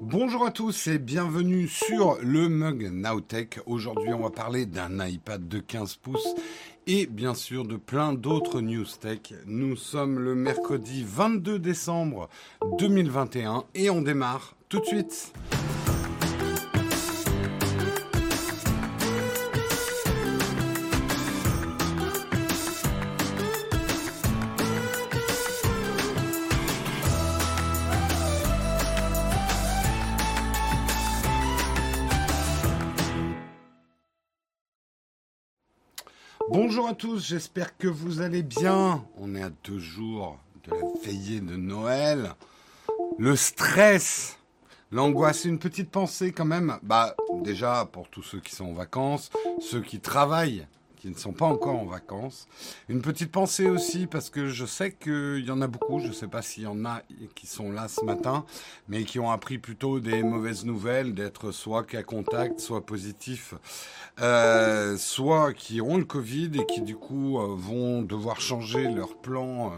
Bonjour à tous et bienvenue sur le Mug Nowtech. Aujourd'hui, on va parler d'un iPad de 15 pouces et bien sûr de plein d'autres news tech. Nous sommes le mercredi 22 décembre 2021 et on démarre tout de suite. Bonjour à tous, j'espère que vous allez bien. On est à deux jours de la veillée de Noël. Le stress, l'angoisse, une petite pensée quand même. Bah déjà pour tous ceux qui sont en vacances, ceux qui travaillent qui ne sont pas encore en vacances. Une petite pensée aussi, parce que je sais qu'il y en a beaucoup, je ne sais pas s'il y en a qui sont là ce matin, mais qui ont appris plutôt des mauvaises nouvelles, d'être soit cas contact, soit positif, euh, soit qui ont le Covid et qui du coup euh, vont devoir changer leur plan euh,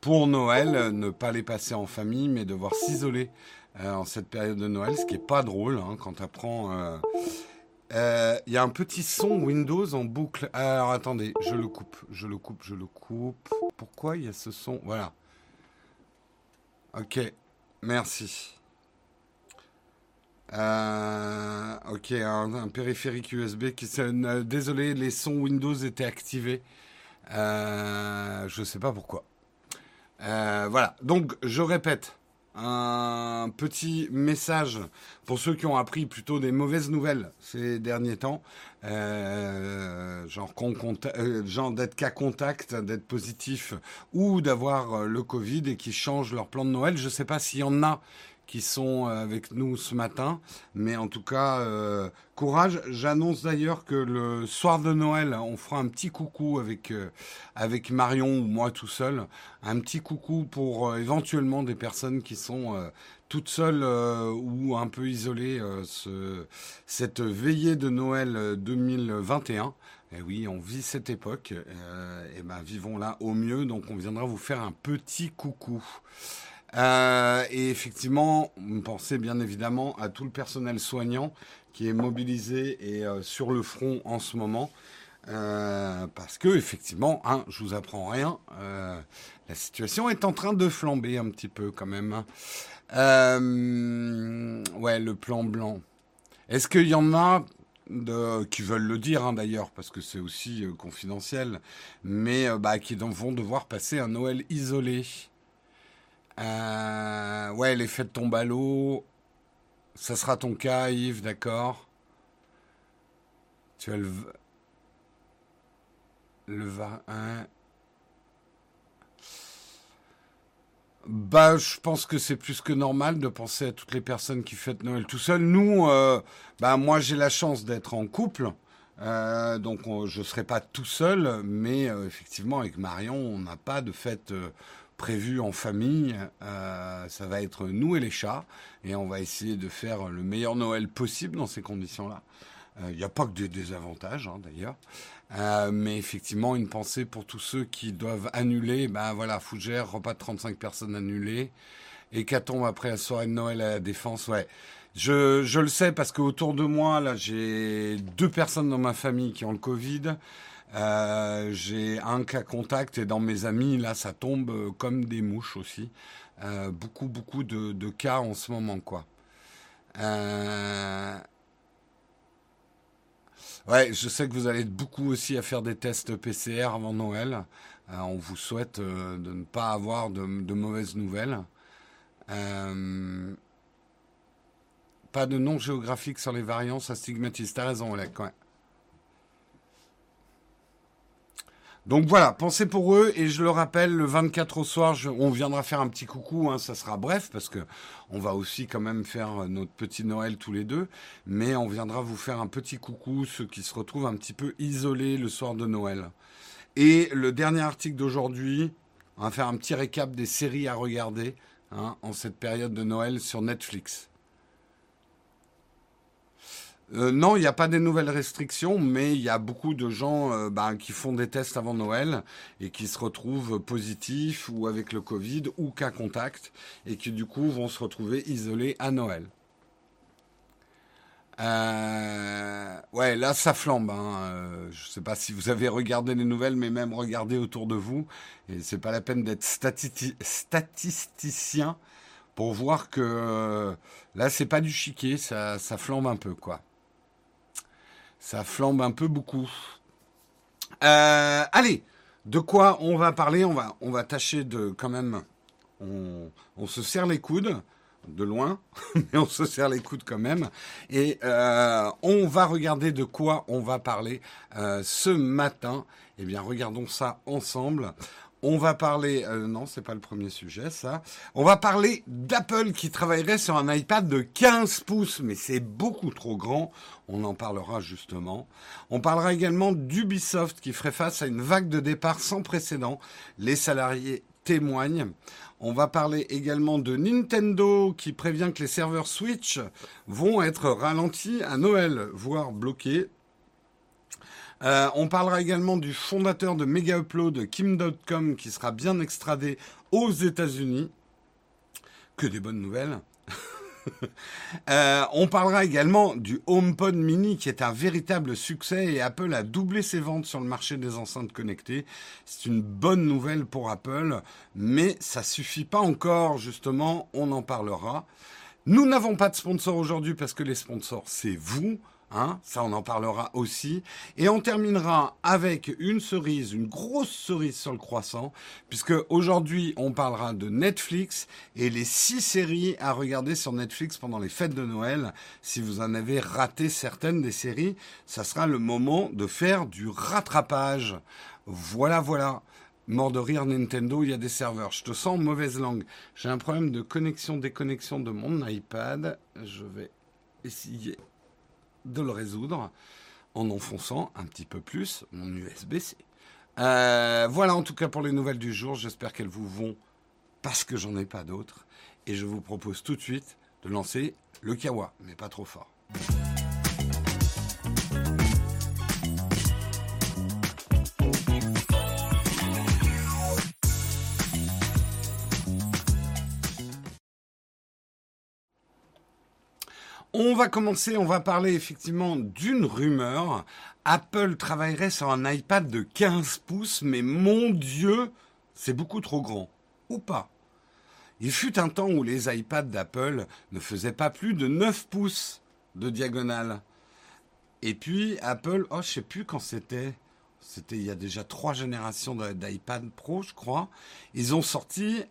pour Noël, ne pas les passer en famille, mais devoir s'isoler en cette période de Noël, ce qui est pas drôle hein, quand tu apprends il y a un petit son Windows en boucle. Alors attendez, je le coupe, je le coupe, je le coupe. Pourquoi il y a ce son? Voilà. Ok, merci. Euh, ok, un, périphérique USB qui. Euh, désolé, les sons Windows étaient activés. je ne sais pas pourquoi. voilà, donc je répète un petit message pour ceux qui ont appris plutôt des mauvaises nouvelles ces derniers temps, euh, genre, euh, genre d'être cas contact, d'être positif ou d'avoir euh, le Covid et qui changent leur plan de Noël. Je ne sais pas s'il y en a qui sont euh, avec nous ce matin. Mais en tout cas, euh, courage. J'annonce d'ailleurs que le soir de Noël, on fera un petit coucou avec, euh, avec Marion ou moi tout seul. Un petit coucou pour éventuellement des personnes qui sont toutes seules ou un peu isolées ce, cette veillée de Noël 2021. Et eh oui, on vit cette époque. et ben, vivons-la au mieux. Donc, on viendra vous faire un petit coucou. Euh, et effectivement, pensez bien évidemment à tout le personnel soignant qui est mobilisé et euh, sur le front en ce moment. Euh, parce que effectivement, hein, je vous apprends rien, la situation est en train de flamber un petit peu quand même. ouais, le plan blanc. Est-ce qu'il y en a qui veulent le dire hein, d'ailleurs, parce que c'est aussi confidentiel, mais bah, qui vont devoir passer un Noël isolé? Euh, ouais, l'effet de tombe à l'eau. Ça sera ton cas, Yves, d'accord. Tu as le. Le va. Hein. Bah, je pense que c'est plus que normal de penser à toutes les personnes qui fêtent Noël tout seul. Nous, euh, bah, moi, j'ai la chance d'être en couple. Euh, donc, je ne serai pas tout seul, mais effectivement, avec Marion, on n'a pas de fête prévu en famille. Euh, ça va être nous et les chats. Et on va essayer de faire le meilleur Noël possible dans ces conditions-là. Il euh, n'y a pas que des désavantages, hein, d'ailleurs. Euh, mais effectivement, une pensée pour tous ceux qui doivent annuler. Ben voilà, Fougère, repas de 35 personnes annulées. Hécatombe après la soirée de Noël à la Défense? Ouais. Je, je le sais parce qu'autour de moi, là, j'ai deux personnes dans ma famille qui ont le Covid. Euh, j'ai un cas contact et dans mes amis, là, ça tombe euh, comme des mouches aussi. Euh, beaucoup, beaucoup de, cas en ce moment, quoi. Ouais, je sais que vous allez être beaucoup aussi à faire des tests PCR avant Noël. on vous souhaite de ne pas avoir de, de mauvaises nouvelles. pas de nom géographique sur les variants, ça stigmatise. T'as raison, Oleg. Ouais. Donc voilà, pensez pour eux et je le rappelle, le 24 au soir, on viendra faire un petit coucou, hein, ça sera bref parce que on va aussi quand même faire notre petit Noël tous les deux, mais on viendra vous faire un petit coucou, ceux qui se retrouvent un petit peu isolés le soir de Noël. Et le dernier article d'aujourd'hui, on va faire un petit récap des séries à regarder hein, en cette période de Noël sur Netflix. Euh, non, il n'y a pas des nouvelles restrictions, mais il y a beaucoup de gens euh, bah, qui font des tests avant Noël et qui se retrouvent positifs ou avec le Covid ou cas contact et qui du coup vont se retrouver isolés à Noël. Euh, ouais, là, ça flambe. Hein. Je ne sais pas si vous avez regardé les nouvelles, mais même regardé autour de vous. Et c'est pas la peine d'être statisticien pour voir que là, c'est pas du chiquet, ça flambe un peu, quoi. Ça flambe un peu beaucoup. allez, de quoi on va parler On va, on va tâcher de quand même. On, on se serre les coudes de loin, mais on se serre les coudes quand même. Et euh, on va regarder de quoi on va parler euh, ce matin. Eh bien, regardons ça ensemble. On va parler, euh, non, c'est pas le premier sujet, ça. On va parler d'Apple qui travaillerait sur un iPad de 15 pouces, mais c'est beaucoup trop grand. On en parlera justement. On parlera également d'Ubisoft qui ferait face à une vague de départ sans précédent. Les salariés témoignent. On va parler également de Nintendo qui prévient que les serveurs Switch vont être ralentis à Noël, voire bloqués. Euh, on parlera également du fondateur de Mega Upload, Kim.com, qui sera bien extradé aux États-Unis. Que des bonnes nouvelles. Euh, on parlera également du HomePod Mini qui est un véritable succès et Apple a doublé ses ventes sur le marché des enceintes connectées. C'est une bonne nouvelle pour Apple, mais ça suffit pas encore justement, on en parlera. Nous n'avons pas de sponsor aujourd'hui parce que les sponsors c'est vous. Hein, ça, on en parlera aussi. Et on terminera avec une cerise, une grosse cerise sur le croissant, puisque aujourd'hui, on parlera de Netflix et les six séries à regarder sur Netflix pendant les fêtes de Noël. Si vous en avez raté certaines des séries, ça sera le moment de faire du rattrapage. Voilà, voilà. Mort de rire Nintendo, il y a des serveurs. Je te sens mauvaise langue. J'ai un problème de connexion, déconnexion de mon iPad. Je vais essayer de le résoudre en enfonçant un petit peu plus mon USB-C. Euh, voilà en tout cas pour les nouvelles du jour. J'espère qu'elles vous vont parce que j'en ai pas d'autres. Et je vous propose tout de suite de lancer le Kawa, mais pas trop fort. On va commencer, on va parler effectivement d'une rumeur. Apple travaillerait sur un iPad de 15 pouces, mais mon Dieu, c'est beaucoup trop grand. Ou pas Il fut un temps où les iPads d'Apple ne faisaient pas plus de 9 pouces de diagonale. Et puis Apple, oh je sais plus quand c'était, c'était il y a déjà trois générations d'iPad Pro, je crois. Ils ont sorti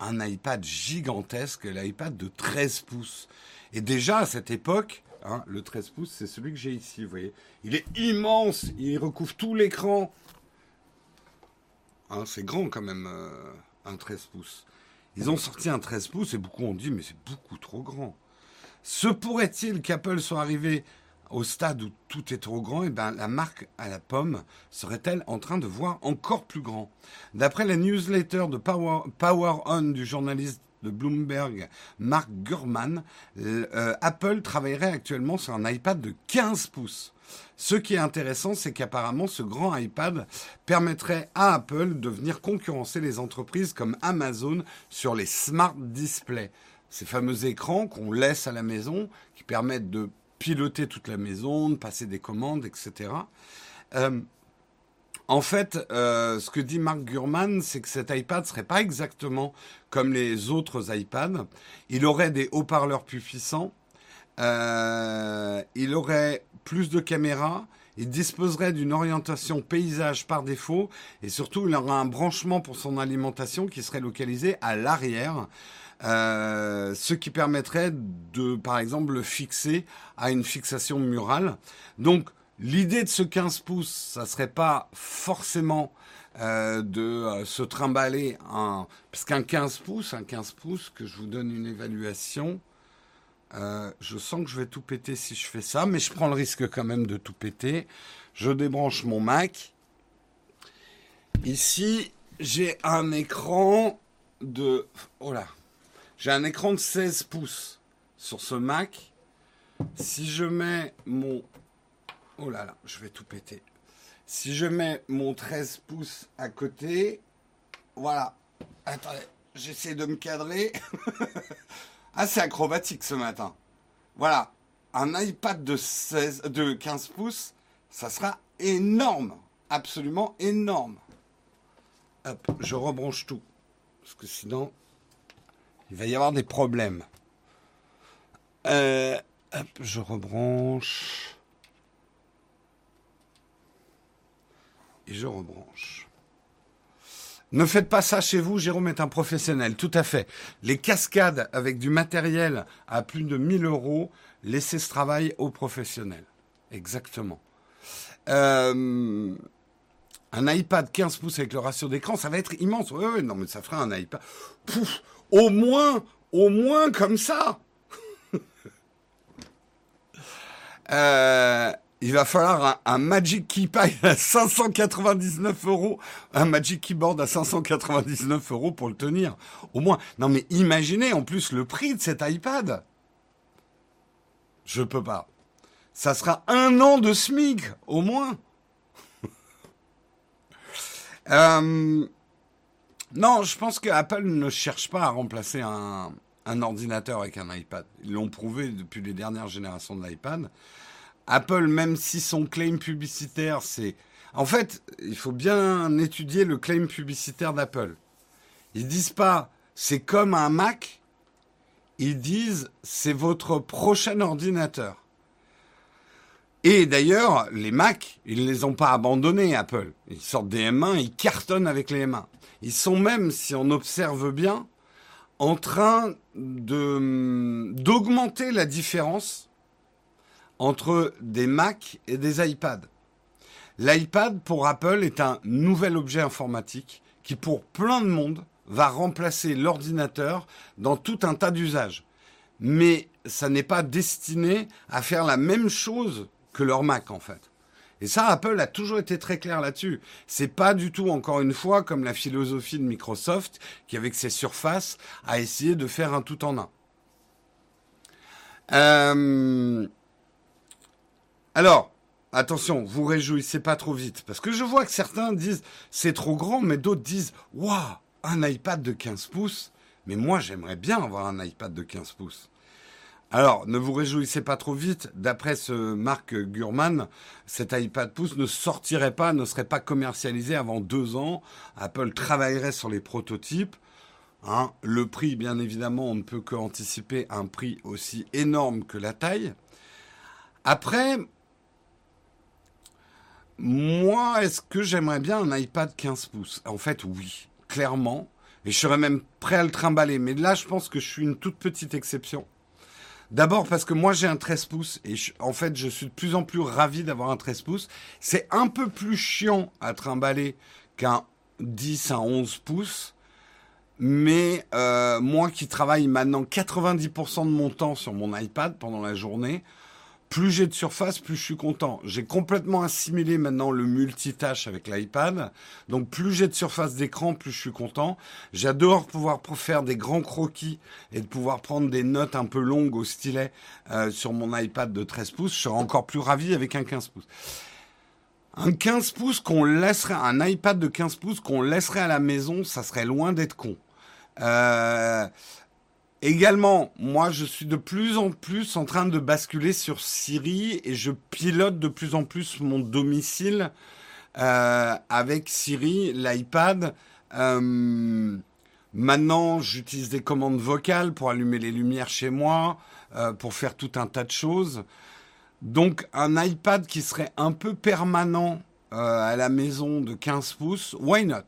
un iPad gigantesque, l'iPad de 13 pouces. Et déjà à cette époque, hein, le 13 pouces, c'est celui que j'ai ici, vous voyez. Il est immense, il recouvre tout l'écran. Hein, c'est grand quand même, euh, un 13 pouces. Ils ont sorti un 13 pouces et beaucoup ont dit, mais c'est beaucoup trop grand. Se pourrait-il qu'Apple soit arrivé au stade où tout est trop grand, et eh ben la marque à la pomme serait-elle en train de voir encore plus grand? D'après la newsletter de Power, Power On du journaliste de Bloomberg, Mark Gurman, euh, Apple travaillerait actuellement sur un iPad de 15 pouces. Ce qui est intéressant, c'est qu'apparemment ce grand iPad permettrait à Apple de venir concurrencer les entreprises comme Amazon sur les smart displays. Ces fameux écrans qu'on laisse à la maison, qui permettent de piloter toute la maison, de passer des commandes, etc. En fait, euh, ce que dit Mark Gurman, c'est que cet iPad serait pas exactement comme les autres iPads. Il aurait des haut-parleurs plus puissants. Euh, il aurait plus de caméras. Il disposerait d'une orientation paysage par défaut. Et surtout, il aurait un branchement pour son alimentation qui serait localisé à l'arrière. Euh, ce qui permettrait de, par exemple, le fixer à une fixation murale. Donc, L'idée de ce 15 pouces, ça serait pas forcément euh, de euh, se trimballer un... Parce qu'un 15 pouces, un 15 pouces, que je vous donne une évaluation, euh, je sens que je vais tout péter si je fais ça, mais je prends le risque quand même de tout péter. Je débranche mon Mac. Ici, j'ai un écran de... Oh là J'ai un écran de 16 pouces sur ce Mac. Si je mets mon Oh là là, je vais tout péter. Si je mets mon 13 pouces à côté, voilà. Attendez, j'essaie de me cadrer. ah, c'est acrobatique ce matin. Voilà. un iPad de, 16, de 15 pouces, ça sera énorme. Absolument énorme. Hop, je rebranche tout. Parce que sinon, il va y avoir des problèmes. Euh, hop, je rebranche. Et je rebranche. Ne faites pas ça chez vous, Jérôme est un professionnel, tout à fait. Les cascades avec du matériel à plus de 1000 euros, laissez ce travail aux professionnels. Exactement. Euh, un iPad 15 pouces avec le ratio d'écran, ça va être immense. Oui, oui, non, mais ça fera un iPad. au moins, au moins comme ça. euh, il va falloir un, Magic Keypad à 599 euros, un Magic Keyboard à 599 euros pour le tenir. Au moins. Non mais imaginez en plus le prix de cet iPad. Je peux pas. Ça sera un an de SMIC, au moins. euh, non, je pense que Apple ne cherche pas à remplacer un, un ordinateur avec un iPad. Ils l'ont prouvé depuis les dernières générations de l'iPad. Apple, même si son claim publicitaire, c'est... En fait, il faut bien étudier le claim publicitaire d'Apple. Ils disent pas c'est comme un Mac, ils disent c'est votre prochain ordinateur. Et d'ailleurs, les Mac, ils ne les ont pas abandonnés, Apple. Ils sortent des M1, ils cartonnent avec les M1. Ils sont même, si on observe bien, en train de d'augmenter la différence entre des Mac et des iPads. L'iPad pour Apple est un nouvel objet informatique qui pour plein de monde va remplacer l'ordinateur dans tout un tas d'usages. Mais ça n'est pas destiné à faire la même chose que leur Mac en fait. Et ça, Apple a toujours été très clair là-dessus. C'est pas du tout, encore une fois, comme la philosophie de Microsoft, qui avec ses surfaces a essayé de faire un tout en un. Euh, alors, attention, vous réjouissez pas trop vite, parce que je vois que certains disent c'est trop grand, mais d'autres disent waouh, un iPad de 15 pouces. Mais moi, j'aimerais bien avoir un iPad de 15 pouces. Alors, ne vous réjouissez pas trop vite. D'après ce Marc Gurman, cet iPad pouce ne sortirait pas, ne serait pas commercialisé avant deux ans. Apple travaillerait sur les prototypes. Hein. le prix, bien évidemment, on ne peut qu'anticiper un prix aussi énorme que la taille. Après, moi, est-ce que j'aimerais bien un iPad 15 pouces? En fait, oui, clairement. Et je serais même prêt à le trimballer. Mais là, je pense que je suis une toute petite exception. D'abord parce que moi j'ai un 13 pouces et en fait je suis de plus en plus ravi d'avoir un 13 pouces. C'est un peu plus chiant à trimballer qu'un 10 à 11 pouces. Mais euh, moi qui travaille maintenant 90% de mon temps sur mon iPad pendant la journée, plus j'ai de surface, plus je suis content. J'ai complètement assimilé maintenant le multitâche avec l'iPad. Donc plus j'ai de surface d'écran, plus je suis content. J'adore pouvoir faire des grands croquis et de pouvoir prendre des notes un peu longues au stylet euh, sur mon iPad de 13 pouces. Je serais encore plus ravi avec un 15 pouces. Un 15 pouces qu'on laisserait, un iPad de 15 pouces qu'on laisserait à la maison, ça serait loin d'être con. Euh, Également, moi, je suis de plus en plus en train de basculer sur Siri et je pilote de plus en plus mon domicile euh, avec Siri, l'iPad. Euh, maintenant, j'utilise des commandes vocales pour allumer les lumières chez moi, euh, pour faire tout un tas de choses. Donc, un iPad qui serait un peu permanent à la maison de 15 pouces, why not?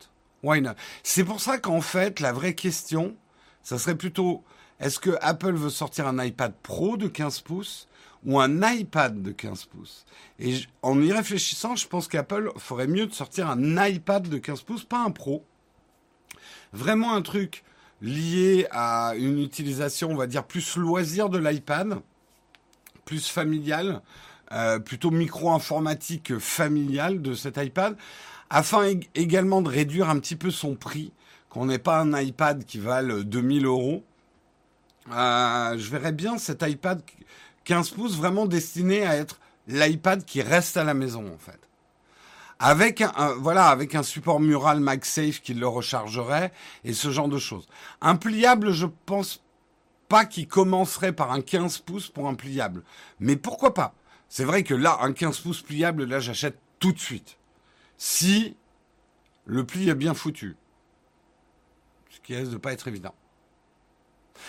Why not? C'est pour ça qu'en fait, la vraie question, ça serait plutôt est-ce que Apple veut sortir un iPad Pro de 15 pouces ou un iPad de 15 pouces? Et en y réfléchissant, je pense qu'Apple ferait mieux de sortir un iPad de 15 pouces, pas un Pro. Vraiment un truc lié à une utilisation, on va dire, plus loisir de l'iPad, plus familial, euh, plutôt micro-informatique familial de cet iPad, afin également de réduire un petit peu son prix, qu'on n'ait pas un iPad qui vale 2000 euros, euh, je verrais bien cet iPad 15 pouces vraiment destiné à être l'iPad qui reste à la maison en fait. Avec un, voilà, avec un support mural MagSafe qui le rechargerait et ce genre de choses. Un pliable, je pense pas qui commencerait par un 15 pouces pour un pliable. Mais pourquoi pas? C'est vrai que là, un 15 pouces pliable, là, j'achète tout de suite. Si le pli est bien foutu. Ce qui risque de pas être évident.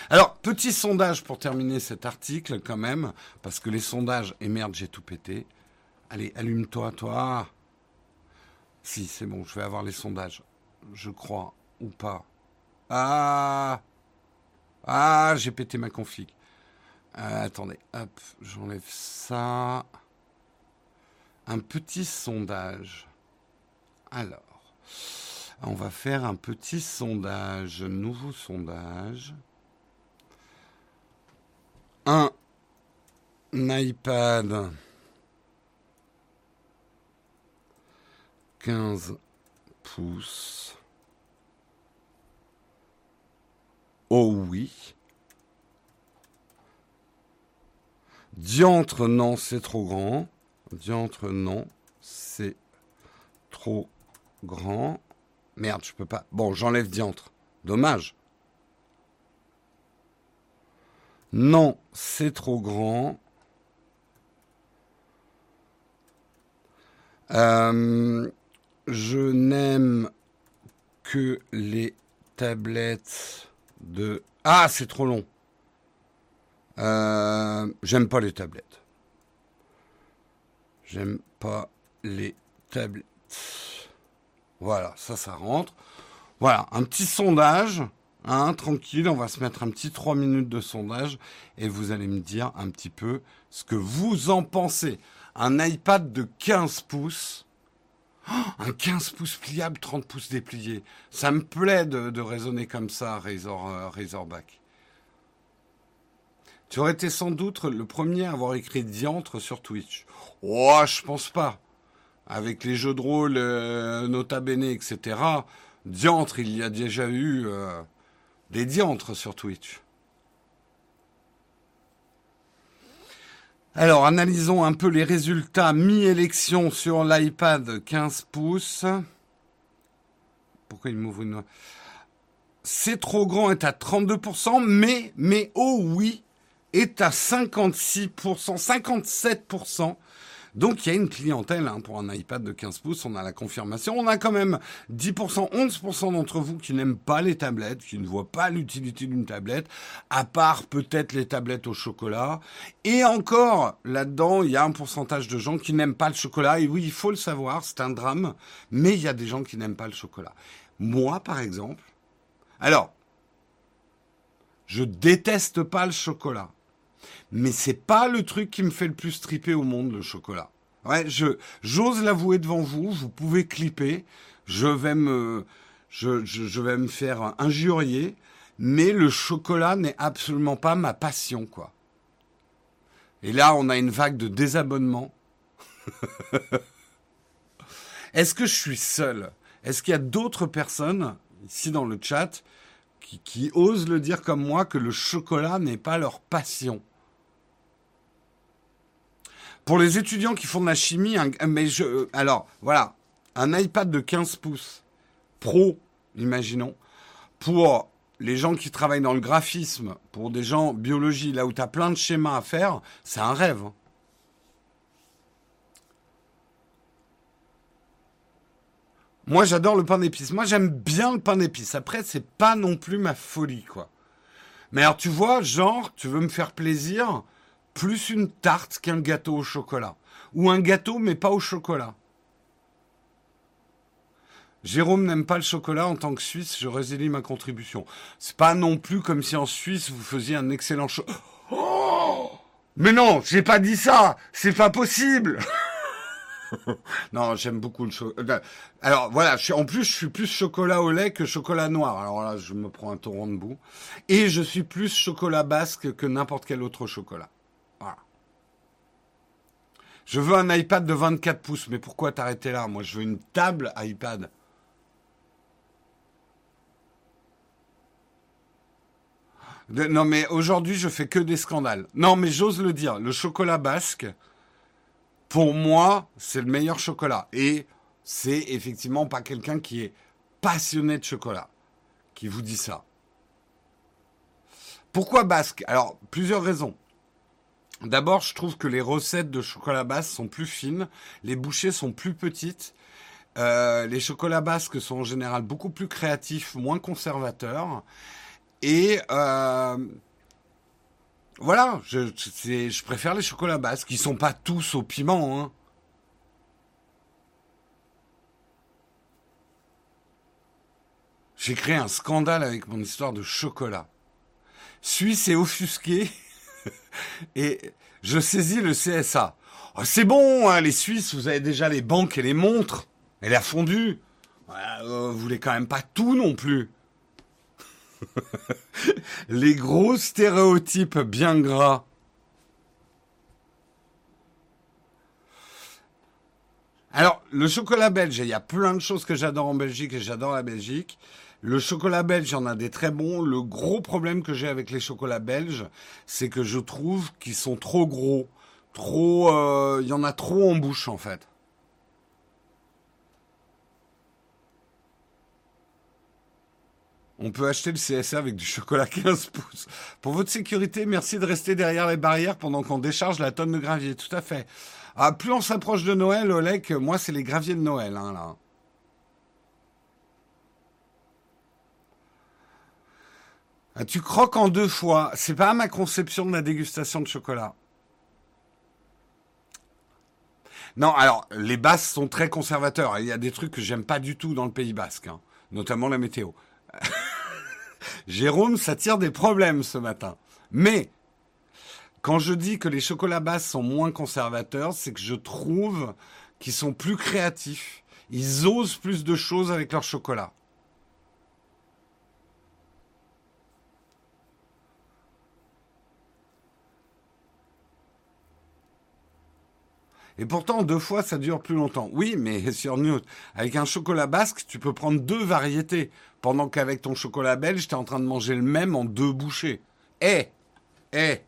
Alors, petit sondage pour terminer cet article quand même, parce que les sondages, et merde, j'ai tout pété. Allez, allume-toi, toi. Si, c'est bon, je vais avoir les sondages. Je crois, ou pas. Ah Ah, j'ai pété ma config. Euh, attendez, hop, j'enlève ça. Un petit sondage. Alors, on va faire un petit sondage, nouveau sondage. Un iPad 15 pouces. Oh oui. Diantre, non, c'est trop grand. Diantre, non, c'est trop grand. Merde, je peux pas. Bon, j'enlève diantre. Dommage. Non, c'est trop grand. Euh, je n'aime que les tablettes de... Ah, c'est trop long. Euh, j'aime pas les tablettes. J'aime pas les tablettes. Voilà, ça, ça rentre. Voilà, un petit sondage. Hein, tranquille, on va se mettre un petit 3 minutes de sondage et vous allez me dire un petit peu ce que vous en pensez. Un iPad de 15 pouces, oh, un 15 pouces pliable, 30 pouces déplié. Ça me plaît de, raisonner comme ça, euh, Razorback. Tu aurais été sans doute le premier à avoir écrit diantre sur Twitch. Oh, je pense pas. Avec les jeux de rôle, euh, Nota Bene, etc. Diantre, il y a déjà eu euh, des diantres sur Twitch. Alors, analysons un peu les résultats mi-élection sur l'iPad 15 pouces. Pourquoi il m'ouvre une... C'est trop grand est à 32%, mais, mais, oh oui, est à 56%, 57%. Donc il y a une clientèle hein, pour un iPad de 15 pouces, on a la confirmation. On a quand même 10%, 11% d'entre vous qui n'aiment pas les tablettes, qui ne voient pas l'utilité d'une tablette, à part peut-être les tablettes au chocolat. Et encore, là-dedans, il y a un pourcentage de gens qui n'aiment pas le chocolat. Et oui, il faut le savoir, c'est un drame, mais il y a des gens qui n'aiment pas le chocolat. Moi, par exemple, alors, je déteste pas le chocolat mais c'est pas le truc qui me fait le plus triper au monde, le chocolat. Ouais, j'ose l'avouer devant vous. Vous pouvez clipper. Je vais me je, je, vais me faire injurier, mais le chocolat n'est absolument pas ma passion, quoi. Et là, on a une vague de désabonnement. Est-ce que je suis seul? Est-ce qu'il y a d'autres personnes ici dans le chat qui, qui osent le dire comme moi que le chocolat n'est pas leur passion? Pour les étudiants qui font de la chimie, mais je, alors voilà, un iPad de 15 pouces pro, imaginons, pour les gens qui travaillent dans le graphisme, pour des gens biologie, là où tu as plein de schémas à faire, c'est un rêve. Hein. Moi, j'adore le pain d'épices. Moi, j'aime bien le pain d'épices. Après, c'est pas non plus ma folie, quoi. Mais alors, tu vois, genre, tu veux me faire plaisir, plus une tarte qu'un gâteau au chocolat. Ou un gâteau mais pas au chocolat. Jérôme n'aime pas le chocolat en tant que Suisse, je résilie ma contribution. C'est pas non plus comme si en Suisse vous faisiez un excellent chocolat. Oh mais non, j'ai pas dit ça, c'est pas possible. non, j'aime beaucoup le chocolat. Euh, alors voilà, en plus je suis plus chocolat au lait que chocolat noir. Alors là, je me prends un torrent de boue. Et je suis plus chocolat basque que n'importe quel autre chocolat. Je veux un iPad de 24 pouces, mais pourquoi t'arrêter là Moi, je veux une table iPad. non, mais aujourd'hui, je fais que des scandales. Non, mais j'ose le dire, le chocolat basque, pour moi, c'est le meilleur chocolat. Et c'est effectivement pas quelqu'un qui est passionné de chocolat qui vous dit ça. Pourquoi basque? Alors, plusieurs raisons. D'abord, je trouve que les recettes de chocolat basque sont plus fines, les bouchées sont plus petites, euh, les chocolats basques sont en général beaucoup plus créatifs, moins conservateurs, et euh, voilà, je, préfère les chocolats basques, qui sont pas tous au piment. Hein. J'ai créé un scandale avec mon histoire de chocolat. Suisse et offusqué. Et je saisis le CSA. Oh, c'est bon, hein, les Suisses, vous avez déjà les banques et les montres. Et la fondue. Euh, vous voulez quand même pas tout non plus. les gros stéréotypes bien gras. Alors, le chocolat belge, il y a plein de choses que j'adore en Belgique et j'adore la Belgique. Le chocolat belge, il y en a des très bons. Le gros problème que j'ai avec les chocolats belges, c'est que je trouve qu'ils sont trop gros. Trop, euh, il y en a trop en bouche en fait. On peut acheter le CSA avec du chocolat 15 pouces. Pour votre sécurité, merci de rester derrière les barrières pendant qu'on décharge la tonne de gravier. Tout à fait. Ah, plus on s'approche de Noël, Olek, moi c'est les graviers de Noël, hein, là. Ah, tu croques en deux fois. C'est pas ma conception de la dégustation de chocolat. Non, alors les Basques sont très conservateurs. Il y a des trucs que j'aime pas du tout dans le Pays Basque, hein, notamment la météo. Jérôme, ça tire des problèmes ce matin. Mais quand je dis que les chocolats basques sont moins conservateurs, c'est que je trouve qu'ils sont plus créatifs. Ils osent plus de choses avec leur chocolat. Et pourtant, deux fois, ça dure plus longtemps. Oui, mais sur News, avec un chocolat basque, tu peux prendre deux variétés. Pendant qu'avec ton chocolat belge, tu es en train de manger le même en deux bouchées. Eh Eh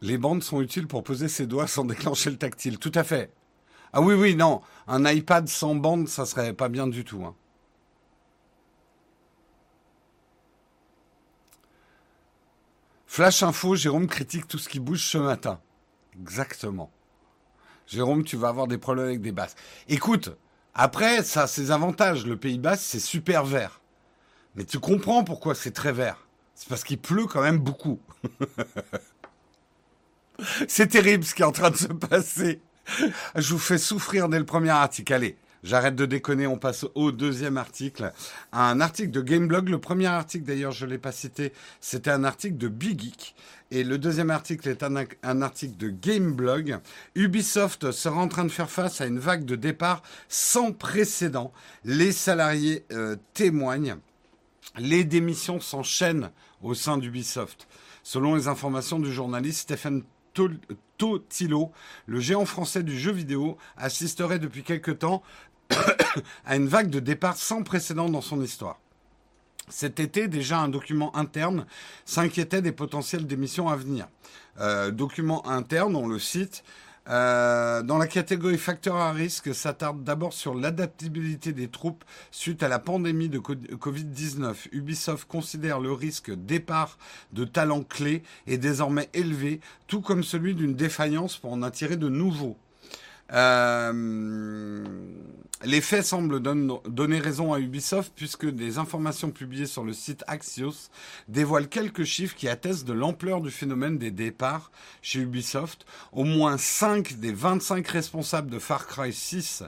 Les bandes sont utiles pour poser ses doigts sans déclencher le tactile. Tout à fait. Ah oui, oui, non. Un iPad sans bande, ça serait pas bien du tout. Hein. Flash info, Jérôme critique tout ce qui bouge ce matin. Exactement. Jérôme, tu vas avoir des problèmes avec des basses. Écoute, après, ça a ses avantages. Le Pays Basque, c'est super vert. Mais tu comprends pourquoi c'est très vert. C'est parce qu'il pleut quand même beaucoup. c'est terrible ce qui est en train de se passer. Je vous fais souffrir dès le premier article. Allez, J'arrête de déconner, on passe au deuxième article. Un article de Gameblog. Le premier article, d'ailleurs, je ne l'ai pas cité, c'était un article de Big Geek. Et le deuxième article est un, article de Gameblog. Ubisoft sera en train de faire face à une vague de départ sans précédent. Les salariés euh, témoignent. Les démissions s'enchaînent au sein d'Ubisoft. Selon les informations du journaliste Stephen Totilo, le géant français du jeu vidéo, assisterait depuis quelque temps à une vague de départ sans précédent dans son histoire. Cet été, déjà un document interne s'inquiétait des potentielles démissions à venir. Euh, document interne, on le cite, euh, dans la catégorie facteurs à risque, s'attarde d'abord sur l'adaptabilité des troupes suite à la pandémie de Covid-19. Ubisoft considère le risque départ de talents clés est désormais élevé, tout comme celui d'une défaillance pour en attirer de nouveaux. Euh, les faits semblent donner raison à Ubisoft puisque des informations publiées sur le site Axios dévoilent quelques chiffres qui attestent de l'ampleur du phénomène des départs chez Ubisoft. Au moins 5 des 25 responsables de Far Cry 6,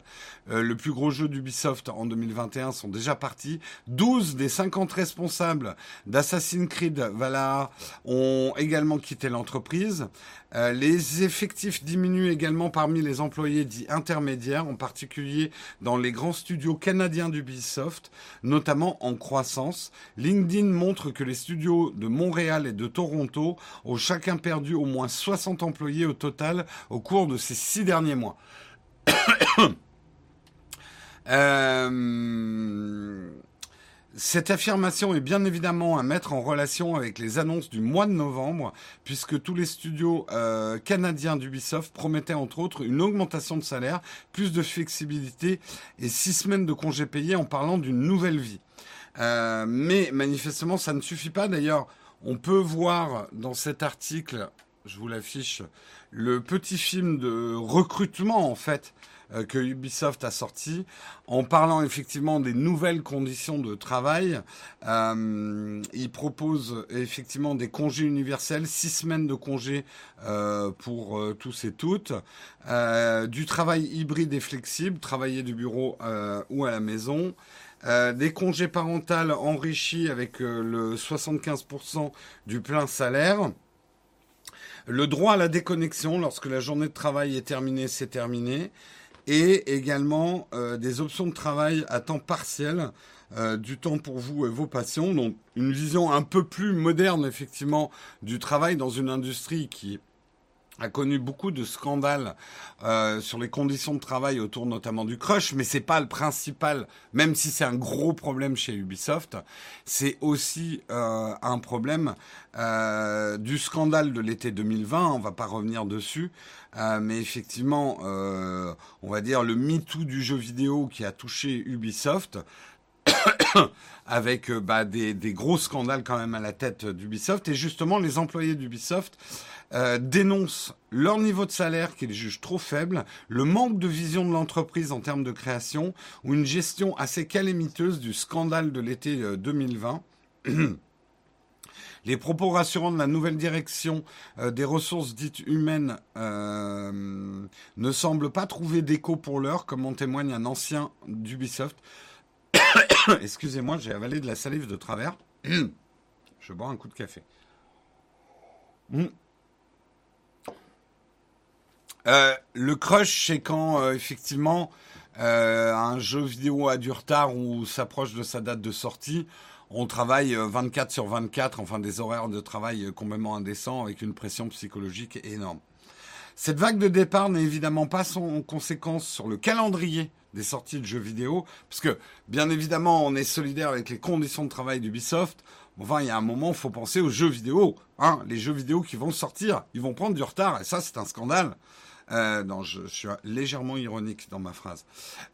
euh, le plus gros jeu d'Ubisoft en 2021, sont déjà partis. 12 des 50 responsables d'Assassin's Creed Valhalla ont également quitté l'entreprise. Euh, les effectifs diminuent également parmi les employés dits intermédiaires, en particulier dans les grands studios canadiens d'Ubisoft, notamment en croissance. LinkedIn montre que les studios de Montréal et de Toronto ont chacun perdu au moins 60 employés au total au cours de ces six derniers mois. euh, cette affirmation est bien évidemment à mettre en relation avec les annonces du mois de novembre, puisque tous les studios euh, canadiens d'Ubisoft promettaient entre autres une augmentation de salaire, plus de flexibilité et six semaines de congés payés en parlant d'une nouvelle vie. Euh, mais manifestement, ça ne suffit pas. D'ailleurs, on peut voir dans cet article, je vous l'affiche, le petit film de recrutement en fait euh, que Ubisoft a sorti en parlant effectivement des nouvelles conditions de travail. Euh, il propose effectivement des congés universels, six semaines de congés euh, pour tous et toutes, du travail hybride et flexible, travailler du bureau ou à la maison. Des congés parentaux enrichis avec le 75% du plein salaire. Le droit à la déconnexion lorsque la journée de travail est terminée, c'est terminé et également euh, des options de travail à temps partiel, euh, du temps pour vous et vos passions. Donc une vision un peu plus moderne effectivement du travail dans une industrie qui a connu beaucoup de scandales euh, sur les conditions de travail autour notamment du crush, mais c'est pas le principal, même si c'est un gros problème chez Ubisoft, c'est aussi euh, un problème euh, du scandale de l'été 2020. On va pas revenir dessus, euh, mais effectivement, euh, on va dire le MeToo du jeu vidéo qui a touché Ubisoft. avec euh, bah, des, des, gros scandales quand même à la tête d'Ubisoft. Et justement, les employés d'Ubisoft euh, dénoncent leur niveau de salaire qu'ils jugent trop faible, le manque de vision de l'entreprise en termes de création, ou une gestion assez calamiteuse du scandale de l'été 2020. Les propos rassurants de la nouvelle direction euh, des ressources dites humaines euh, ne semblent pas trouver d'écho pour l'heure, comme en témoigne un ancien d'Ubisoft. Excusez-moi, j'ai avalé de la salive de travers. Je bois un coup de café. Mmh. Euh, le crush, c'est quand euh, effectivement euh, un jeu vidéo a du retard ou s'approche de sa date de sortie. On travaille 24 sur 24, enfin des horaires de travail complètement indécents avec une pression psychologique énorme. Cette vague de départ n'est évidemment pas sans conséquence sur le calendrier des sorties de jeux vidéo, parce que bien évidemment on est solidaire avec les conditions de travail d'Ubisoft. Enfin, il y a un moment, il faut penser aux jeux vidéo. Hein, les jeux vidéo qui vont sortir, ils vont prendre du retard, et ça c'est un scandale. Euh, non, je, suis légèrement ironique dans ma phrase.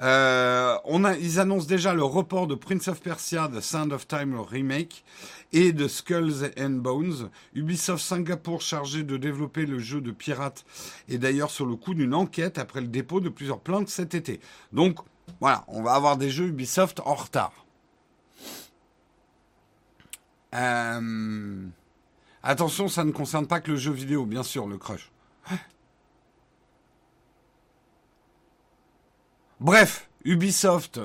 Euh, on a, ils annoncent déjà le report de Prince of Persia, The Sound of Time, le remake, et de Skulls and Bones. Ubisoft Singapour chargé de développer le jeu de pirates est d'ailleurs sur le coup d'une enquête après le dépôt de plusieurs plaintes cet été. Donc voilà, on va avoir des jeux Ubisoft en retard. Euh... Attention, ça ne concerne pas que le jeu vidéo, bien sûr, le crush. Bref, Ubisoft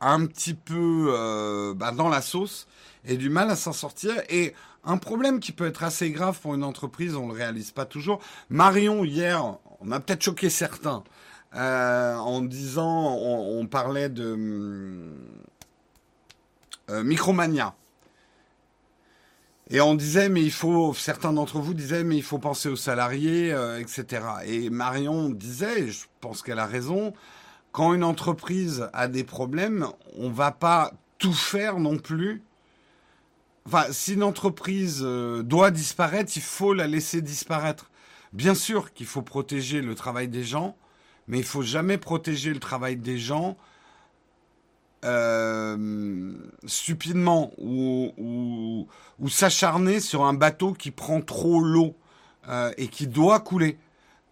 un petit peu euh, bah, dans la sauce et du mal à s'en sortir. Et un problème qui peut être assez grave pour une entreprise, on ne le réalise pas toujours. Marion, hier, on a peut-être choqué certains euh, en disant, on, parlait de euh, Micromania. Et on disait, mais il faut, certains d'entre vous disaient, mais il faut penser aux salariés, etc. Et Marion disait, et je pense qu'elle a raison, quand une entreprise a des problèmes, on va pas tout faire non plus. Enfin, si une entreprise euh, doit disparaître, il faut la laisser disparaître. Bien sûr qu'il faut protéger le travail des gens, mais il faut jamais protéger le travail des gens euh, stupidement ou s'acharner sur un bateau qui prend trop l'eau euh, et qui doit couler.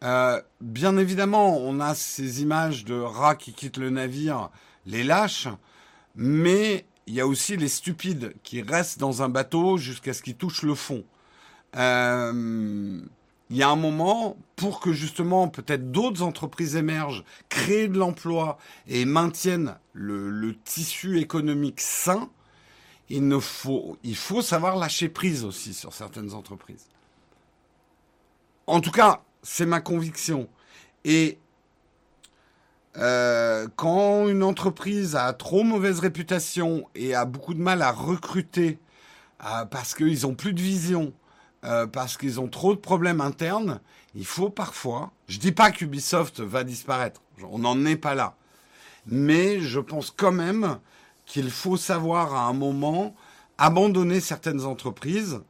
Euh, bien évidemment, on a ces images de rats qui quittent le navire, les lâches, mais il y a aussi les stupides qui restent dans un bateau jusqu'à ce qu'ils touchent le fond. Euh, il y a un moment, pour que justement peut-être d'autres entreprises émergent, créent de l'emploi et maintiennent le, tissu économique sain, il, ne faut, il faut savoir lâcher prise aussi sur certaines entreprises. En tout cas, c'est ma conviction. Et euh, quand une entreprise a trop mauvaise réputation et a beaucoup de mal à recruter euh, parce qu'ils ont plus de vision, euh, parce qu'ils ont trop de problèmes internes, il faut parfois. Je dis pas qu'Ubisoft va disparaître, on n'en est pas là, mais je pense quand même qu'il faut savoir à un moment abandonner certaines entreprises,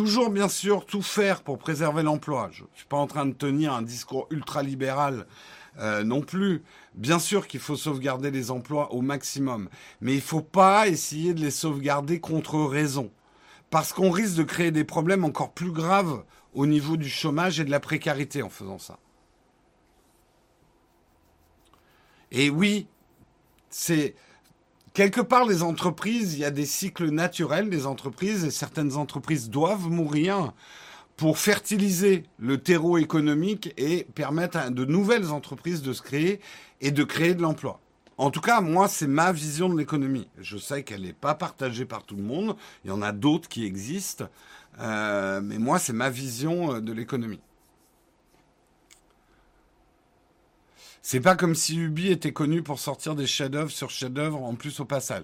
toujours bien sûr tout faire pour préserver l'emploi. Je ne suis pas en train de tenir un discours ultra-libéral euh, non plus. Bien sûr qu'il faut sauvegarder les emplois au maximum, mais il ne faut pas essayer de les sauvegarder contre raison, parce qu'on risque de créer des problèmes encore plus graves au niveau du chômage et de la précarité en faisant ça. Et oui, c'est quelque part les entreprises, il y a des cycles naturels des entreprises et certaines entreprises doivent mourir pour fertiliser le terreau économique et permettre à de nouvelles entreprises de se créer et de créer de l'emploi. En tout cas, moi, c'est ma vision de l'économie. Je sais qu'elle n'est pas partagée par tout le monde. Il y en a d'autres qui existent. Euh, mais moi, c'est ma vision euh, de l'économie. C'est pas comme si Ubi était connu pour sortir des chefs-d'œuvre sur chefs-d'œuvre en plus au passage.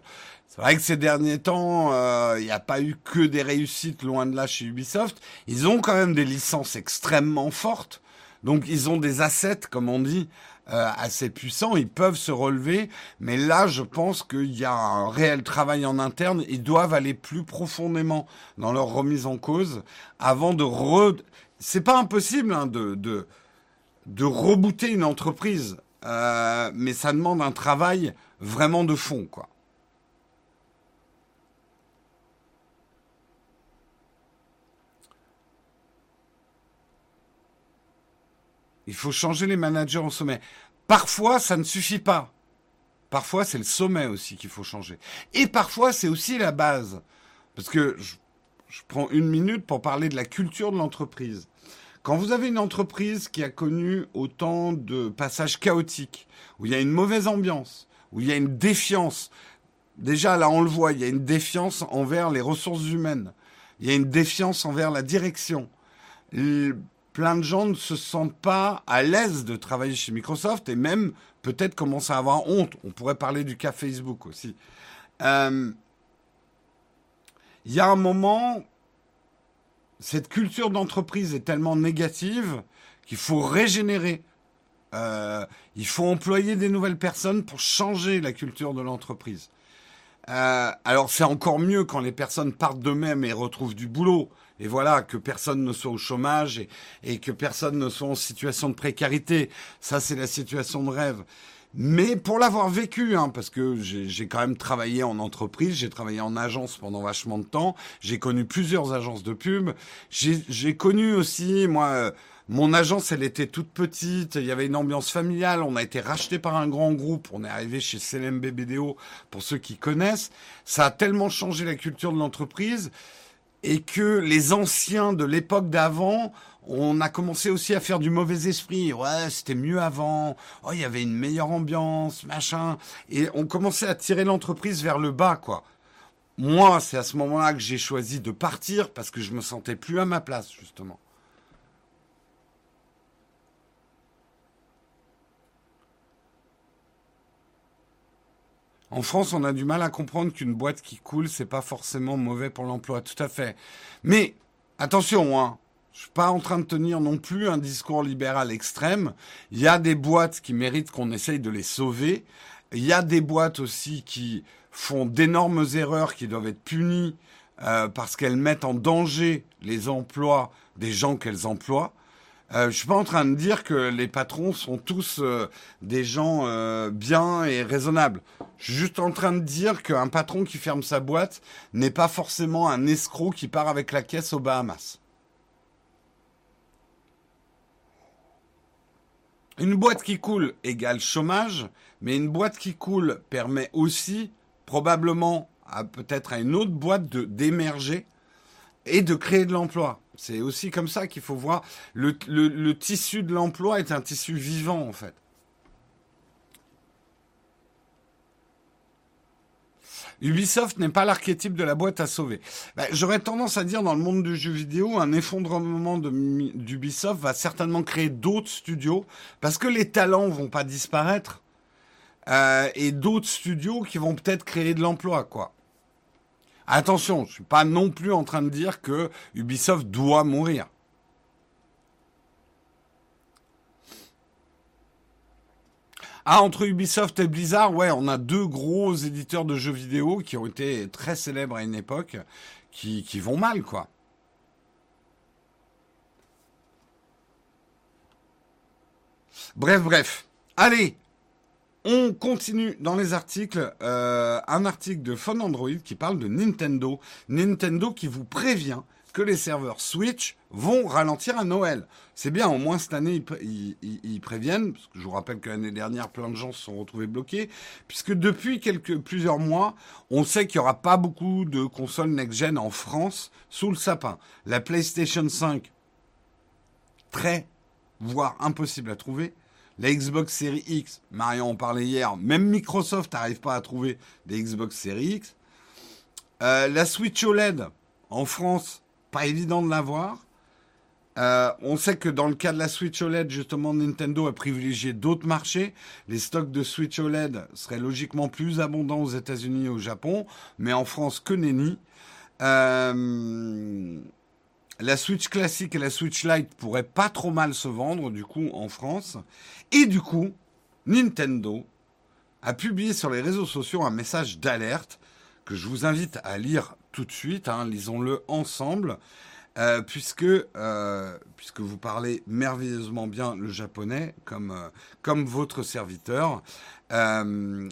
C'est vrai que ces derniers temps, euh, il n'y a pas eu que des réussites loin de là chez Ubisoft. Ils ont quand même des licences extrêmement fortes. Donc ils ont des assets, comme on dit, euh, assez puissants. Ils peuvent se relever. Mais là, je pense qu'il y a un réel travail en interne. Ils doivent aller plus profondément dans leur remise en cause avant de re... C'est pas impossible hein, de, de de rebooter une entreprise, euh, mais ça demande un travail vraiment de fond, quoi. Il faut changer les managers au sommet. Parfois, ça ne suffit pas. Parfois, c'est le sommet aussi qu'il faut changer. Et parfois, c'est aussi la base. Parce que je, je, prends une minute pour parler de la culture de l'entreprise. Quand vous avez une entreprise qui a connu autant de passages chaotiques, où il y a une mauvaise ambiance, où il y a une défiance, déjà là on le voit, il y a une défiance envers les ressources humaines, il y a une défiance envers la direction. Plein de gens ne se sentent pas à l'aise de travailler chez Microsoft et même peut-être commencent à avoir honte. On pourrait parler du cas Facebook aussi. Euh, il y a un moment, cette culture d'entreprise est tellement négative qu'il faut régénérer. Euh, il faut employer des nouvelles personnes pour changer la culture de l'entreprise. Euh, alors c'est encore mieux quand les personnes partent d'eux-mêmes et retrouvent du boulot. Et voilà, que personne ne soit au chômage et, et que personne ne soit en situation de précarité. Ça, c'est la situation de rêve. Mais pour l'avoir vécu, hein, parce que j'ai quand même travaillé en entreprise, j'ai travaillé en agence pendant vachement de temps, j'ai connu plusieurs agences de pub, j'ai connu aussi, moi, euh, mon agence, elle était toute petite, il y avait une ambiance familiale, on a été racheté par un grand groupe, on est arrivé chez CLMB BDO, pour ceux qui connaissent. Ça a tellement changé la culture de l'entreprise et que les anciens de l'époque d'avant on a commencé aussi à faire du mauvais esprit. Ouais, c'était mieux avant. Oh, il y avait une meilleure ambiance, machin. Et on commençait à tirer l'entreprise vers le bas, quoi. Moi, c'est à ce moment-là que j'ai choisi de partir parce que je me sentais plus à ma place, justement. En France, on a du mal à comprendre qu'une boîte qui coule, c'est pas forcément mauvais pour l'emploi. Tout à fait. Mais attention, hein, je suis pas en train de tenir non plus un discours libéral extrême. Il y a des boîtes qui méritent qu'on essaye de les sauver. Il y a des boîtes aussi qui font d'énormes erreurs qui doivent être punies euh, parce qu'elles mettent en danger les emplois des gens qu'elles emploient. Euh, je suis pas en train de dire que les patrons sont tous euh, des gens euh, bien et raisonnables. Je suis juste en train de dire qu'un patron qui ferme sa boîte n'est pas forcément un escroc qui part avec la caisse aux Bahamas. Une boîte qui coule égale chômage, mais une boîte qui coule permet aussi, probablement, à peut-être à une autre boîte de d'émerger et de créer de l'emploi. C'est aussi comme ça qu'il faut voir. Le, tissu de l'emploi est un tissu vivant, en fait. Ubisoft n'est pas l'archétype de la boîte à sauver. Ben, j'aurais tendance à dire dans le monde du jeu vidéo, un effondrement d'Ubisoft va certainement créer d'autres studios parce que les talents vont pas disparaître euh, et d'autres studios qui vont peut-être créer de l'emploi, quoi. Attention, je suis pas non plus en train de dire que Ubisoft doit mourir. Ah, entre Ubisoft et Blizzard, ouais, on a deux gros éditeurs de jeux vidéo qui ont été très célèbres à une époque, qui, qui vont mal, quoi. Bref, bref. Allez, on continue dans les articles. Euh, un article de Phone Android qui parle de Nintendo. Nintendo qui vous prévient que les serveurs Switch vont ralentir à Noël. C'est bien, au moins cette année, ils, préviennent, parce que je vous rappelle que l'année dernière, plein de gens se sont retrouvés bloqués, puisque depuis plusieurs mois, on sait qu'il n'y aura pas beaucoup de consoles next-gen en France sous le sapin. La PlayStation 5, très, voire impossible à trouver. La Xbox Series X, Marion en parlait hier, même Microsoft n'arrive pas à trouver des Xbox Series X. Euh, la Switch OLED, en France, pas évident de l'avoir. Euh, on sait que dans le cas de la Switch OLED, justement, Nintendo a privilégié d'autres marchés. Les stocks de Switch OLED seraient logiquement plus abondants aux États-Unis et au Japon, mais en France, que nenni. Euh, la Switch classique et la Switch Lite pourraient pas trop mal se vendre, du coup, en France. Et du coup, Nintendo a publié sur les réseaux sociaux un message d'alerte que je vous invite à lire tout de suite, hein, lisons-le ensemble, euh, puisque, euh, puisque vous parlez merveilleusement bien le japonais, comme, euh, comme votre serviteur.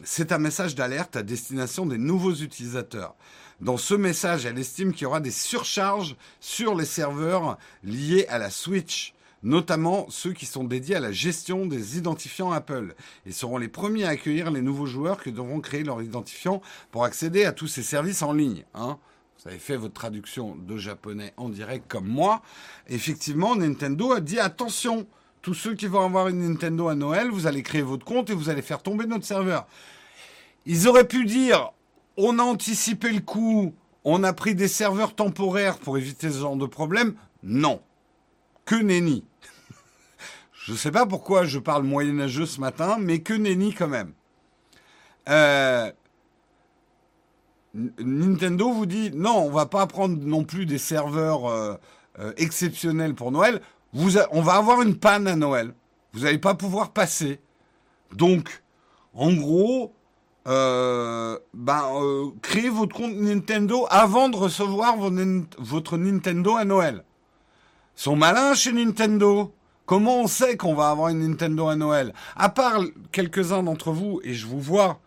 c'est un message d'alerte à destination des nouveaux utilisateurs. Dans ce message, elle estime qu'il y aura des surcharges sur les serveurs liés à la Switch notamment ceux qui sont dédiés à la gestion des identifiants Apple, et seront les premiers à accueillir les nouveaux joueurs qui devront créer leur identifiant pour accéder à tous ces services en ligne. Hein vous avez fait votre traduction de japonais en direct comme moi. Effectivement, Nintendo a dit attention, tous ceux qui vont avoir une Nintendo à Noël, vous allez créer votre compte et vous allez faire tomber notre serveur. Ils auraient pu dire on a anticipé le coup, on a pris des serveurs temporaires pour éviter ce genre de problème. Non. Que nenni. Je ne sais pas pourquoi je parle moyenâgeux ce matin, mais que nenni quand même. Euh, Nintendo vous dit non, on va pas prendre non plus des serveurs euh, euh, exceptionnels pour Noël. On va avoir une panne à Noël. Vous n'allez pas pouvoir passer. Donc, en gros, ben, créez votre compte Nintendo avant de recevoir votre Nintendo à Noël. Ils sont malins chez Nintendo. Comment on sait qu'on va avoir une Nintendo à Noël? À part quelques-uns d'entre vous, et je vous vois,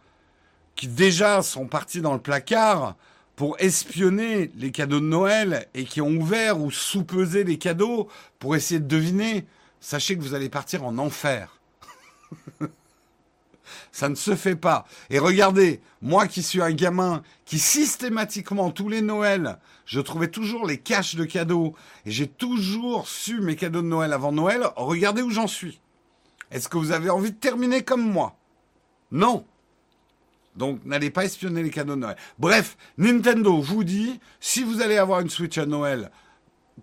qui déjà sont partis dans le placard pour espionner les cadeaux de Noël et qui ont ouvert ou sous-pesé les cadeaux pour essayer de deviner, sachez que vous allez partir en enfer. Ça ne se fait pas. Et regardez, moi qui suis un gamin qui systématiquement tous les Noëls, je trouvais toujours les caches de cadeaux et j'ai toujours su mes cadeaux de Noël avant Noël, regardez où j'en suis. Est-ce que vous avez envie de terminer comme moi? Non. Donc n'allez pas espionner les cadeaux de Noël. Bref, Nintendo vous dit, si vous allez avoir une Switch à Noël,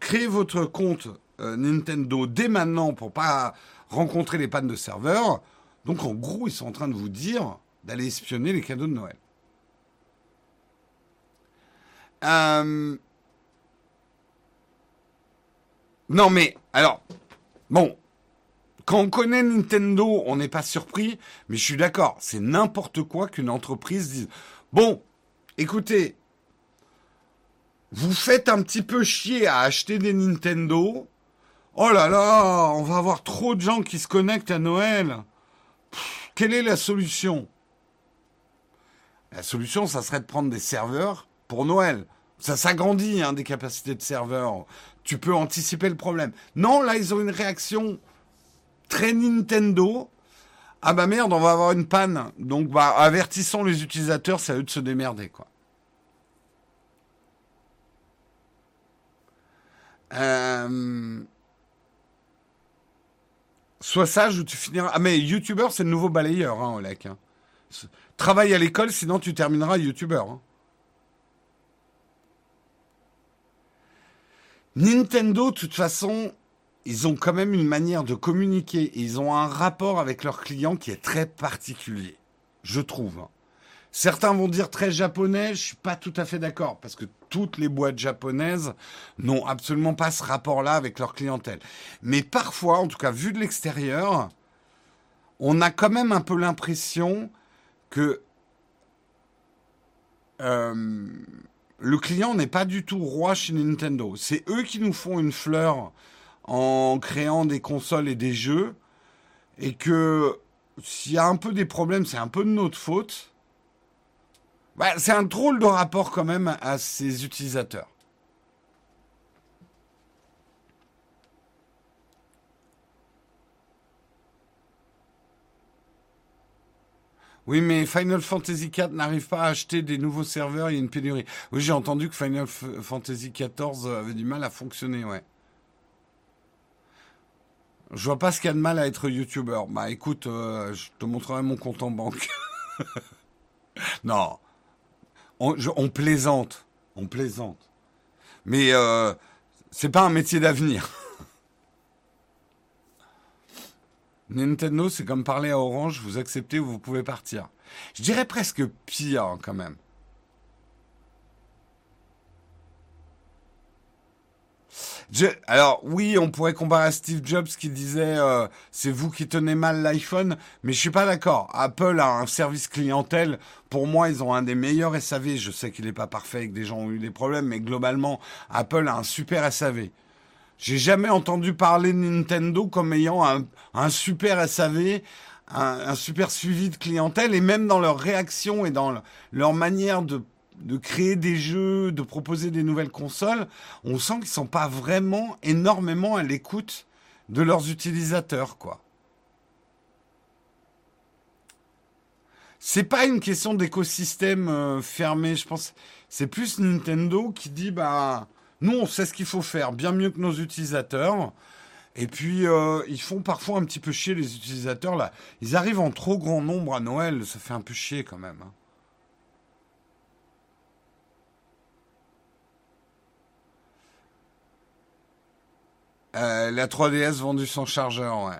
créez votre compte euh, Nintendo dès maintenant pour pas rencontrer les pannes de serveur. Donc en gros, ils sont en train de vous dire d'aller espionner les cadeaux de Noël. Euh, non mais, alors, bon, quand on connaît Nintendo, on n'est pas surpris, mais je suis d'accord, c'est n'importe quoi qu'une entreprise dise Bon, écoutez, vous faites un petit peu chier à acheter des Nintendo. Oh là là, on va avoir trop de gens qui se connectent à Noël. Quelle est la solution? La solution, ça serait de prendre des serveurs pour Noël. Ça s'agrandit, hein, des capacités de serveurs. Tu peux anticiper le problème. Non, là, ils ont une réaction très Nintendo. Ah bah merde, on va avoir une panne. Donc bah avertissons les utilisateurs, c'est à eux de se démerder quoi. Euh, Sois sage ou tu finiras. Ah mais YouTuber c'est le nouveau balayeur, hein, Olek. Hein. Travaille à l'école, sinon tu termineras YouTuber. Hein. Nintendo, de toute façon, ils ont quand même une manière de communiquer ils ont un rapport avec leurs clients qui est très particulier, je trouve. Certains vont dire très japonais, je suis pas tout à fait d'accord parce que toutes les boîtes japonaises n'ont absolument pas ce rapport-là avec leur clientèle. Mais parfois, en tout cas vu de l'extérieur, on a quand même un peu l'impression que euh, le client n'est pas du tout roi chez Nintendo. C'est eux qui nous font une fleur en créant des consoles et des jeux, et que s'il y a un peu des problèmes, c'est un peu de notre faute. Bah, c'est un drôle de rapport quand même à ses utilisateurs. Oui, mais Final Fantasy IV n'arrive pas à acheter des nouveaux serveurs, il y a une pénurie. Oui, j'ai entendu que Final Fantasy XIV avait du mal à fonctionner, ouais. Je vois pas ce qu'il y a de mal à être youtubeur. Bah écoute, euh, je te montrerai mon compte en banque. non. On, plaisante. On plaisante. Mais euh, c'est pas un métier d'avenir. Nintendo, c'est comme parler à Orange, vous acceptez ou vous pouvez partir. Je dirais presque pire quand même. Alors oui, on pourrait comparer à Steve Jobs qui disait euh, c'est vous qui tenez mal l'iPhone, mais je suis pas d'accord. Apple a un service clientèle. Pour moi, ils ont un des meilleurs SAV. Je sais qu'il n'est pas parfait, et que des gens ont eu des problèmes, mais globalement, Apple a un super SAV. J'ai jamais entendu parler de Nintendo comme ayant un, super SAV, un, super suivi de clientèle, et même dans leur réaction et dans leur manière de, de créer des jeux, de proposer des nouvelles consoles, on sent qu'ils sont pas vraiment énormément à l'écoute de leurs utilisateurs, quoi. C'est pas une question d'écosystème euh, fermé, je pense. C'est plus Nintendo qui dit bah nous, on sait ce qu'il faut faire bien mieux que nos utilisateurs. Et puis, euh, ils font parfois un petit peu chier les utilisateurs. là. Ils arrivent en trop grand nombre à Noël. Ça fait un peu chier quand même. Hein. Euh, la 3DS vendue sans chargeur, ouais.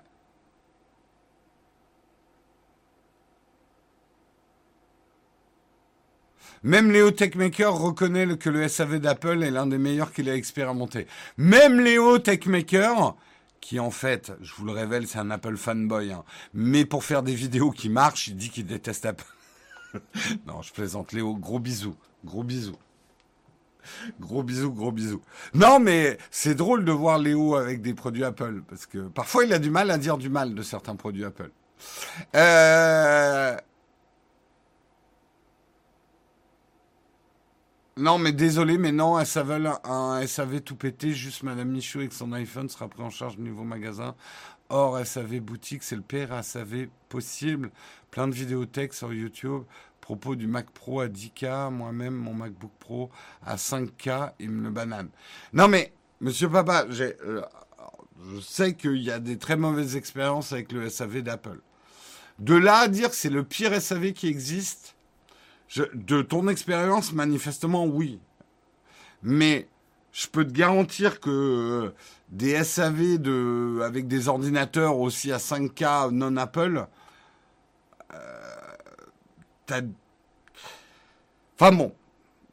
Même Léo Techmaker reconnaît que le SAV d'Apple est l'un des meilleurs qu'il a expérimenté. Même Léo Techmaker, qui en fait, je vous le révèle, c'est un Apple fanboy, hein. mais pour faire des vidéos qui marchent, il dit qu'il déteste Apple. non, je plaisante Léo, gros bisous, gros bisous. Gros bisous, gros bisous. Non, mais c'est drôle de voir Léo avec des produits Apple, parce que parfois il a du mal à dire du mal de certains produits Apple. Euh, Non, mais désolé, mais non, un SAV, un SAV tout pété, juste Madame Michou avec son iPhone sera pris en charge au niveau magasin. Or, SAV boutique, c'est le pire SAV possible. Plein de vidéothèques sur YouTube. Propos du Mac Pro à 10K, moi-même, mon MacBook Pro à 5K, il me le banane. Non, mais, monsieur Papa, euh, je sais qu'il y a des très mauvaises expériences avec le SAV d'Apple. De là à dire que c'est le pire SAV qui existe, de ton expérience, manifestement, oui. Mais je peux te garantir que euh, des SAV de, avec des ordinateurs aussi à 5K non Apple, euh, Enfin bon,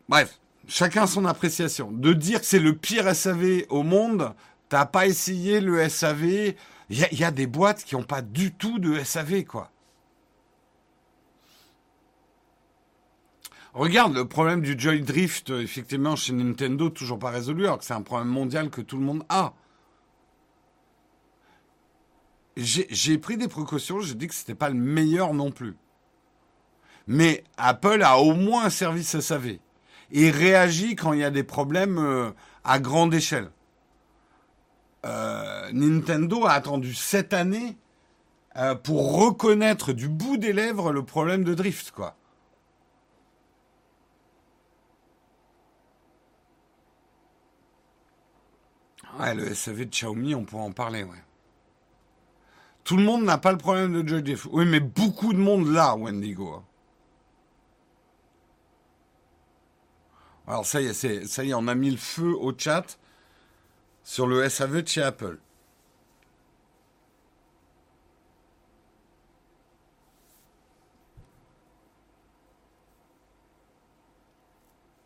bref, chacun son appréciation. De dire que c'est le pire SAV au monde, t'as pas essayé le SAV. Il y, a des boîtes qui n'ont pas du tout de SAV, quoi. Regarde, le problème du Joy Drift, effectivement, chez Nintendo, toujours pas résolu, alors que c'est un problème mondial que tout le monde a. J'ai pris des précautions, j'ai dit que c'était pas le meilleur non plus. Mais Apple a au moins un service SAV et réagit quand il y a des problèmes euh, à grande échelle. Euh, Nintendo a attendu sept années euh, pour reconnaître du bout des lèvres le problème de drift. Ouais, le SAV de Xiaomi, on pourrait en parler, ouais. Tout le monde n'a pas le problème de Joy Oui, mais beaucoup de monde là, Wendigo. Alors ça y est, on a mis le feu au chat sur le SAV de chez Apple.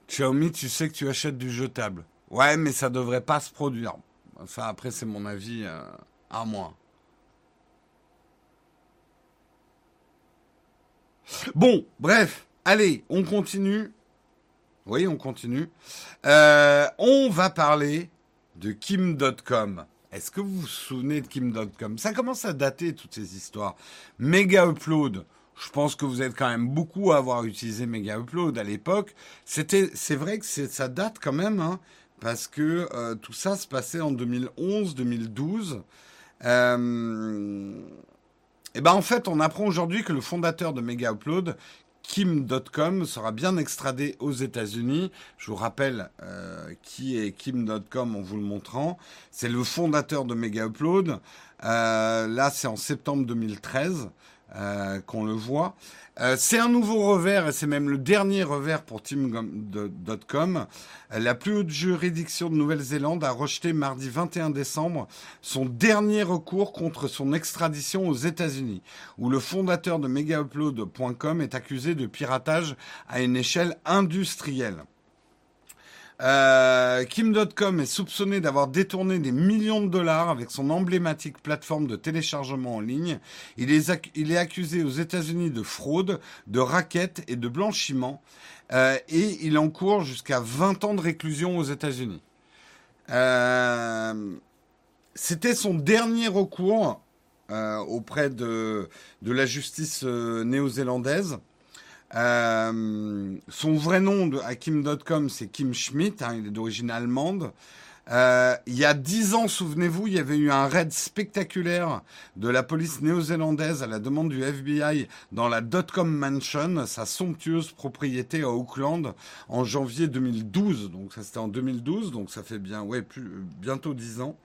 Xiaomi, tu sais que tu achètes du jetable. Ouais, mais ça devrait pas se produire. Ça, après, c'est mon avis euh, à moi. Bon, bref, allez, on continue. Oui, on continue. Euh, on va parler de Kim.com. Est-ce que vous vous souvenez de Kim.com Ça commence à dater toutes ces histoires. Mega Upload. Je pense que vous êtes quand même beaucoup à avoir utilisé Mega Upload à l'époque. C'était, c'est vrai que ça date quand même, hein, parce que euh, tout ça se passait en 2011, 2012. Euh, et ben en fait, on apprend aujourd'hui que le fondateur de Mega Upload, Kim.com sera bien extradé aux États-Unis. Je vous rappelle euh, qui est Kim.com en vous le montrant. C'est le fondateur de Mega Upload. Euh, là, c'est en septembre 2013 euh, qu'on le voit. Euh, c'est un nouveau revers et c'est même le dernier revers pour Team.com. La plus haute juridiction de Nouvelle-Zélande a rejeté mardi 21 décembre son dernier recours contre son extradition aux États-Unis, où le fondateur de MegaUpload.com est accusé de piratage à une échelle industrielle. Euh, Kim.com est soupçonné d'avoir détourné des millions de dollars avec son emblématique plateforme de téléchargement en ligne. Il est, accusé aux États-Unis de fraude, de raquettes et de blanchiment. Euh, et il encourt jusqu'à 20 ans de réclusion aux États-Unis. Euh, C'était son dernier recours euh, auprès de, la justice néo-zélandaise. Euh, son vrai nom de Hakim.com, c'est Kim Schmidt, hein, il est d'origine allemande. Euh, il y a dix ans, souvenez-vous, il y avait eu un raid spectaculaire de la police néo-zélandaise à la demande du FBI dans la Dotcom Mansion, sa somptueuse propriété à Auckland, en janvier 2012. Donc ça c'était en 2012, donc ça fait bien, ouais, bientôt dix ans.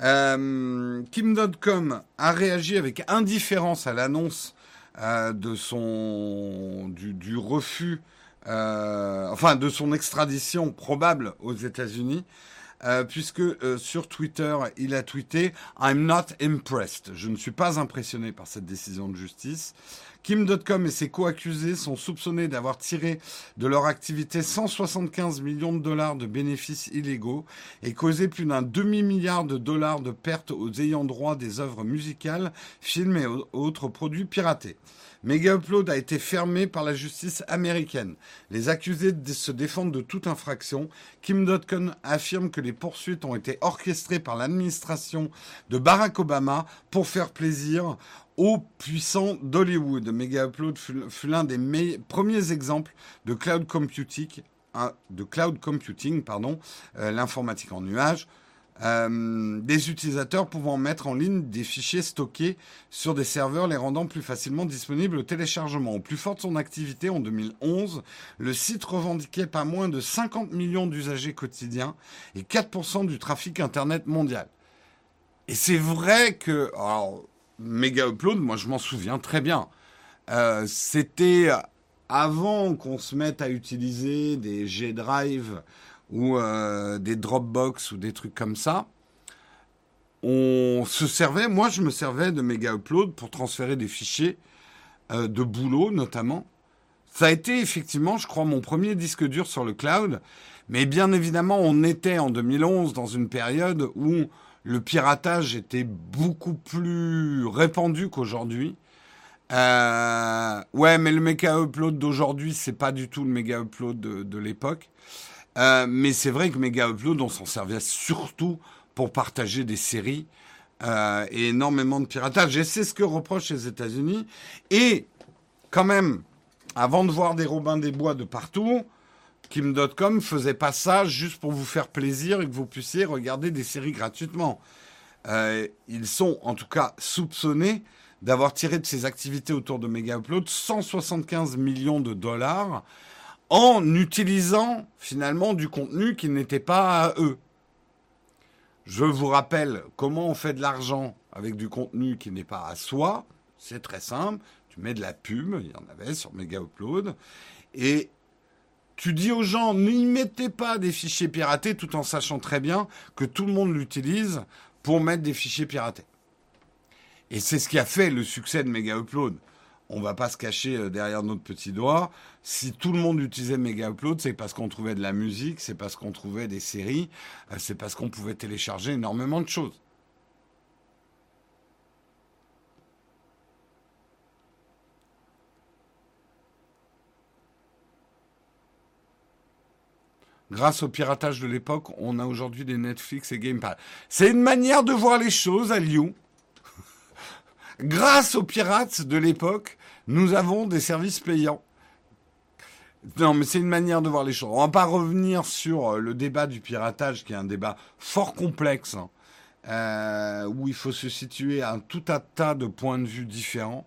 Euh, Kim.com a réagi avec indifférence à l'annonce euh, de son du, du refus, euh, enfin de son extradition probable aux États-Unis. Euh, puisque euh, sur Twitter, il a tweeté I'm not impressed. Je ne suis pas impressionné par cette décision de justice. Kim.com et ses co-accusés sont soupçonnés d'avoir tiré de leur activité 175 millions de dollars de bénéfices illégaux et causé plus d'un demi-milliard de dollars de pertes aux ayants droit des œuvres musicales, films et autres produits piratés. Mega Upload a été fermé par la justice américaine. Les accusés se défendent de toute infraction. Kim.com affirme que les poursuites ont été orchestrées par l'administration de Barack Obama pour faire plaisir aux puissants d'Hollywood. Mega Upload fut, l'un des premiers exemples de cloud computing, hein, pardon, euh, l'informatique en nuage. Euh, des utilisateurs pouvant mettre en ligne des fichiers stockés sur des serveurs, les rendant plus facilement disponibles au téléchargement. Au plus fort de son activité en 2011, le site revendiquait pas moins de 50 millions d'usagers quotidiens et 4% du trafic Internet mondial. Et c'est vrai que... Mega Upload, moi je m'en souviens très bien. Euh, C'était avant qu'on se mette à utiliser des G-Drive ou euh, des Dropbox ou des trucs comme ça. On se servait, moi je me servais de Mega Upload pour transférer des fichiers euh, de boulot notamment. Ça a été effectivement, je crois, mon premier disque dur sur le cloud. Mais bien évidemment, on était en 2011 dans une période où le piratage était beaucoup plus répandu qu'aujourd'hui. Euh, ouais, mais le méga upload d'aujourd'hui, c'est pas du tout le méga upload de, l'époque. Euh, mais c'est vrai que méga upload, on s'en servait surtout pour partager des séries euh, et énormément de piratage. Et c'est ce que reprochent les États-Unis. Et quand même, avant de voir des Robins des Bois de partout, Kim.com faisait pas ça juste pour vous faire plaisir et que vous puissiez regarder des séries gratuitement. Euh, ils sont en tout cas soupçonnés d'avoir tiré de ces activités autour de Mega Upload 175 millions de dollars en utilisant finalement du contenu qui n'était pas à eux. Je vous rappelle comment on fait de l'argent avec du contenu qui n'est pas à soi. C'est très simple. Tu mets de la pub, il y en avait sur Mega Upload, et tu dis aux gens, n'y mettez pas des fichiers piratés tout en sachant très bien que tout le monde l'utilise pour mettre des fichiers piratés. Et c'est ce qui a fait le succès de Mega Upload. On va pas se cacher euh, derrière notre petit doigt. Si tout le monde utilisait Mega Upload, c'est parce qu'on trouvait de la musique, c'est parce qu'on trouvait des séries, euh, c'est parce qu'on pouvait télécharger énormément de choses. Grâce au piratage de l'époque, on a aujourd'hui des Netflix et Game Pass. C'est une manière de voir les choses à Lyon. grâce aux pirates de l'époque, nous avons des services payants. Non, mais c'est une manière de voir les choses. On va pas revenir sur euh, le débat du piratage, qui est un débat fort complexe, hein, euh, où il faut se situer à tout un tas de points de vue différents.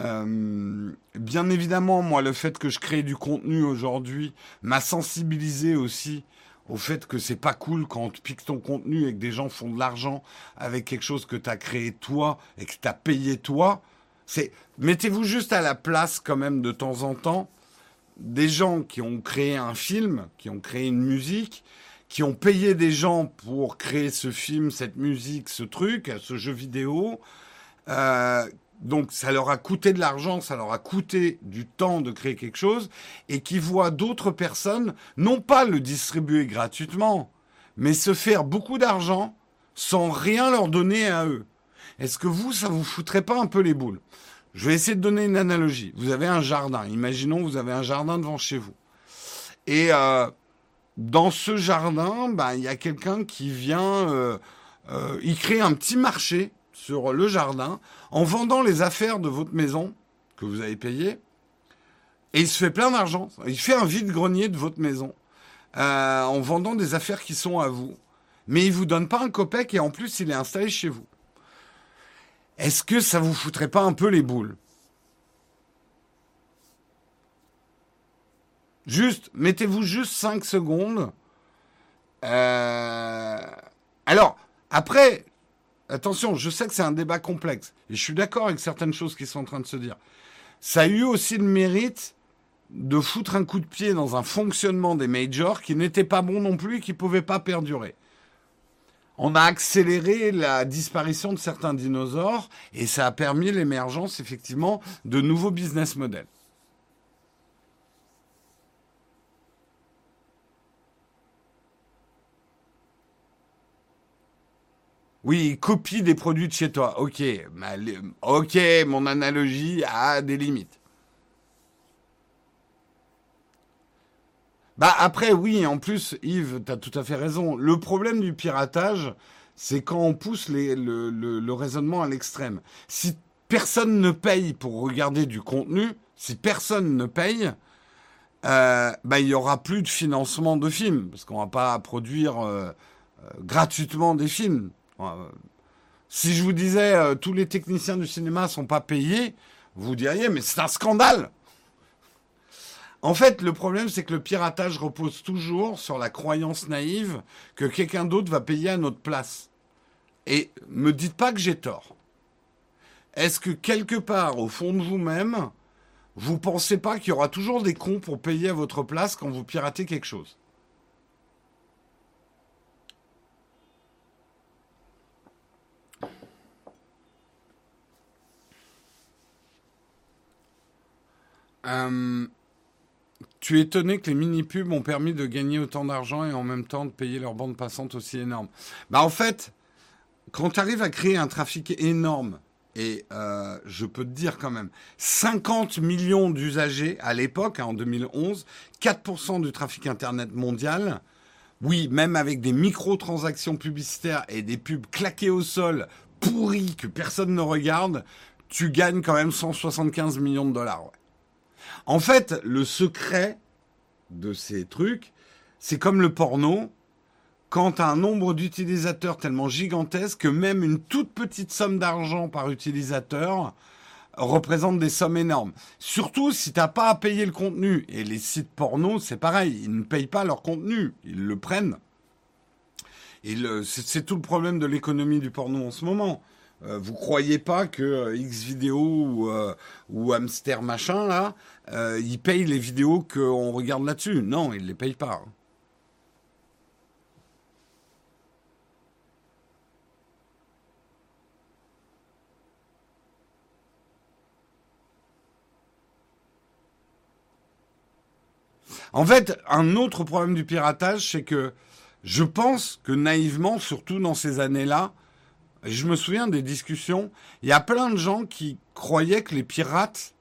Euh, bien évidemment, moi, le fait que je crée du contenu aujourd'hui m'a sensibilisé aussi au fait que c'est pas cool quand tu piques ton contenu et que des gens font de l'argent avec quelque chose que tu as créé toi et que tu as payé toi. C'est mettez-vous juste à la place quand même de temps en temps des gens qui ont créé un film, qui ont créé une musique, qui ont payé des gens pour créer ce film, cette musique, ce truc, ce jeu vidéo, euh, donc ça leur a coûté de l'argent, ça leur a coûté du temps de créer quelque chose, et qui voient d'autres personnes non pas le distribuer gratuitement, mais se faire beaucoup d'argent sans rien leur donner à eux. Est-ce que vous, ça vous foutrait pas un peu les boules? Je vais essayer de donner une analogie. Vous avez un jardin. Imaginons vous avez un jardin devant chez vous. Et euh, dans ce jardin, ben, il y a quelqu'un qui vient, euh, euh, crée un petit marché sur le jardin en vendant les affaires de votre maison que vous avez payées. Et il se fait plein d'argent. Il fait un vide-grenier de votre maison euh, en vendant des affaires qui sont à vous. Mais il vous donne pas un copec et en plus il est installé chez vous. Est-ce que ça vous foutrait pas un peu les boules? Juste, mettez-vous juste 5 secondes. Euh, alors, après, attention, je sais que c'est un débat complexe, et je suis d'accord avec certaines choses qui sont en train de se dire. Ça a eu aussi le mérite de foutre un coup de pied dans un fonctionnement des majors qui n'était pas bon non plus et qui ne pouvait pas perdurer. On a accéléré la disparition de certains dinosaures et ça a permis l'émergence effectivement de nouveaux business models. Oui, copie des produits de chez toi. Ok, mon analogie a des limites. Bah après, oui, en plus, Yves, tu as tout à fait raison. Le problème du piratage, c'est quand on pousse le, raisonnement à l'extrême. Si personne ne paye pour regarder du contenu, si personne ne paye, euh, bah, il n'y aura plus de financement de films, parce qu'on va pas produire euh, euh, gratuitement des films. Si je vous disais euh, tous les techniciens du cinéma sont pas payés, vous diriez mais c'est un scandale. En fait, le problème c'est que le piratage repose toujours sur la croyance naïve que quelqu'un d'autre va payer à notre place. Et me dites pas que j'ai tort. Est-ce que quelque part au fond de vous-même, vous pensez pas qu'il y aura toujours des cons pour payer à votre place quand vous piratez quelque chose? Euh, tu es étonné que les mini-pubs ont permis de gagner autant d'argent et en même temps de payer leur bande passante aussi énorme. Bah en fait, quand tu arrives à créer un trafic énorme, et euh, je peux te dire quand même, 50 millions d'usagers à l'époque, hein, en 2011, 4% du trafic Internet mondial, oui, même avec des micro-transactions publicitaires et des pubs claquées au sol, pourries, que personne ne regarde, tu gagnes quand même 175 millions de dollars. En fait, le secret de ces trucs, c'est comme le porno. Quand un nombre d'utilisateurs tellement gigantesque que même une toute petite somme d'argent par utilisateur représente des sommes énormes. Surtout si tu n'as pas à payer le contenu. Et les sites porno, c'est pareil, ils ne payent pas leur contenu, ils le prennent. c'est tout le problème de l'économie du porno en ce moment. Euh, vous croyez pas que euh, X vidéo ou, euh, Hamster machin là, ils payent les vidéos qu'on regarde là-dessus? Non, ils les payent pas. En fait, un autre problème du piratage, c'est que je pense que naïvement, surtout dans ces années-là, je me souviens des discussions. Il y a plein de gens qui croyaient que les pirates,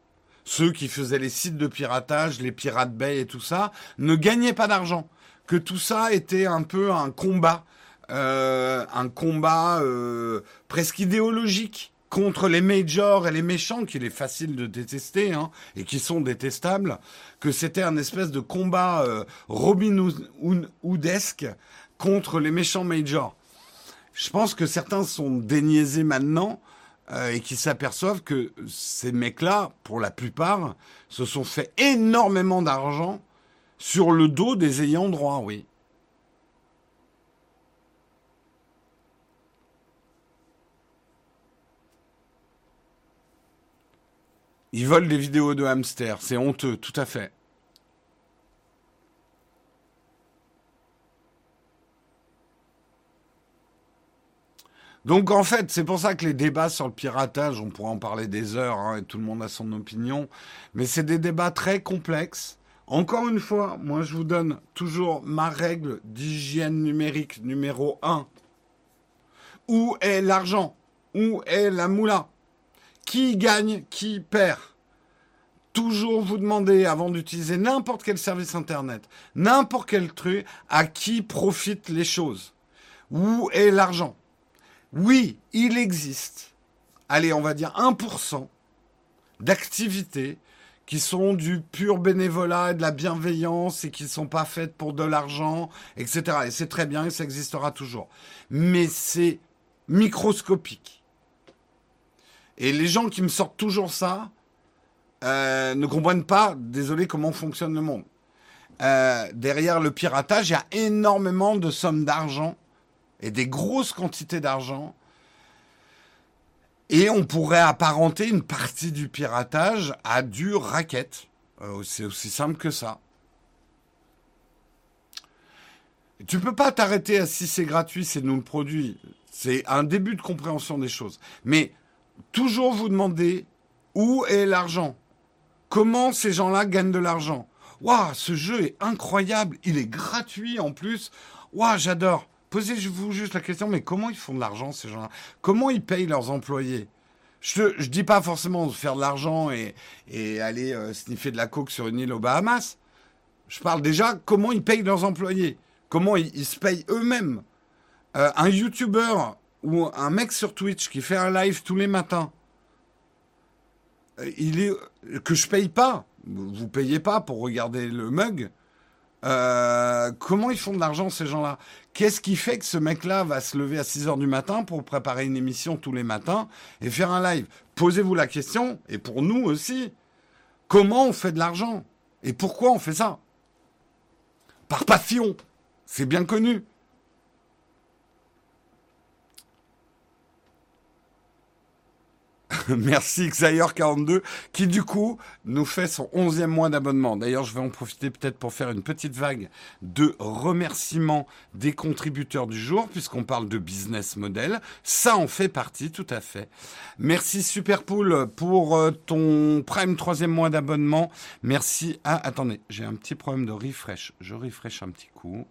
ceux qui faisaient les sites de piratage, les pirates bay et tout ça, ne gagnaient pas d'argent. que tout ça était un peu un combat, euh, un combat euh, presque idéologique contre les majors et les méchants qu'il est facile de détester hein, et qui sont détestables, que c'était un espèce de combat euh, Robin Hoodesque contre les méchants majors. Je pense que certains sont déniaisés maintenant euh, et qui s'aperçoivent que ces mecs-là, pour la plupart, se sont fait énormément d'argent sur le dos des ayants droit, oui. Ils volent des vidéos de hamsters, c'est honteux, tout à fait. Donc en fait, c'est pour ça que les débats sur le piratage, on pourrait en parler des heures, hein, et tout le monde a son opinion, mais c'est des débats très complexes. Encore une fois, moi je vous donne toujours ma règle d'hygiène numérique numéro 1. Où est l'argent? Où est la moula? Qui gagne, qui perd? Toujours vous demander, avant d'utiliser n'importe quel service Internet, n'importe quel truc, à qui profitent les choses. Où est l'argent? Oui, il existe, allez, on va dire 1% d'activités qui sont du pur bénévolat et de la bienveillance et qui ne sont pas faites pour de l'argent, etc. Et c'est très bien et ça existera toujours. Mais c'est microscopique. Et les gens qui me sortent toujours ça euh, ne comprennent pas, désolé, comment fonctionne le monde. Euh, derrière le piratage, il y a énormément de sommes d'argent et des grosses quantités d'argent. Et on pourrait apparenter une partie du piratage à du racket. Euh, c'est aussi simple que ça. Tu peux pas t'arrêter à si c'est gratuit, c'est nous le produit. C'est un début de compréhension des choses. Mais toujours vous demander où est l'argent Comment ces gens-là gagnent de l'argent Waouh, ce jeu est incroyable, il est gratuit en plus. Waouh, j'adore. Posez-vous juste la question, mais comment ils font de l'argent ces gens-là? Comment ils payent leurs employés? Je ne dis pas forcément faire de l'argent et, aller euh, sniffer de la coke sur une île aux Bahamas. Je parle déjà comment ils payent leurs employés, comment ils, se payent eux-mêmes. Euh, un YouTuber ou un mec sur Twitch qui fait un live tous les matins, euh, il est que je paye pas. Vous payez pas pour regarder le mug. Euh, comment ils font de l'argent ces gens-là? Qu'est-ce qui fait que ce mec-là va se lever à 6 heures du matin pour préparer une émission tous les matins et faire un live? Posez-vous la question, et pour nous aussi, comment on fait de l'argent? Et pourquoi on fait ça? Par passion, c'est bien connu. Merci Xayer42 qui du coup nous fait son 11e mois d'abonnement. D'ailleurs, je vais en profiter peut-être pour faire une petite vague de remerciements des contributeurs du jour puisqu'on parle de business model. Ça en fait partie tout à fait. Merci Superpool pour euh, ton prime troisième mois d'abonnement. Merci à... Attendez, j'ai un petit problème de refresh. Je refresh un petit coup.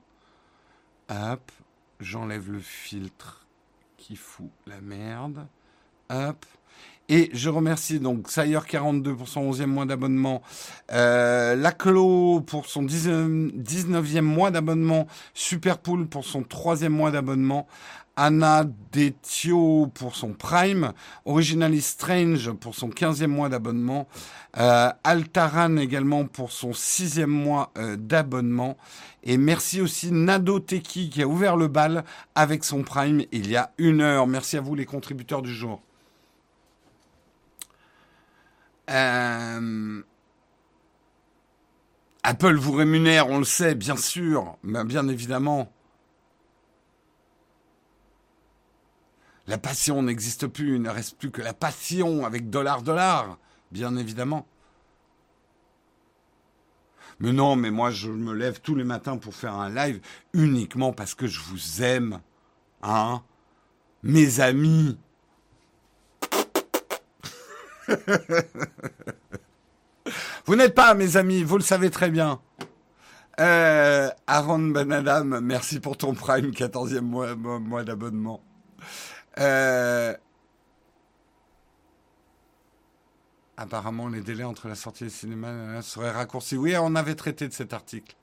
Hop, j'enlève le filtre qui fout la merde. Hop. Et je remercie donc Sayer42 pour son 11e mois d'abonnement, euh, Laclo pour son 19e mois d'abonnement, Superpool pour son 3e mois d'abonnement, Anna Detio pour son Prime, Originally Strange pour son 15e mois d'abonnement, euh, Altaran également pour son 6e mois euh, d'abonnement, et merci aussi Nado Teki qui a ouvert le bal avec son Prime il y a une heure. Merci à vous les contributeurs du jour. Euh, Apple vous rémunère, on le sait, bien sûr, mais bien évidemment. La passion n'existe plus, il ne reste plus que la passion avec dollar dollar, bien évidemment. Mais non, mais moi je me lève tous les matins pour faire un live uniquement parce que je vous aime. Hein Mes amis. vous n'êtes pas, mes amis, vous le savez très bien. Euh, Aaron Banadam, merci pour ton prime, 14e mois, d'abonnement. Euh, apparemment, les délais entre la sortie des cinémas seraient raccourcis. Oui, on avait traité de cet article.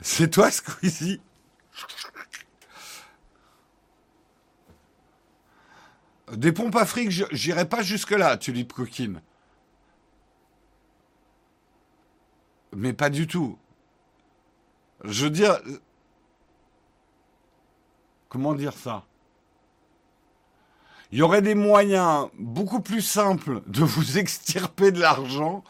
C'est toi, Squeezie? Des pompes à fric, j'irai pas jusque-là, tulipe coquine. Mais pas du tout. Je veux dire. Comment dire ça? Il y aurait des moyens beaucoup plus simples de vous extirper de l'argent.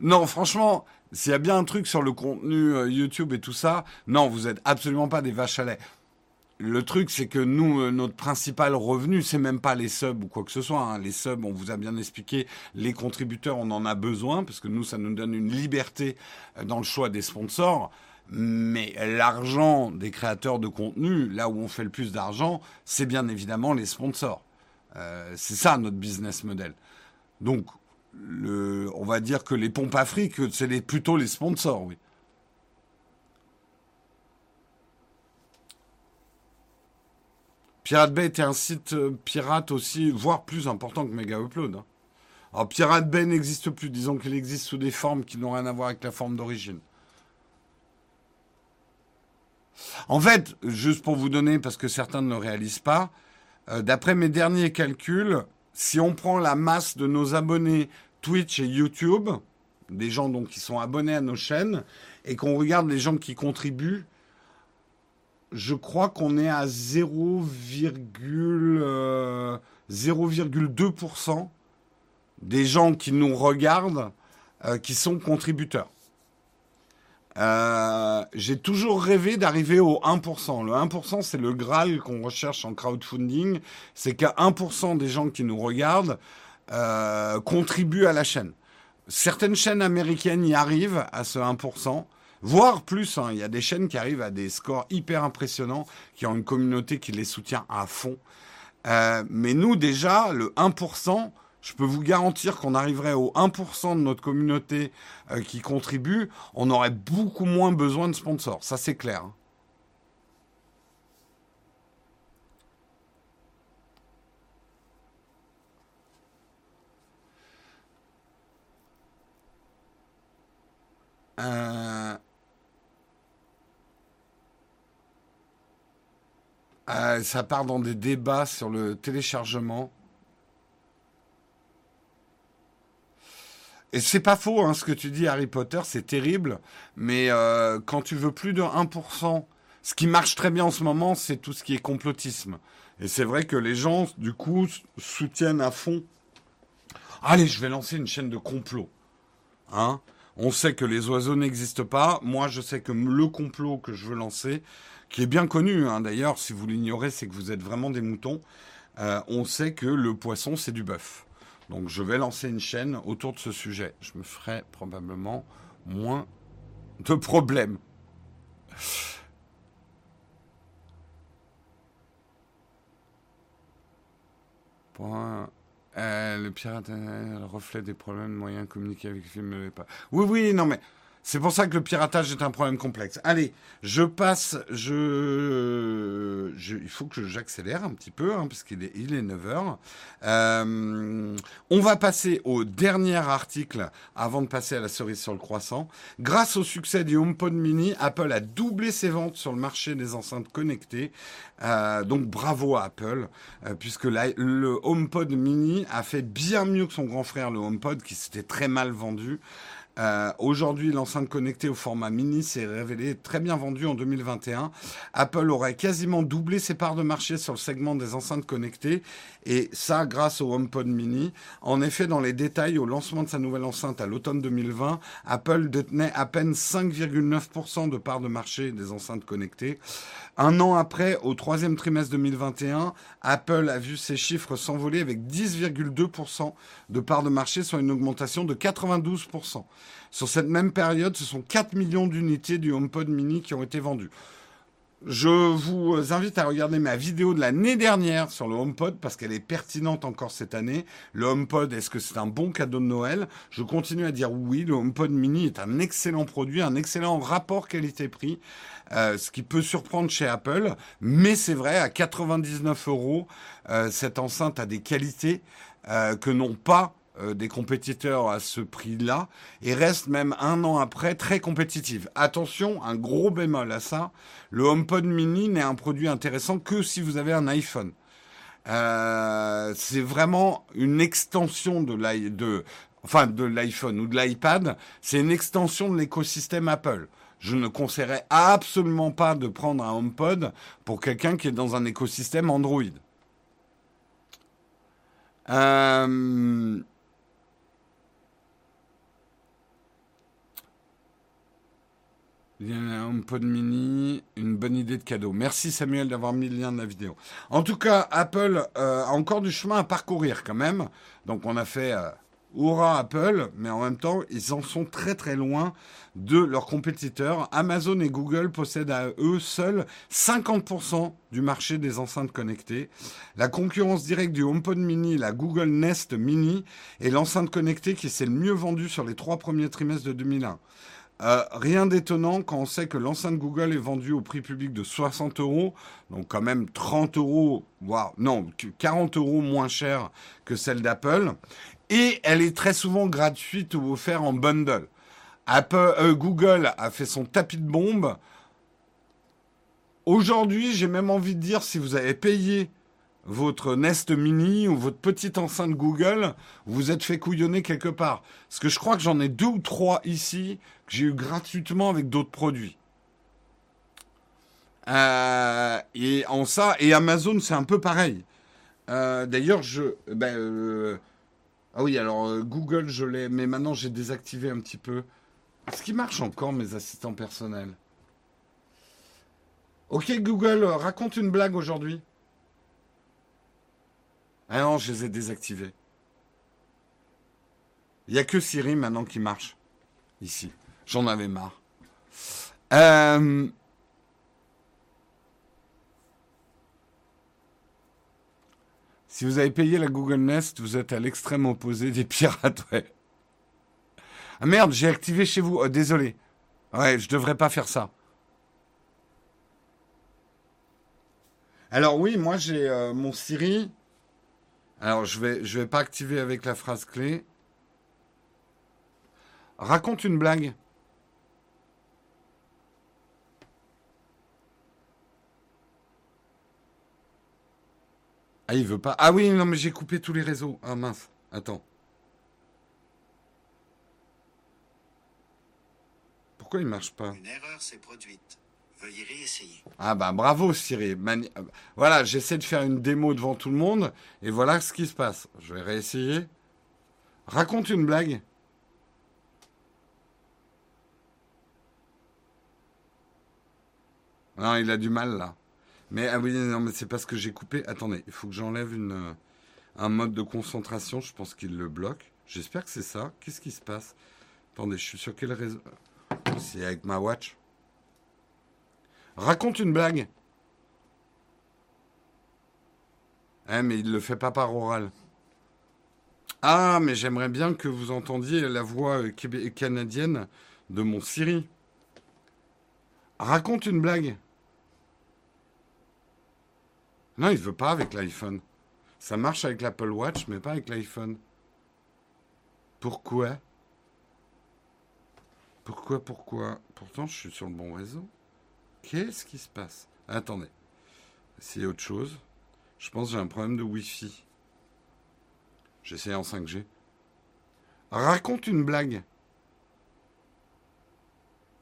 Non, franchement, s'il y a bien un truc sur le contenu euh, YouTube et tout ça, non, vous êtes absolument pas des vaches à lait le truc, c'est que nous, euh, notre principal revenu, c'est même pas les subs ou quoi que ce soit. Hein. Les subs, on vous a bien expliqué, les contributeurs, on en a besoin parce que nous, ça nous donne une liberté euh, dans le choix des sponsors. Mais l'argent des créateurs de contenu, là où on fait le plus d'argent, c'est bien évidemment les sponsors. Euh, c'est ça notre business model. Donc, on va dire que les pompes Afrique, c'est plutôt les sponsors, oui. Pirate Bay était un site euh, pirate aussi, voire plus important que Mega Upload. Hein. Alors Pirate Bay n'existe plus, disons qu'il existe sous des formes qui n'ont rien à voir avec la forme d'origine. En fait, juste pour vous donner, parce que certains ne le réalisent pas, euh, d'après mes derniers calculs, si on prend la masse de nos abonnés Twitch et YouTube, des gens qui sont abonnés à nos chaînes, et qu'on regarde les gens qui contribuent, je crois qu'on est à 0,2% euh, des gens qui nous regardent euh, qui sont contributeurs. Euh, j'ai toujours rêvé d'arriver au 1%. Le 1%, c'est le Graal qu'on recherche en crowdfunding. C'est qu'à 1% des gens qui nous regardent contribuent à la chaîne. Certaines chaînes américaines y arrivent à ce 1% voire plus. Hein. Il y a des chaînes qui arrivent à des scores hyper impressionnants, qui ont une communauté qui les soutient à fond. Euh, mais nous, déjà, le 1%, je peux vous garantir qu'on arriverait au 1% de notre communauté euh, qui contribue, on aurait beaucoup moins besoin de sponsors. Ça, c'est clair. Hein. Euh, Euh, ça part dans des débats sur le téléchargement. Et c'est pas faux, hein, ce que tu dis, Harry Potter, c'est terrible. Mais euh, quand tu veux plus de 1%, ce qui marche très bien en ce moment, c'est tout ce qui est complotisme. Et c'est vrai que les gens, du coup, soutiennent à fond. Allez, je vais lancer une chaîne de complot. Hein On sait que les oiseaux n'existent pas. Moi, je sais que le complot que je veux lancer, qui est bien connu. Hein. D'ailleurs, si vous l'ignorez, c'est que vous êtes vraiment des moutons. Euh, on sait que le poisson, c'est du bœuf. Donc je vais lancer une chaîne autour de ce sujet. Je me ferai probablement moins de problèmes. Point. Euh, le pirate, euh, le reflet des problèmes, moyens de communiquer avec le film. Pas. Oui, oui, non, mais c'est pour ça que le piratage est un problème complexe. Allez, je passe, je, il faut que j'accélère un petit peu, hein, parce qu'il est, il est 9 heures. Euh, on va passer au dernier article avant de passer à la cerise sur le croissant. Grâce au succès du HomePod Mini, Apple a doublé ses ventes sur le marché des enceintes connectées. Euh, donc bravo à Apple, euh, puisque le HomePod Mini a fait bien mieux que son grand frère, le HomePod, qui s'était très mal vendu. Euh, aujourd'hui, l'enceinte connectée au format mini s'est révélée très bien vendue en 2021. Apple aurait quasiment doublé ses parts de marché sur le segment des enceintes connectées, et ça grâce au HomePod mini. En effet, dans les détails, au lancement de sa nouvelle enceinte à l'automne 2020, Apple détenait à peine 5,9% de parts de marché des enceintes connectées. Un an après, au troisième trimestre 2021, Apple a vu ses chiffres s'envoler avec 10,2% de parts de marché, soit une augmentation de 92%. Sur cette même période, ce sont 4 millions d'unités du HomePod mini qui ont été vendues. Je vous invite à regarder ma vidéo de l'année dernière sur le HomePod parce qu'elle est pertinente encore cette année. Le HomePod, est-ce que c'est un bon cadeau de Noël? Je continue à dire oui, le HomePod mini est un excellent produit, un excellent rapport qualité-prix, euh, ce qui peut surprendre chez Apple. Mais c'est vrai, à 99 euros, euh, cette enceinte a des qualités euh, que n'ont pas euh, des compétiteurs à ce prix-là et reste même un an après très compétitif. Attention, un gros bémol à ça, le HomePod mini n'est un produit intéressant que si vous avez un iPhone. Euh, c'est vraiment une extension de l'iPhone ou de l'iPad, c'est une extension de l'écosystème Apple. Je ne conseillerais absolument pas de prendre un HomePod pour quelqu'un qui est dans un écosystème Android. Euh, Il y a un HomePod mini, une bonne idée de cadeau. Merci Samuel d'avoir mis le lien de la vidéo. En tout cas, Apple euh, a encore du chemin à parcourir quand même. Donc on a fait euh, Hurrah Apple, mais en même temps, ils en sont très très loin de leurs compétiteurs. Amazon et Google possèdent à eux seuls 50% du marché des enceintes connectées. La concurrence directe du HomePod mini, la Google Nest Mini, est l'enceinte connectée qui s'est le mieux vendue sur les trois premiers trimestres de 2001. Euh, rien d'étonnant quand on sait que l'enceinte Google est vendue au prix public de 60 euros, donc quand même 30 euros, voire non, 40 euros moins cher que celle d'Apple. Et elle est très souvent gratuite ou offerte en bundle. Apple, euh, Google a fait son tapis de bombe. Aujourd'hui, j'ai même envie de dire, si vous avez payé votre Nest Mini ou votre petite enceinte Google, vous êtes fait couillonner quelque part. Parce que je crois que j'en ai deux ou trois ici que j'ai eu gratuitement avec d'autres produits. Euh, et en ça, et Amazon, c'est un peu pareil. Euh, d'ailleurs, je, ben, euh, ah oui, alors Google, je l'ai, mais maintenant j'ai désactivé un petit peu. Est-ce qu'il marche encore mes assistants personnels Ok Google, raconte une blague aujourd'hui. Ah non, je les ai désactivés. Il n'y a que Siri maintenant qui marche. Ici. J'en avais marre. Euh, si vous avez payé la Google Nest, vous êtes à l'extrême opposé des pirates, ouais. Ah merde, j'ai activé chez vous. Oh, désolé. Ouais, je devrais pas faire ça. Alors oui, moi j'ai euh, mon Siri. Alors, je vais, je vais pas activer avec la phrase clé. Raconte une blague. Ah, il veut pas. Ah oui, non, mais j'ai coupé tous les réseaux. Ah mince. Attends. Pourquoi il marche pas? Une erreur s'est produite. Ah bah bravo Siri. Voilà, j'essaie de faire une démo devant tout le monde et voilà ce qui se passe. Je vais réessayer. Raconte une blague. Non, il a du mal là. Mais ah oui, non, mais c'est parce que j'ai coupé. Attendez, il faut que j'enlève une, euh, un mode de concentration. Je pense qu'il le bloque. J'espère que c'est ça. Qu'est-ce qui se passe? Attendez, je suis sur quel réseau? C'est avec ma watch. Raconte une blague. Eh, mais il le fait pas par oral. Ah, mais j'aimerais bien que vous entendiez la voix euh, canadienne de mon Siri. Raconte une blague. Non, il veut pas avec l'iPhone. Ça marche avec l'Apple Watch, mais pas avec l'iPhone. Pourquoi? Pourquoi, pourquoi? Pourtant, je suis sur le bon réseau. Qu'est-ce qui se passe? Attendez. C'est autre chose. Je pense que j'ai un problème de Wi-Fi. J'essaie en 5G. Raconte une blague.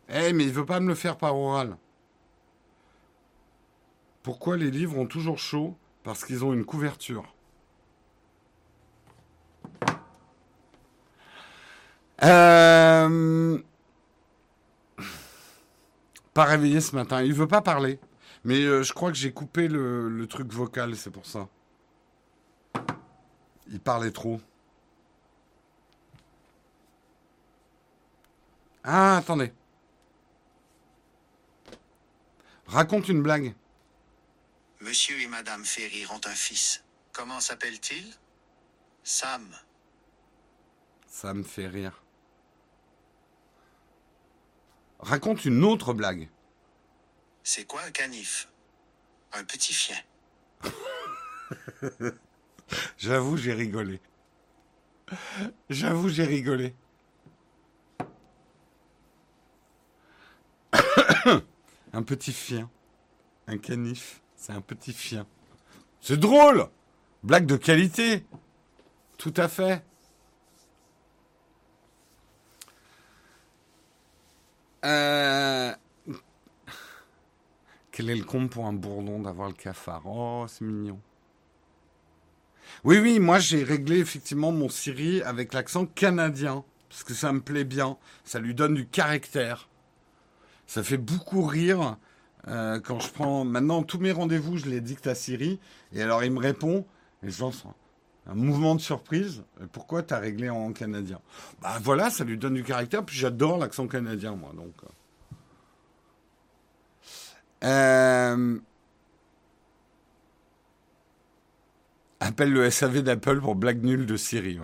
Eh, mais il veut pas me le faire par oral. Pourquoi les livres ont toujours chaud? Parce qu'ils ont une couverture. Euh pas réveillé ce matin. Il veut pas parler. Mais euh, je crois que j'ai coupé le, truc vocal, c'est pour ça. Il parlait trop. Ah, attendez. Raconte une blague. Monsieur et Madame Ferry ont un fils. Comment s'appelle-t-il? Sam. Ça me fait rire. Raconte une autre blague. C'est quoi un canif? Un petit chien. J'avoue, j'ai rigolé. J'avoue, j'ai rigolé. un petit chien. Un canif. C'est un petit chien. C'est drôle Blague de qualité Tout à fait. Euh... Quel est le compte pour un bourdon d'avoir le cafard? Oh, c'est mignon. Oui, oui, moi j'ai réglé effectivement mon Siri avec l'accent canadien, parce que ça me plaît bien, ça lui donne du caractère. Ça fait beaucoup rire euh, quand je prends... Maintenant, tous mes rendez-vous, je les dicte à Siri, et alors il me répond, et je lance un mouvement de surprise. Pourquoi tu as réglé en canadien? Bah voilà, ça lui donne du caractère, puis j'adore l'accent canadien, moi, donc... Euh... Euh, appelle le SAV d'Apple pour blague nulle de Siri.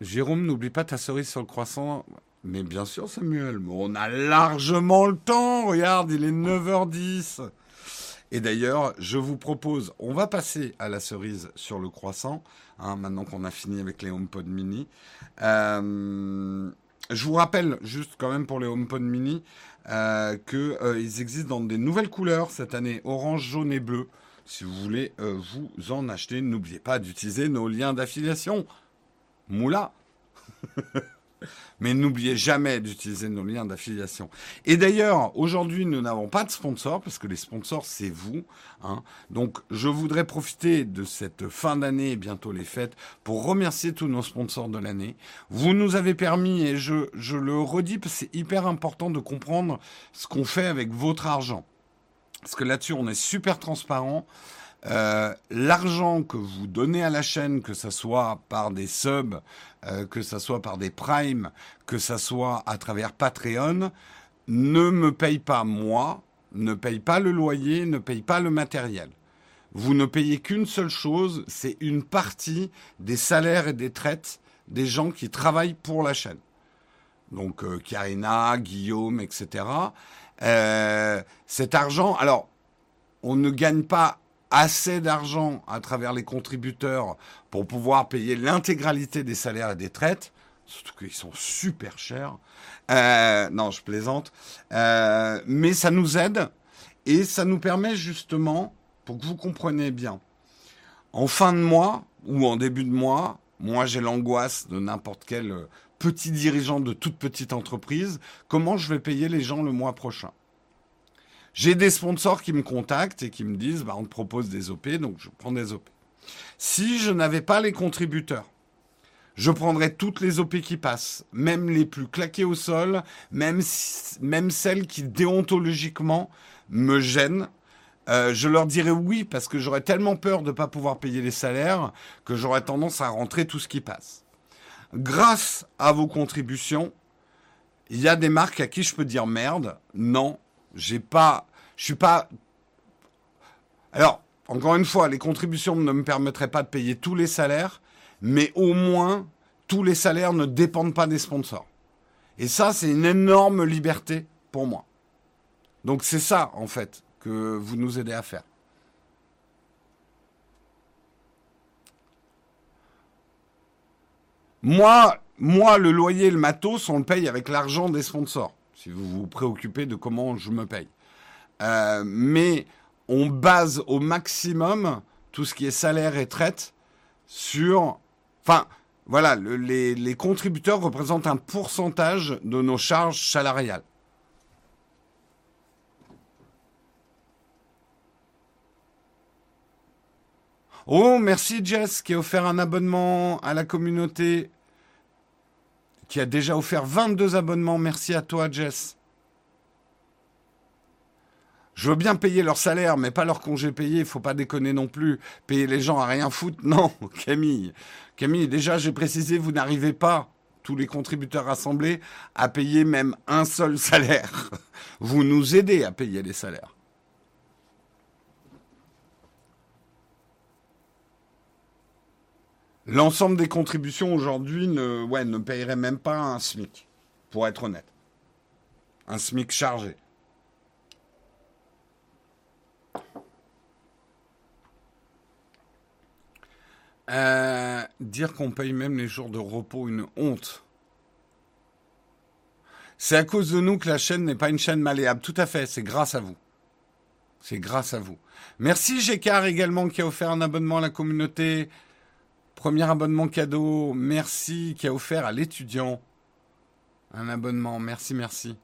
Jérôme, n'oublie pas ta cerise sur le croissant. Mais bien sûr, Samuel, on a largement le temps. Regarde, il est 9h10. Et d'ailleurs, je vous propose, on va passer à la cerise sur le croissant, hein, maintenant qu'on a fini avec les HomePod mini. Euh, je vous rappelle, juste quand même pour les HomePod mini, euh, qu'ils euh, existent dans des nouvelles couleurs cette année, orange, jaune et bleu. Si vous voulez vous en acheter, n'oubliez pas d'utiliser nos liens d'affiliation. Moula Mais n'oubliez jamais d'utiliser nos liens d'affiliation. Et d'ailleurs, aujourd'hui, nous n'avons pas de sponsor, parce que les sponsors, c'est vous. Hein. Donc, je voudrais profiter de cette fin d'année et bientôt les fêtes pour remercier tous nos sponsors de l'année. Vous nous avez permis, et je, je le redis, parce que c'est hyper important de comprendre ce qu'on fait avec votre argent. Parce que là-dessus, on est super transparent. Euh, l'argent que vous donnez à la chaîne, que ce soit par des subs, euh, que ce soit par des primes, que ce soit à travers Patreon, ne me paye pas moi, ne paye pas le loyer, ne paye pas le matériel. Vous ne payez qu'une seule chose, c'est une partie des salaires et des traites des gens qui travaillent pour la chaîne. Donc euh, Karina, Guillaume, etc. Euh, cet argent, alors, on ne gagne pas assez d'argent à travers les contributeurs pour pouvoir payer l'intégralité des salaires et des traites, surtout qu'ils sont super chers. Euh, non, je plaisante. Euh, mais ça nous aide et ça nous permet justement, pour que vous compreniez bien, en fin de mois ou en début de mois, moi j'ai l'angoisse de n'importe quel petit dirigeant de toute petite entreprise, comment je vais payer les gens le mois prochain. J'ai des sponsors qui me contactent et qui me disent bah, on te propose des OP, donc je prends des OP. Si je n'avais pas les contributeurs, je prendrais toutes les OP qui passent, même les plus claquées au sol, même, même celles qui déontologiquement me gênent. Euh, je leur dirais oui parce que j'aurais tellement peur de ne pas pouvoir payer les salaires que j'aurais tendance à rentrer tout ce qui passe. Grâce à vos contributions, il y a des marques à qui je peux dire merde, non, j'ai pas je suis pas. Alors, encore une fois, les contributions ne me permettraient pas de payer tous les salaires, mais au moins, tous les salaires ne dépendent pas des sponsors. Et ça, c'est une énorme liberté pour moi. Donc c'est ça, en fait, que vous nous aidez à faire. Moi, moi, le loyer le matos, on le paye avec l'argent des sponsors, vous vous préoccupez de comment je me paye. Euh, mais on base au maximum tout ce qui est salaire et traite sur... Enfin, voilà, les, les contributeurs représentent un pourcentage de nos charges salariales. Oh, merci Jess qui a offert un abonnement à la communauté, qui a déjà offert 22 abonnements. Merci à toi Jess. Je veux bien payer leur salaire, mais pas leur congé payé. Il faut pas déconner non plus. Payer les gens à rien foutre, non, Camille. Camille, déjà, j'ai précisé, vous n'arrivez pas, tous les contributeurs rassemblés, à payer même un seul salaire. Vous nous aidez à payer les salaires. L'ensemble des contributions aujourd'hui ne, ouais, paierait même pas un SMIC, pour être honnête. Un SMIC chargé. Euh, dire qu'on paye même les jours de repos une honte. C'est à cause de nous que la chaîne n'est pas une chaîne malléable. Tout à fait, c'est grâce à vous. C'est grâce à vous. Merci Gécard également qui a offert un abonnement à la communauté. Premier abonnement cadeau. Merci qui a offert à l'étudiant un abonnement. Merci, merci.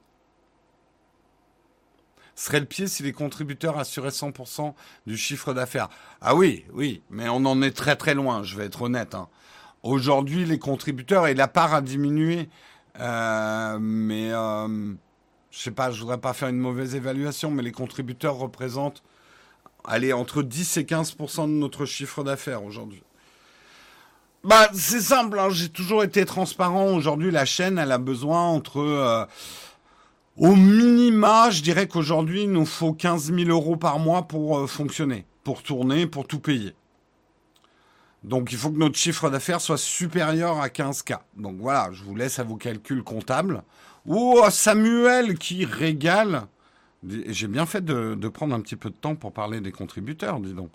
serait le pied si les contributeurs assuraient 100% du chiffre d'affaires. Ah oui, oui, mais on en est très très loin, je vais être honnête. Hein. Aujourd'hui, les contributeurs, et la part a diminué, euh, mais euh, je sais pas, je voudrais pas faire une mauvaise évaluation, mais les contributeurs représentent, allez, entre 10 et 15% de notre chiffre d'affaires aujourd'hui. Bah, c'est simple, hein, j'ai toujours été transparent. Aujourd'hui, la chaîne, elle a besoin entre... Euh, au minima, je dirais qu'aujourd'hui, il nous faut 15 000 euros par mois pour euh, fonctionner, pour tourner, pour tout payer. Donc il faut que notre chiffre d'affaires soit supérieur à 15K. Donc voilà, je vous laisse à vos calculs comptables. Ou Samuel qui régale. J'ai bien fait de, de, prendre un petit peu de temps pour parler des contributeurs, dis donc.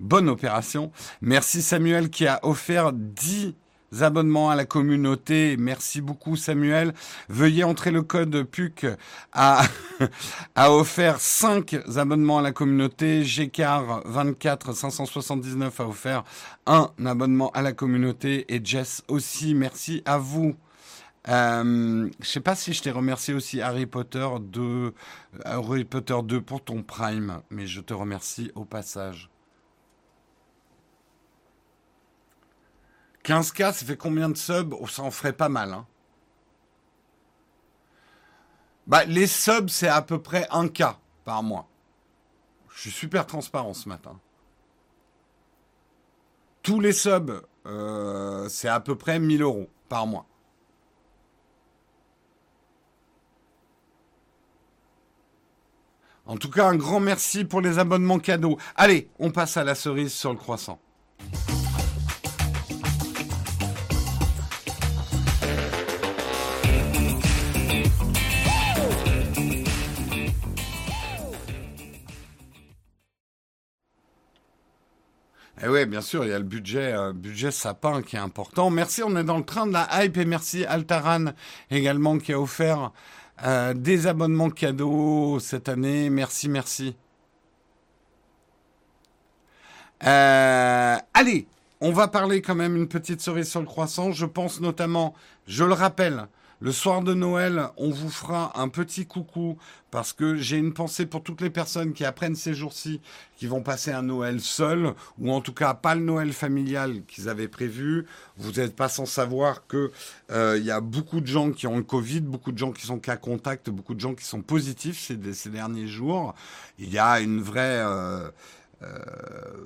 Bonne opération. Merci Samuel qui a offert 10 abonnements à la communauté. Merci beaucoup Samuel. Veuillez entrer le code PUC a, a offert 5 abonnements à la communauté. Gécard 24 579 a offert un abonnement à la communauté et Jess aussi. Merci à vous. Euh, je sais pas si je t'ai remercié aussi Harry Potter 2, Harry Potter 2 pour ton Prime, mais je te remercie au passage. 15K, ça fait combien de subs? Oh, Ça en ferait pas mal. Hein. Bah, les subs, c'est à peu près 1K par mois. Je suis super transparent ce matin. Tous les subs, euh, c'est à peu près 1000 euros par mois. En tout cas, un grand merci pour les abonnements cadeaux. Allez, on passe à la cerise sur le croissant. Eh oui, bien sûr, il y a le budget, budget sapin qui est important. Merci, on est dans le train de la hype et merci Altaran également qui a offert euh, des abonnements cadeaux cette année. Merci, merci. Euh, allez, on va parler quand même une petite cerise sur le croissant. Je pense notamment, je le rappelle, le soir de Noël, on vous fera un petit coucou parce que j'ai une pensée pour toutes les personnes qui apprennent ces jours-ci, qui vont passer un Noël seul, ou en tout cas pas le Noël familial qu'ils avaient prévu. Vous n'êtes pas sans savoir que euh, il y a beaucoup de gens qui ont le Covid, beaucoup de gens qui sont cas contact, beaucoup de gens qui sont positifs ces, derniers jours. Il y a une vraie euh,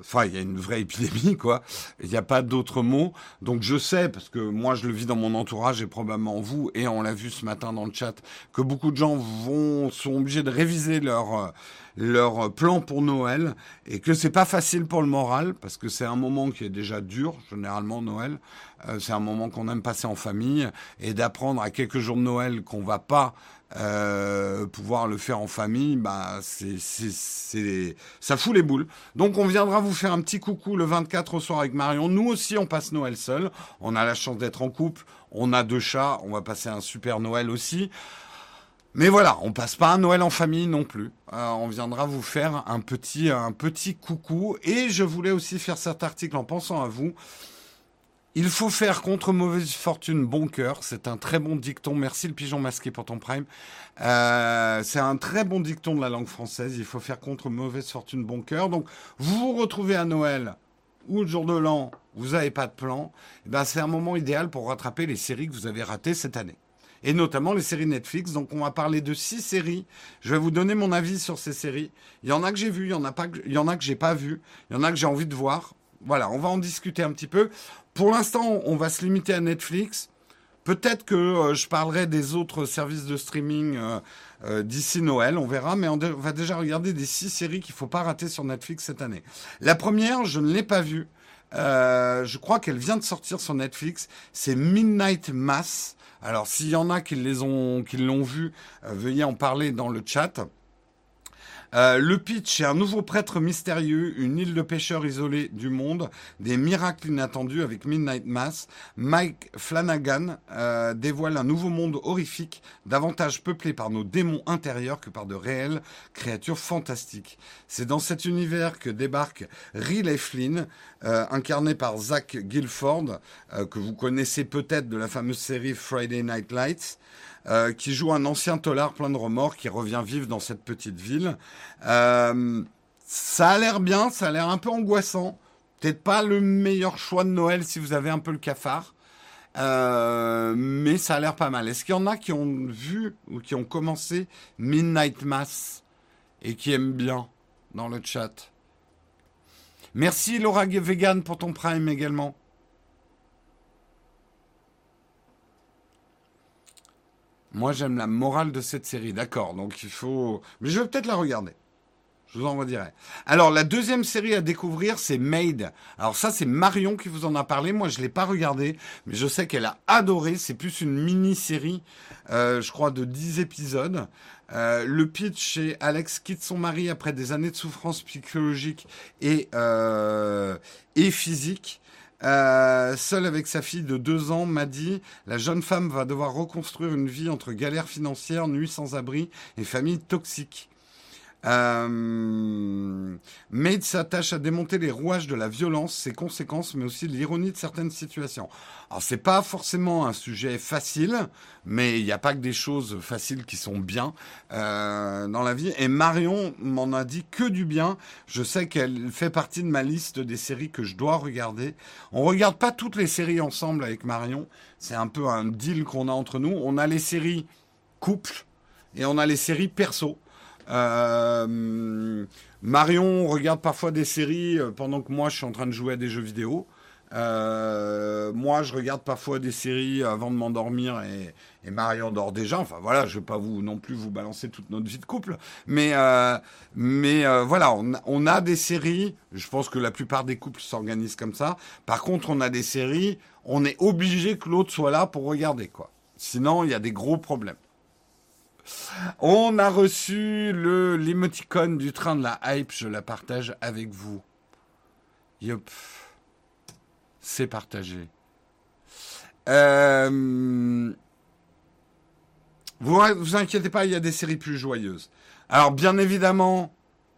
enfin, il y a une vraie épidémie, quoi. Il n'y a pas d'autre mot. Donc, je sais, parce que moi, je le vis dans mon entourage et probablement vous, et on l'a vu ce matin dans le chat, que beaucoup de gens vont sont obligés de réviser leur leur plan pour Noël et que c'est pas facile pour le moral parce que c'est un moment qui est déjà dur généralement Noël euh, c'est un moment qu'on aime passer en famille et d'apprendre à quelques jours de Noël qu'on va pas euh, pouvoir le faire en famille, bah c'est c'est ça fout les boules. Donc on viendra vous faire un petit coucou le 24 au soir avec Marion. Nous aussi on passe Noël seul. On a la chance d'être en couple. On a deux chats. On va passer un super Noël aussi. Mais voilà, on passe pas un Noël en famille non plus. Euh, on viendra vous faire un petit un petit coucou. Et je voulais aussi faire cet article en pensant à vous. Il faut faire contre mauvaise fortune bon cœur. C'est un très bon dicton. Merci le pigeon masqué pour ton prime. Euh, c'est un très bon dicton de la langue française. Il faut faire contre mauvaise fortune bon cœur. Donc, vous vous retrouvez à Noël ou le jour de l'an, vous n'avez pas de plan. Eh ben, c'est un moment idéal pour rattraper les séries que vous avez ratées cette année. Et notamment les séries Netflix. Donc, on va parler de six séries. Je vais vous donner mon avis sur ces séries. Il y en a que j'ai vu, il y en a pas, il y en a que j'ai pas vu, il y en a que j'ai envie de voir. Voilà, on va en discuter un petit peu. Pour l'instant, on va se limiter à Netflix. Peut-être que euh, je parlerai des autres services de streaming euh, euh, d'ici Noël, on verra, mais on, va déjà regarder des six séries qu'il faut pas rater sur Netflix cette année. La première, je ne l'ai pas vue. je crois qu'elle vient de sortir sur Netflix. C'est Midnight Mass. Alors, s'il y en a qui l'ont vue, veuillez en parler dans le chat. Euh, le pitch est un nouveau prêtre mystérieux, une île de pêcheurs isolée du monde, des miracles inattendus avec Midnight Mass. Mike Flanagan euh, dévoile un nouveau monde horrifique, davantage peuplé par nos démons intérieurs que par de réelles créatures fantastiques. C'est dans cet univers que débarque Riley Flynn, euh, incarné par Zach Guilford, que vous connaissez peut-être de la fameuse série Friday Night Lights. Euh, qui joue un ancien tolard plein de remords qui revient vivre dans cette petite ville. Euh, ça a l'air bien, ça a l'air un peu angoissant. Peut-être pas le meilleur choix de Noël si vous avez un peu le cafard. Euh, mais ça a l'air pas mal. Est-ce qu'il y en a qui ont vu ou qui ont commencé Midnight Mass et qui aiment bien dans le chat? Merci Laura Vegan pour ton prime également. Moi, j'aime la morale de cette série, d'accord. Donc, il faut. Mais je vais peut-être la regarder. Je vous en redirai. Alors, la deuxième série à découvrir, c'est Made. Alors, ça, c'est Marion qui vous en a parlé. Moi, je ne l'ai pas regardé, mais je sais qu'elle a adoré. C'est plus une mini-série, euh, je crois, de 10 épisodes. Euh, le pitch, c'est Alex quitte son mari après des années de souffrance psychologique et, euh, et physique. Euh, seule avec sa fille de deux ans, Maddy, la jeune femme va devoir reconstruire une vie entre galères financières, nuits sans abri et famille toxique. Euh, Maid s'attache à démonter les rouages de la violence, ses conséquences, mais aussi l'ironie de certaines situations. Alors c'est pas forcément un sujet facile, mais il n'y a pas que des choses faciles qui sont bien euh, dans la vie. Et Marion m'en a dit que du bien. Je sais qu'elle fait partie de ma liste des séries que je dois regarder. On regarde pas toutes les séries ensemble avec Marion. C'est un peu un deal qu'on a entre nous. On a les séries couple et on a les séries perso. Euh, Marion regarde parfois des séries euh, pendant que moi je suis en train de jouer à des jeux vidéo. Euh, moi, je regarde parfois des séries avant de m'endormir et, Marion dort déjà. Enfin voilà, je vais pas vous non plus vous balancer toute notre vie de couple, mais mais voilà, on, on, a des séries. Je pense que la plupart des couples s'organisent comme ça. Par contre, on a des séries, on est obligé que l'autre soit là pour regarder quoi. Sinon, il y a des gros problèmes. On a reçu le l'émoticône du train de la hype, je la partage avec vous. Yup. C'est partagé. Euh, vous inquiétez pas, il y a des séries plus joyeuses. Alors bien évidemment,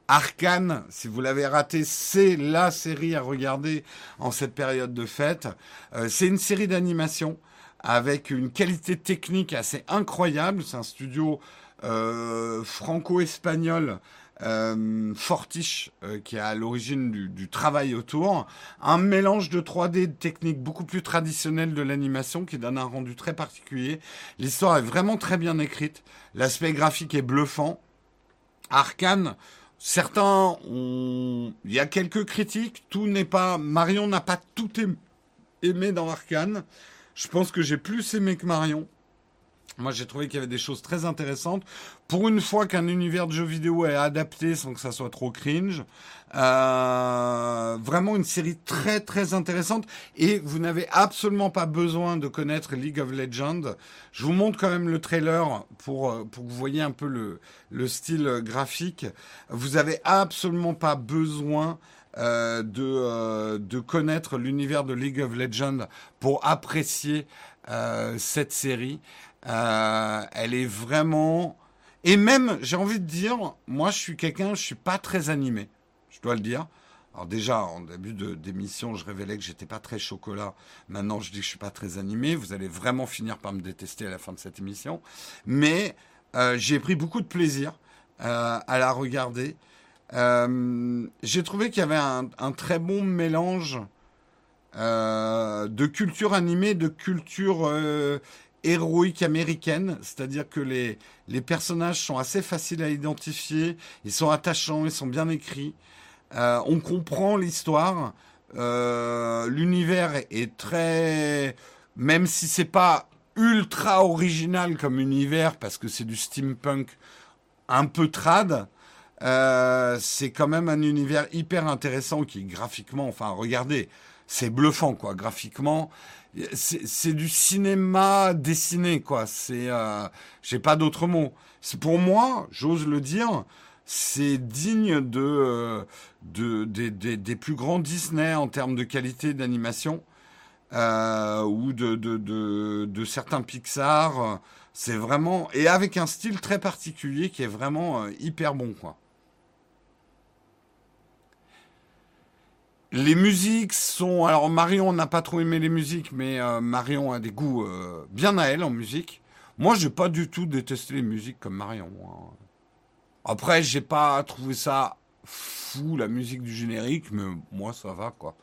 Arkane, si vous l'avez raté, c'est la série à regarder en cette période de fête. Euh, c'est une série d'animation avec une qualité technique assez incroyable. C'est un studio euh, franco-espagnol. Euh, Fortiche euh, qui est à l'origine du, travail autour, un mélange de 3D de techniques beaucoup plus traditionnelles de l'animation qui donne un rendu très particulier. L'histoire est vraiment très bien écrite, l'aspect graphique est bluffant. Arcane, certains ont... il y a quelques critiques, tout n'est pas Marion n'a pas tout aimé dans Arcane. Je pense que j'ai plus aimé que Marion. Moi, j'ai trouvé qu'il y avait des choses très intéressantes. Pour une fois qu'un univers de jeux vidéo est adapté sans que ça soit trop cringe, euh, vraiment une série très très intéressante. Et vous n'avez absolument pas besoin de connaître League of Legends. Je vous montre quand même le trailer pour euh, pour que vous voyez un peu le le style graphique. Vous avez absolument pas besoin euh, de, euh, de connaître l'univers de League of Legends pour apprécier euh, cette série. Elle est vraiment... Et même, j'ai envie de dire, moi je suis quelqu'un, je suis pas très animé, je dois le dire. Alors déjà, en début d'émission, je révélais que j'étais pas très chocolat. Maintenant, je dis que je suis pas très animé. Vous allez vraiment finir par me détester à la fin de cette émission. Mais j'ai pris beaucoup de plaisir à la regarder. Euh, j'ai trouvé qu'il y avait un, très bon mélange euh, de culture animée, de culture euh, héroïque américaine, c'est-à-dire que les, les personnages sont assez faciles à identifier, ils sont attachants, ils sont bien écrits, on comprend l'histoire, l'univers est, est très, même si c'est pas ultra original comme univers parce que c'est du steampunk un peu trad, euh, c'est quand même un univers hyper intéressant qui graphiquement, enfin regardez, c'est bluffant quoi, graphiquement. C'est du cinéma dessiné quoi. C'est, euh, j'ai pas d'autre mot. C'est pour moi, j'ose le dire, c'est digne de, de, des plus grands Disney en termes de qualité d'animation ou de, de, certains Pixar. C'est vraiment et avec un style très particulier qui est vraiment hyper bon quoi. Les musiques sont. Alors, Marion n'a pas trop aimé les musiques, mais euh, Marion a des goûts euh, bien à elle en musique. Moi, j'ai pas du tout détesté les musiques comme Marion. Hein. Après, j'ai pas trouvé ça fou, la musique du générique, mais moi, ça va, quoi.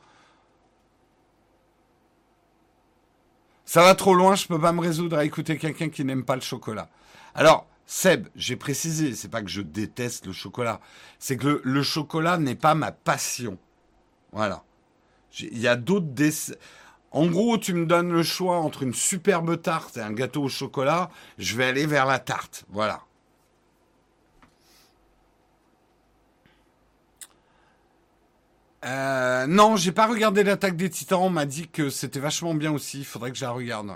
Ça va trop loin, je peux pas me résoudre à écouter quelqu'un qui n'aime pas le chocolat. Alors, Seb, j'ai précisé, c'est pas que je déteste le chocolat, c'est que le chocolat n'est pas ma passion. Voilà. Il y a d'autres En gros, tu me donnes le choix entre une superbe tarte et un gâteau au chocolat, je vais aller vers la tarte. Voilà. Euh, non, j'ai pas regardé l'attaque des titans. On m'a dit que c'était vachement bien aussi. Il faudrait que je la regarde.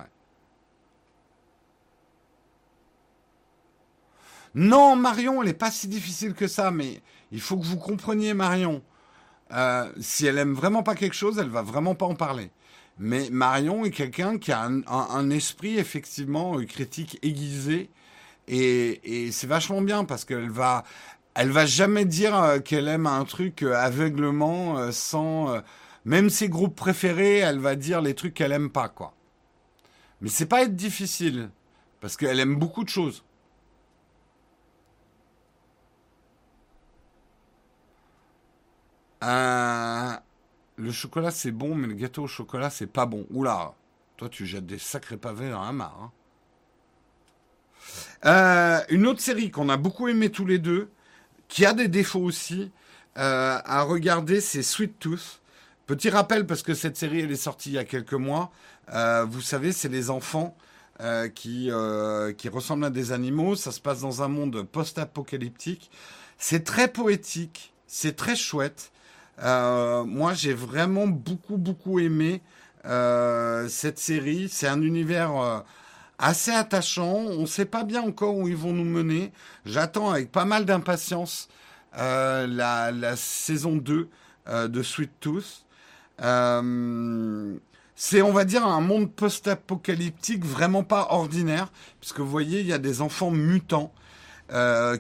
Non, Marion, elle n'est pas si difficile que ça, mais il faut que vous compreniez, Marion. Euh, si elle aime vraiment pas quelque chose, elle va vraiment pas en parler. Mais Marion est quelqu'un qui a un, esprit effectivement euh, critique aiguisé et, c'est vachement bien parce qu'elle va, elle va jamais dire euh, qu'elle aime un truc aveuglement sans, même ses groupes préférés, elle va dire les trucs qu'elle aime pas quoi. Mais c'est pas être difficile parce qu'elle aime beaucoup de choses. Euh, le chocolat, c'est bon, mais le gâteau au chocolat, c'est pas bon. Oula, toi, tu jettes des sacrés pavés dans la mare. Hein. Euh, une autre série qu'on a beaucoup aimé tous les deux, qui a des défauts aussi, euh, à regarder, c'est Sweet Tooth. Petit rappel, parce que cette série, elle est sortie il y a quelques mois. vous savez, c'est les enfants qui, qui ressemblent à des animaux. Ça se passe dans un monde post-apocalyptique. C'est très poétique, c'est très chouette. Euh, moi, j'ai vraiment beaucoup, beaucoup aimé euh, cette série. C'est un univers euh, assez attachant. On ne sait pas bien encore où ils vont nous mener. J'attends avec pas mal d'impatience la, la, saison 2 de Sweet Tooth. c'est, on va dire, un monde post-apocalyptique vraiment pas ordinaire, puisque vous voyez, il y a des enfants mutants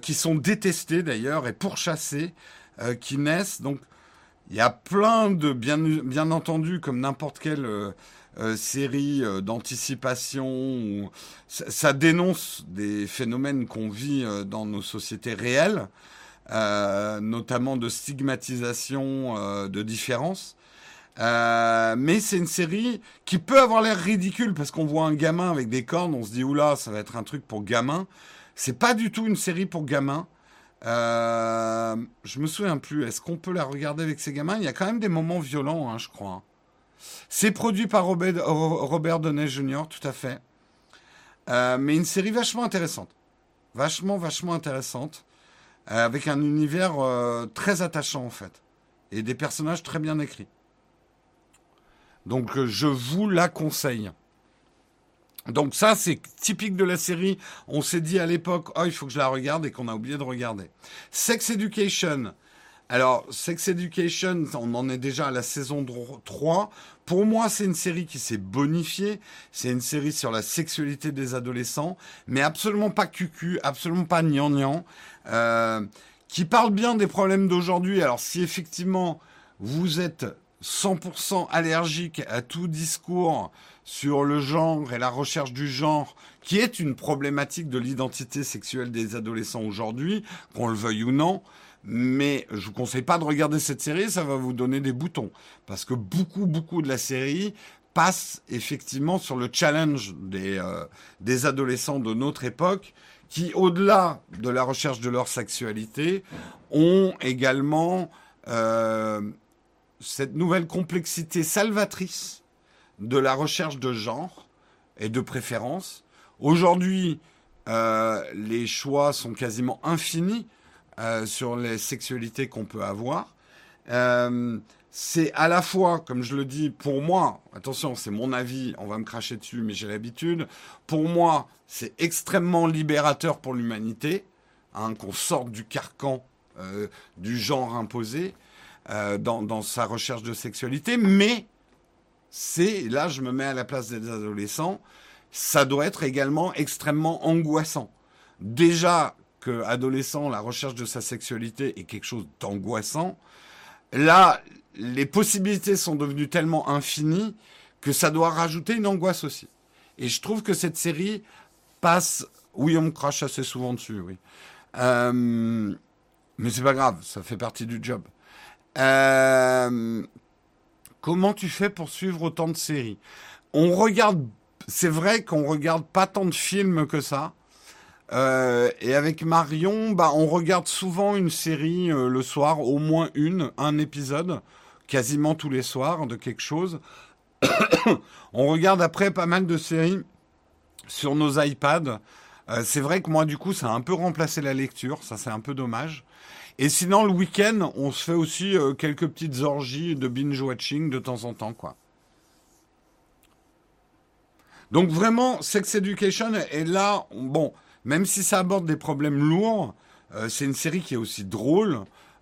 qui sont détestés d'ailleurs et pourchassés, qui naissent. Donc, il y a plein de, bien, entendu, comme n'importe quelle euh, euh, série euh, d'anticipation, ça, dénonce des phénomènes qu'on vit dans nos sociétés réelles, notamment de stigmatisation de différence. mais c'est une série qui peut avoir l'air ridicule parce qu'on voit un gamin avec des cornes, on se dit oula, ça va être un truc pour gamin. C'est pas du tout une série pour gamins. Euh, je me souviens plus. Est-ce qu'on peut la regarder avec ses gamins? Il y a quand même des moments violents, hein, je crois. C'est produit par Robert, Robert Jr., tout à fait. Euh, mais une série vachement intéressante. Vachement, vachement intéressante. Euh, avec un univers très attachant, en fait. Et des personnages très bien écrits. Donc, je vous la conseille. Donc ça, c'est typique de la série. On s'est dit à l'époque, oh, il faut que je la regarde et qu'on a oublié de regarder. Sex Education. Alors, Sex Education, on en est déjà à la saison 3. Pour moi, c'est une série qui s'est bonifiée. C'est une série sur la sexualité des adolescents, mais absolument pas cucu, absolument pas gnangnan, euh, qui parle bien des problèmes d'aujourd'hui. Alors, si effectivement vous êtes 100% allergique à tout discours sur le genre et la recherche du genre, qui est une problématique de l'identité sexuelle des adolescents aujourd'hui, qu'on le veuille ou non. Mais je vous conseille pas de regarder cette série, ça va vous donner des boutons. Parce que beaucoup, beaucoup de la série passe effectivement sur le challenge des, euh, adolescents de notre époque, qui, au-delà de la recherche de leur sexualité, ont également euh, cette nouvelle complexité salvatrice de la recherche de genre et de préférence. Aujourd'hui, euh, les choix sont quasiment infinis euh, sur les sexualités qu'on peut avoir. Euh, c'est à la fois, comme je le dis, pour moi, attention, c'est mon avis, on va me cracher dessus, mais j'ai l'habitude. Pour moi, c'est extrêmement libérateur pour l'humanité, hein, qu'on sorte du carcan du genre imposé dans, dans sa recherche de sexualité, mais c'est, là je me mets à la place des adolescents, ça doit être également extrêmement angoissant. Déjà que adolescent, la recherche de sa sexualité est quelque chose d'angoissant. Là, les possibilités sont devenues tellement infinies que ça doit rajouter une angoisse aussi. Et je trouve que cette série passe. Oui, on me crache assez souvent dessus, oui. Euh, mais c'est pas grave, ça fait partie du job. Euh, comment tu fais pour suivre autant de séries? On regarde. C'est vrai qu'on regarde pas tant de films que ça. Euh, et avec Marion, bah, on regarde souvent une série euh, le soir, au moins une, un épisode, quasiment tous les soirs de quelque chose. on regarde après pas mal de séries sur nos iPads. Euh, c'est vrai que moi, du coup, ça a un peu remplacé la lecture. Ça, c'est un peu dommage. Et sinon, le week-end, on se fait aussi euh, quelques petites orgies de binge-watching de temps en temps, quoi. Donc vraiment, Sex Education est là, bon, même si ça aborde des problèmes lourds, euh, c'est une série qui est aussi drôle,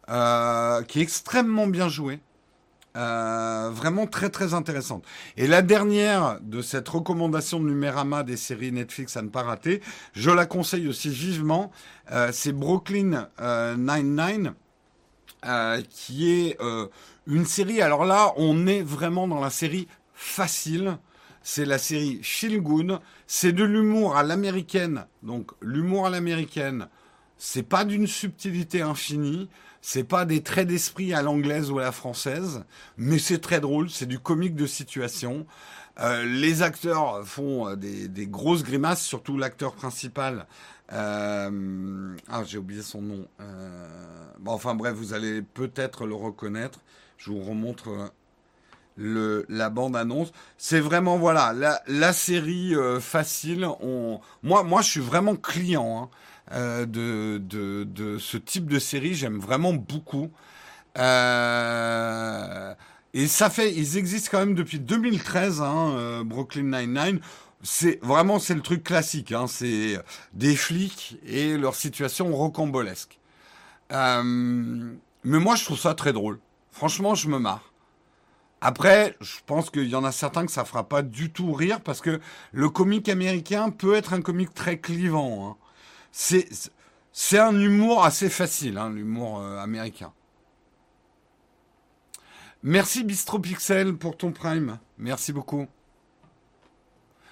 euh, qui est extrêmement bien jouée. Euh, vraiment très très intéressante. Et la dernière de cette recommandation de Numérama des séries Netflix à ne pas rater, je la conseille aussi vivement, euh, c'est Brooklyn euh, Nine-Nine, euh, qui est une série, alors là on est vraiment dans la série facile, c'est la série Feel c'est de l'humour à l'américaine, donc l'humour à l'américaine, c'est pas d'une subtilité infinie, c'est pas des traits d'esprit à l'anglaise ou à la française, mais c'est très drôle, c'est du comique de situation. Euh, les acteurs font euh, des, grosses grimaces, surtout l'acteur principal. Euh, ah, j'ai oublié son nom. Bon, enfin bref, vous allez peut-être le reconnaître. Je vous remontre le, la bande annonce. C'est vraiment voilà la, série facile. Moi, moi, je suis vraiment client. Hein euh, de, de, de, ce type de série. J'aime vraiment beaucoup. Euh, et ça fait, ils existent quand même depuis 2013, hein, euh, Brooklyn Nine-Nine. C'est vraiment c'est le truc classique, hein, c'est des flics et leur situation rocambolesque. Mais moi je trouve ça très drôle. Franchement, je me marre. Après, je pense qu'il y en a certains que ça fera pas du tout rire parce que le comique américain peut être un comique très clivant. Hein c'est un humour assez facile, hein, l'humour euh, américain. Merci Bistro Pixel pour ton prime. Merci beaucoup.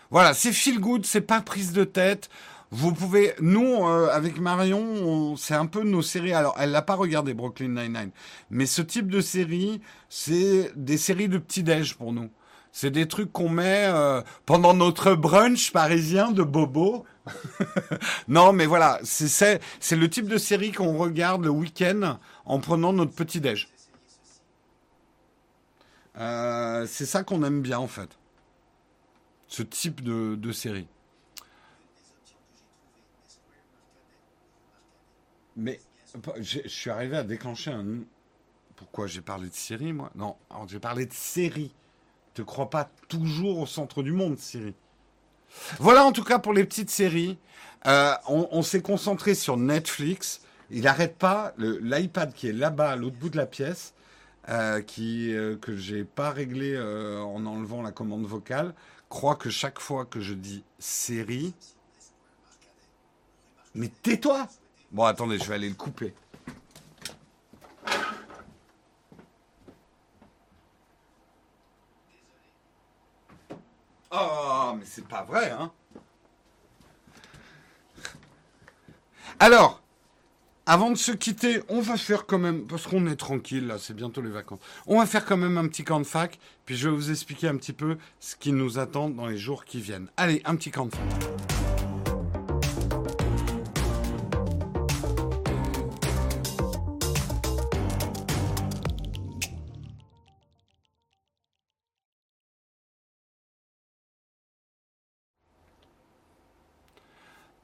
Voilà, c'est feel good, c'est pas prise de tête. Vous pouvez, nous, euh, avec Marion, c'est un peu nos séries. Alors, elle l'a pas regardé Brooklyn Nine-Nine, mais ce type de série, c'est des séries de petit-déj pour nous. C'est des trucs qu'on met euh, pendant notre brunch parisien de bobo. non, mais voilà, c'est le type de série qu'on regarde le week-end en prenant notre petit déj. Euh, c'est ça qu'on aime bien en fait. Ce type de, de série. Mais je suis arrivé à déclencher un. Pourquoi j'ai parlé de série moi? Non, j'ai parlé de série. Te crois pas toujours au centre du monde, série. Voilà en tout cas pour les petites séries. Euh, on, s'est concentré sur Netflix. Il n'arrête pas. L'iPad qui est là-bas, à l'autre bout de la pièce, euh, qui, euh, que j'ai pas réglé en enlevant la commande vocale, croit que chaque fois que je dis série. Mais tais-toi Bon, attendez, je vais aller le couper. Oh, mais c'est pas vrai, hein Alors, avant de se quitter, on va faire quand même, parce qu'on est tranquille là, c'est bientôt les vacances, on va faire quand même un petit camp de fac, puis je vais vous expliquer un petit peu ce qui nous attend dans les jours qui viennent. Allez, un petit camp de fac.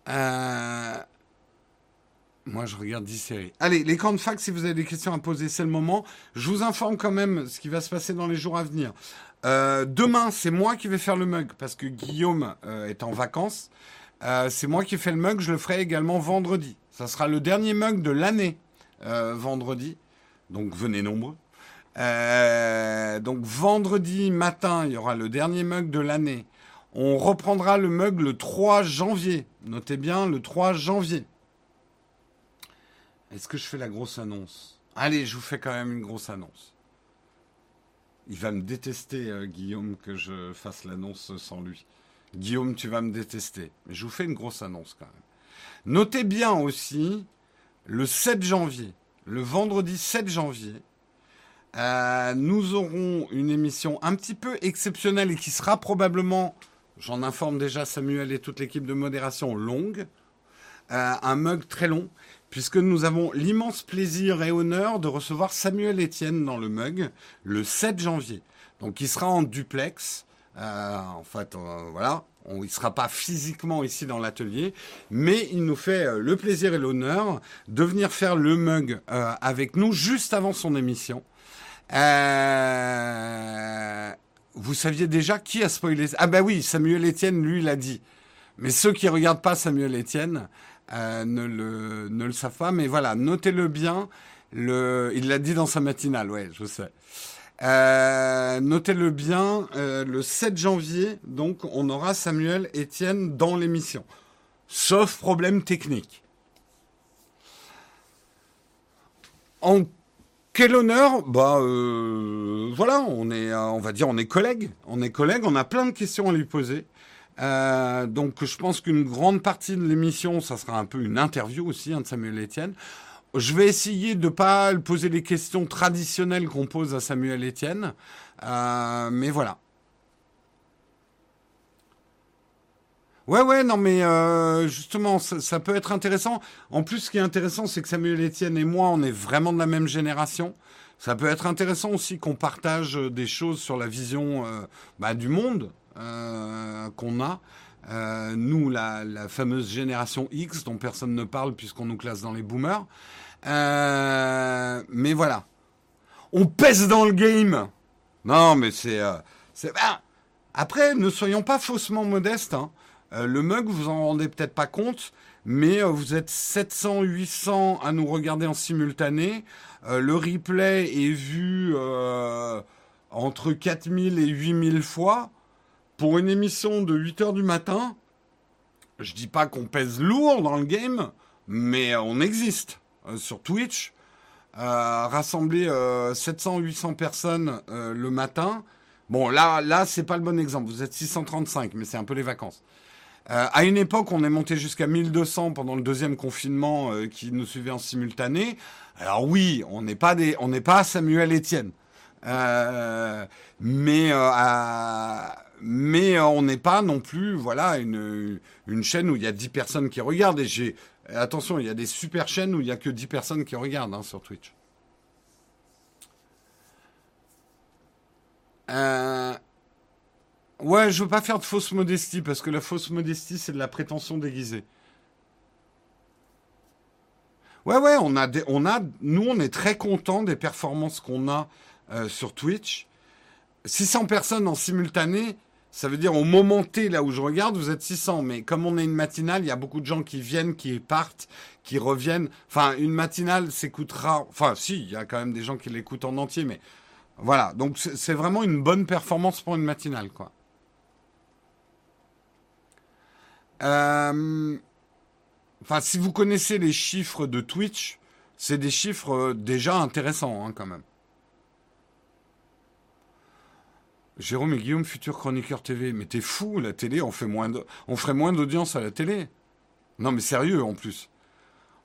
Euh... Moi, je regarde 10 séries. Allez, les camps de fac, si vous avez des questions à poser, c'est le moment. Je vous informe quand même ce qui va se passer dans les jours à venir. Euh, demain, c'est moi qui vais faire le mug parce que Guillaume euh, est en vacances. C'est moi qui fais le mug. Je le ferai également vendredi. Ça sera le dernier mug de l'année vendredi. Donc venez nombreux. donc vendredi matin, il y aura le dernier mug de l'année. On reprendra le mug le 3 janvier. Notez bien le 3 janvier. Est-ce que je fais la grosse annonce? Allez, je vous fais quand même une grosse annonce. Il va me détester, euh, Guillaume, que je fasse l'annonce sans lui. Guillaume, tu vas me détester. Mais je vous fais une grosse annonce quand même. Notez bien aussi le 7 janvier, le vendredi 7 janvier, euh, nous aurons une émission un petit peu exceptionnelle et qui sera probablement, j'en informe déjà Samuel et toute l'équipe de modération, longue. Euh, un mug très long puisque nous avons l'immense plaisir et honneur de recevoir Samuel Etienne dans le mug le 7 janvier. Donc il sera en duplex. Euh, en fait, euh, voilà, il sera pas physiquement ici dans l'atelier, mais il nous fait le plaisir et l'honneur de venir faire le mug avec nous juste avant son émission. Vous saviez déjà qui a spoilé Ah bah oui, Samuel Etienne, lui, l'a dit. Mais ceux qui regardent pas Samuel Etienne, euh, ne, le, ne savent pas. Mais voilà, notez-le bien. Il l'a dit dans sa matinale, ouais, je sais. Euh, notez-le bien, euh, le 7 janvier, donc, on aura Samuel Etienne dans l'émission. Sauf problème technique. En quel honneur Bah euh, voilà, on est, on va dire, on est collègues. On est collègues. On a plein de questions à lui poser. Euh, donc je pense qu'une grande partie de l'émission, ça sera un peu une interview aussi hein, de Samuel Etienne. Je vais essayer de pas poser les questions traditionnelles qu'on pose à Samuel Etienne, euh, mais voilà. Ouais, ouais, non, mais euh, justement, ça, peut être intéressant. En plus, ce qui est intéressant, c'est que Samuel Etienne et moi, on est vraiment de la même génération. Ça peut être intéressant aussi qu'on partage des choses sur la vision euh, bah, du monde, euh, qu'on a. Euh, nous, la, fameuse génération X dont personne ne parle puisqu'on nous classe dans les boomers. Euh, mais voilà. On pèse dans le game. Non, mais c'est... c'est ben, après, ne soyons pas faussement modestes. Hein. Le mug, vous en rendez peut-être pas compte, mais vous êtes 700, 800 à nous regarder en simultané. le replay est vu entre 4000 et 8000 fois pour une émission de 8 heures du matin, je dis pas qu'on pèse lourd dans le game, mais on existe euh, sur Twitch. Euh, rassembler 700-800 euh, personnes le matin. Bon, là, là, c'est pas le bon exemple. Vous êtes 635, mais c'est un peu les vacances. À une époque, on est monté jusqu'à 1200 pendant le deuxième confinement qui nous suivait en simultané. Alors oui, on n'est pas des, on n'est pas Samuel Etienne, mais à, mais euh, on n'est pas non plus, voilà, une, une chaîne où il y a 10 personnes qui regardent. Et j'ai, attention, il y a des super chaînes où il n'y a que 10 personnes qui regardent hein, sur Twitch. Euh, ouais, je veux pas faire de fausse modestie parce que la fausse modestie, c'est de la prétention déguisée. Ouais, ouais, on a, des, on a, nous, on est très content des performances qu'on a euh, sur Twitch. 600 personnes en simultané, ça veut dire au moment T, là où je regarde, vous êtes 600. Mais comme on est une matinale, il y a beaucoup de gens qui viennent, qui partent, qui reviennent. Enfin, une matinale s'écoutera. Enfin, si, il y a quand même des gens qui l'écoutent en entier, mais voilà. Donc, c'est vraiment une bonne performance pour une matinale, quoi. Euh, enfin, si vous connaissez les chiffres de Twitch, c'est des chiffres euh, déjà intéressants, hein, quand même. Jérôme et Guillaume, futur chroniqueur TV. Mais t'es fou, la télé, on, fait moins ferait moins d'audience à la télé. Non, mais sérieux en plus.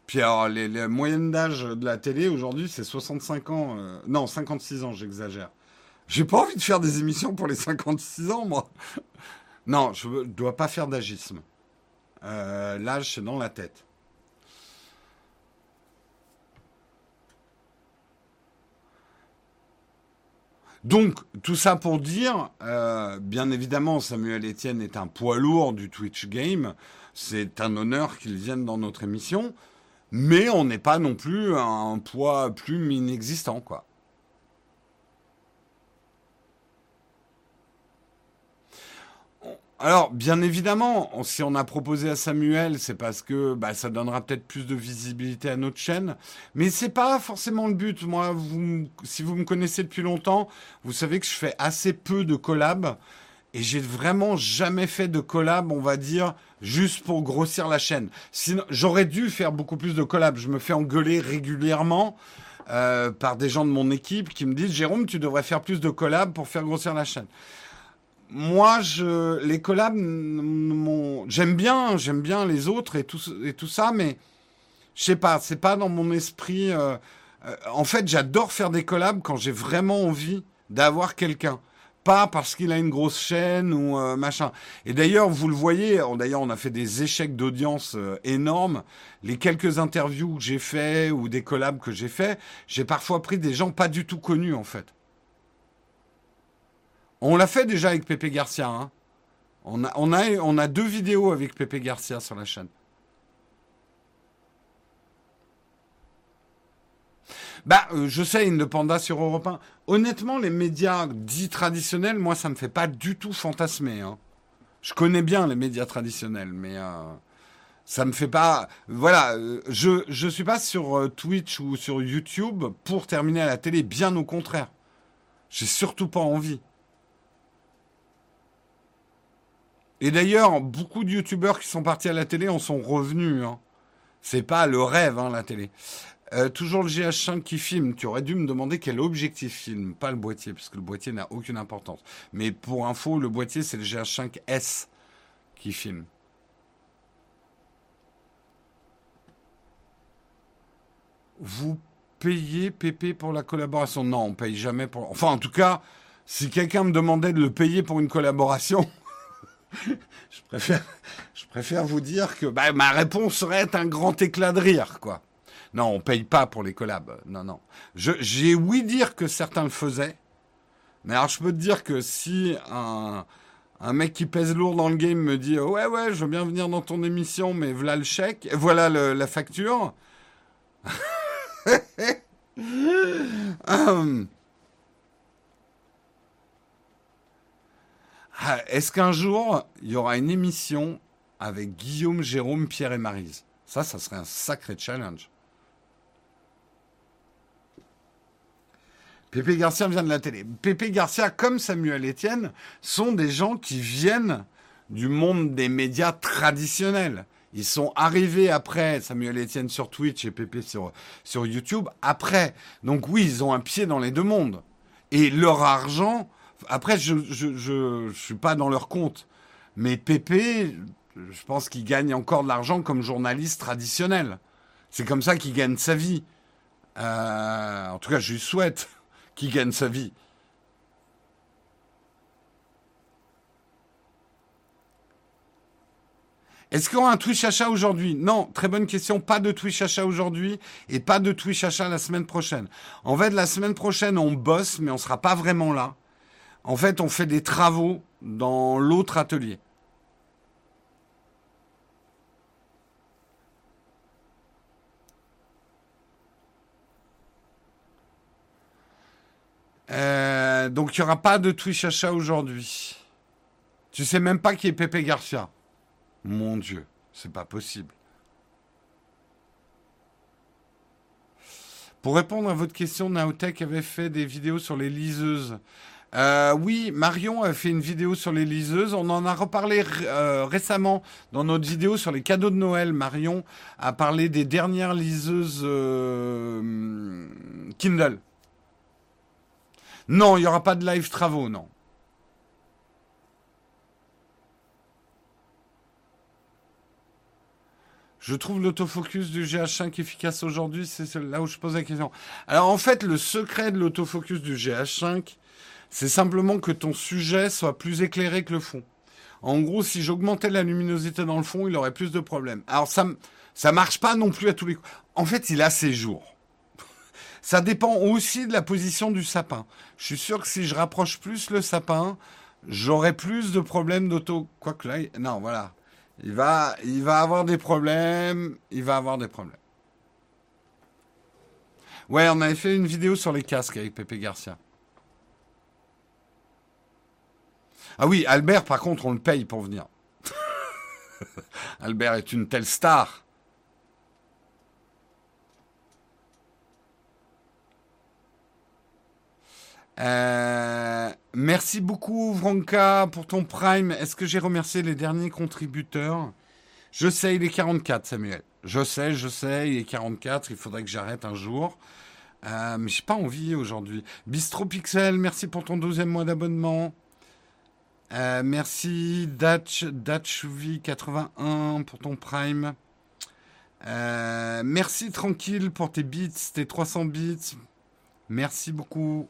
Puis alors, les, moyennes d'âge de la télé aujourd'hui, c'est 65 ans. Euh, non, 56 ans, j'exagère. J'ai pas envie de faire des émissions pour les 56 ans, moi. non, je dois pas faire d'agisme. Euh, l'âge, c'est dans la tête. Donc, tout ça pour dire, euh, bien évidemment, Samuel Etienne est un poids lourd du Twitch Game. C'est un honneur qu'il vienne dans notre émission. Mais on n'est pas non plus un poids plus inexistant, quoi. Alors, bien évidemment, si on a proposé à Samuel, c'est parce que bah, ça donnera peut-être plus de visibilité à notre chaîne. Mais c'est pas forcément le but. Moi, vous, si vous me connaissez depuis longtemps, vous savez que je fais assez peu de collabs. Et j'ai vraiment jamais fait de collab, on va dire, juste pour grossir la chaîne. Sinon, j'aurais dû faire beaucoup plus de collabs. Je me fais engueuler régulièrement euh, par des gens de mon équipe qui me disent Jérôme, tu devrais faire plus de collabs pour faire grossir la chaîne moi, je, les collabs, j'aime bien, j'aime bien les autres et tout, et tout ça, mais je sais pas, c'est pas dans mon esprit. Euh, euh, en fait, j'adore faire des collabs quand j'ai vraiment envie d'avoir quelqu'un. Pas parce qu'il a une grosse chaîne ou euh, machin. Et d'ailleurs, vous le voyez, d'ailleurs, on a fait des échecs d'audience énormes. Les quelques interviews que j'ai fait ou des collabs que j'ai fait, j'ai parfois pris des gens pas du tout connus, en fait. On l'a fait déjà avec Pepe Garcia. Hein. On, a, deux vidéos avec Pepe Garcia sur la chaîne. Bah, euh, je sais, une Panda sur Europe 1. Honnêtement, les médias dits traditionnels, moi, ça me fait pas du tout fantasmer. Hein. Je connais bien les médias traditionnels, mais euh, ça me fait pas. Voilà, euh, je je suis pas sur Twitch ou sur YouTube pour terminer à la télé. Bien au contraire, j'ai surtout pas envie. Et d'ailleurs, beaucoup de youtubeurs qui sont partis à la télé en sont revenus. Hein. C'est pas le rêve, hein, la télé. Euh, toujours le GH5 qui filme. Tu aurais dû me demander quel objectif filme, pas le boîtier, parce que le boîtier n'a aucune importance. Mais pour info, le boîtier, c'est le GH5S qui filme. Vous payez PP pour la collaboration? Non, on paye jamais pour. Enfin, en tout cas, si quelqu'un me demandait de le payer pour une collaboration, je, préfère, je préfère vous dire que bah, ma réponse serait un grand éclat de rire, quoi. Non, on paye pas pour les collabs. Non, non. J'ai oui dire que certains le faisaient. Mais alors, je peux te dire que si un, mec qui pèse lourd dans le game me dit Ouais, ouais, je veux bien venir dans ton émission, mais voilà le chèque, voilà la facture. Hum. Est-ce qu'un jour, il y aura une émission avec Guillaume, Jérôme, Pierre et Marise? Ça, ça serait un sacré challenge. Pépé Garcia vient de la télé. Pépé Garcia, comme Samuel Etienne, sont des gens qui viennent du monde des médias traditionnels. Ils sont arrivés après Samuel Etienne sur Twitch et Pépé sur, sur YouTube après. Donc oui, ils ont un pied dans les deux mondes. Et leur argent, après, je je, suis pas dans leur compte. Mais Pépé, je pense qu'il gagne encore de l'argent comme journaliste traditionnel. C'est comme ça qu'il gagne sa vie. Euh, en tout cas, je lui souhaite qu'il gagne sa vie. Est-ce qu'on a un Twitch achat aujourd'hui? Non, très bonne question. Pas de Twitch achat aujourd'hui et pas de Twitch achat la semaine prochaine. En fait, la semaine prochaine, on bosse, mais on sera pas vraiment là. En fait, on fait des travaux dans l'autre atelier. Euh, donc il n'y aura pas de Twitch achat aujourd'hui. Tu sais même pas qui est Pepe Garcia. Mon Dieu, c'est pas possible. Pour répondre à votre question, Naotech avait fait des vidéos sur les liseuses. Euh, oui, Marion a fait une vidéo sur les liseuses. On en a reparlé euh, récemment dans notre vidéo sur les cadeaux de Noël. Marion a parlé des dernières liseuses euh, Kindle. Non, il n'y aura pas de live travaux, non. Je trouve l'autofocus du GH5 efficace aujourd'hui, c'est là où je pose la question. Alors en fait, le secret de l'autofocus du GH5, c'est simplement que ton sujet soit plus éclairé que le fond. En gros, si j'augmentais la luminosité dans le fond, il aurait plus de problèmes. Alors ça, ça marche pas non plus à tous les coups. En fait, il a ses jours. Ça dépend aussi de la position du sapin. Je suis sûr que si je rapproche plus le sapin, j'aurai plus de problèmes d'auto. Quoique là, non, voilà. Il va, il va avoir des problèmes. Il va avoir des problèmes. Ouais, on avait fait une vidéo sur les casques avec Pepe Garcia. Ah oui, Albert, par contre, on le paye pour venir. Albert est une telle star. Euh, merci beaucoup, Vronka, pour ton prime. Est-ce que j'ai remercié les derniers contributeurs? Je sais, il est 44, Samuel. Je sais, je sais, il est 44. Il faudrait que j'arrête un jour. Euh, mais j'ai pas envie aujourd'hui. Bistro Pixel, merci pour ton deuxième mois d'abonnement. Euh, merci Dutch, DutchV81 pour ton prime. Euh, merci Tranquille pour tes bits, tes 300 bits. Merci beaucoup.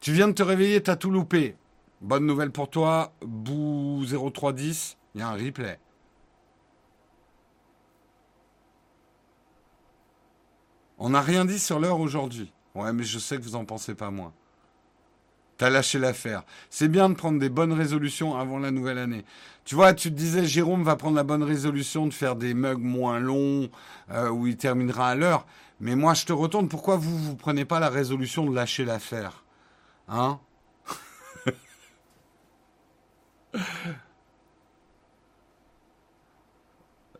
Tu viens de te réveiller, t'as tout loupé. Bonne nouvelle pour toi, Bou 0310, il y a un replay. On n'a rien dit sur l'heure aujourd'hui. Ouais, mais je sais que vous en pensez pas moins. T'as lâché l'affaire. C'est bien de prendre des bonnes résolutions avant la nouvelle année. Tu vois, tu te disais, Jérôme va prendre la bonne résolution de faire des mugs moins longs, euh, où il terminera à l'heure. Mais moi, je te retourne, pourquoi vous vous prenez pas la résolution de lâcher l'affaire? Hein?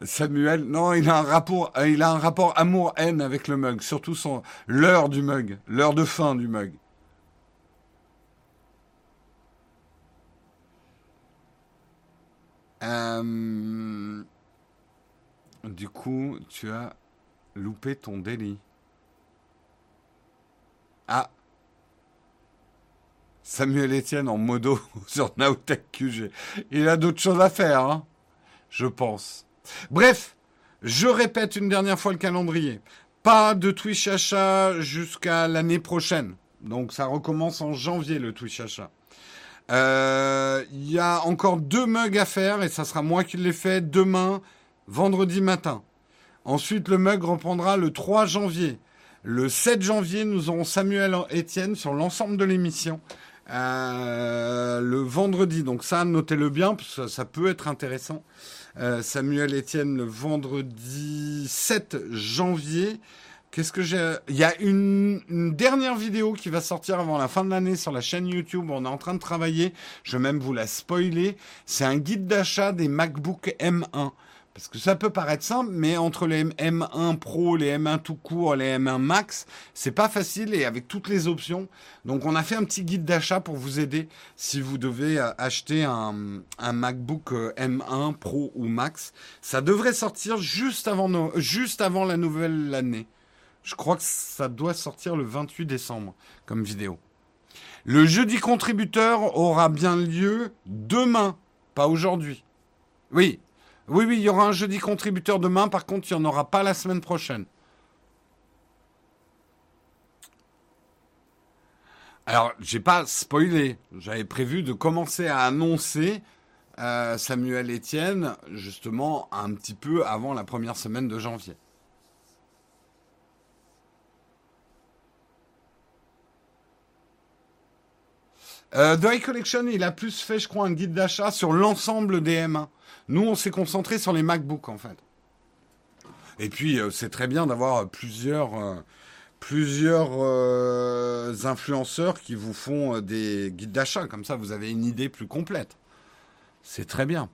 Samuel, non, il a un rapport, euh, il a un rapport amour-haine avec le mug, surtout son l'heure du mug, l'heure de fin du mug. Euh, du coup, tu as loupé ton délit. Ah Samuel Etienne en modo sur Nautech QG. Il a d'autres choses à faire, hein je pense. Bref, je répète une dernière fois le calendrier. Pas de Twitch achat jusqu'à l'année prochaine. Donc ça recommence en janvier le Twitch achat. Euh, il y a encore deux mugs à faire et ça sera moi qui les fais demain, vendredi matin. Ensuite, le mug reprendra le 3 janvier. Le 7 janvier, nous aurons Samuel Etienne sur l'ensemble de l'émission. Euh, le vendredi, donc ça, notez-le bien, parce que ça peut être intéressant. Euh, Samuel Etienne le vendredi 7 janvier. Qu'est-ce que j'ai Il y a une, dernière vidéo qui va sortir avant la fin de l'année sur la chaîne YouTube. On est en train de travailler. Je vais même vous la spoiler. C'est un guide d'achat des MacBook M1. Parce que ça peut paraître simple, mais entre les M1 Pro, les M1 tout court, les M1 Max, c'est pas facile et avec toutes les options. Donc on a fait un petit guide d'achat pour vous aider si vous devez euh, acheter un, MacBook euh, M1 Pro ou Max. Ça devrait sortir juste juste avant la nouvelle année. Je crois que ça doit sortir le 28 décembre comme vidéo. Le jeudi contributeur aura bien lieu demain, pas aujourd'hui. Oui, oui, oui, il y aura un jeudi contributeur demain. Par contre, il n'y en aura pas la semaine prochaine. Alors, j'ai pas spoilé. J'avais prévu de commencer à annoncer euh, Samuel Etienne, justement, un petit peu avant la première semaine de janvier. Euh, The Collection, il a plus fait, je crois, un guide d'achat sur l'ensemble des M1. Nous, on s'est concentré sur les MacBooks, en fait. Et puis, euh, c'est très bien d'avoir plusieurs, euh, plusieurs euh, influenceurs qui vous font des guides d'achat. Comme ça, vous avez une idée plus complète. C'est très bien.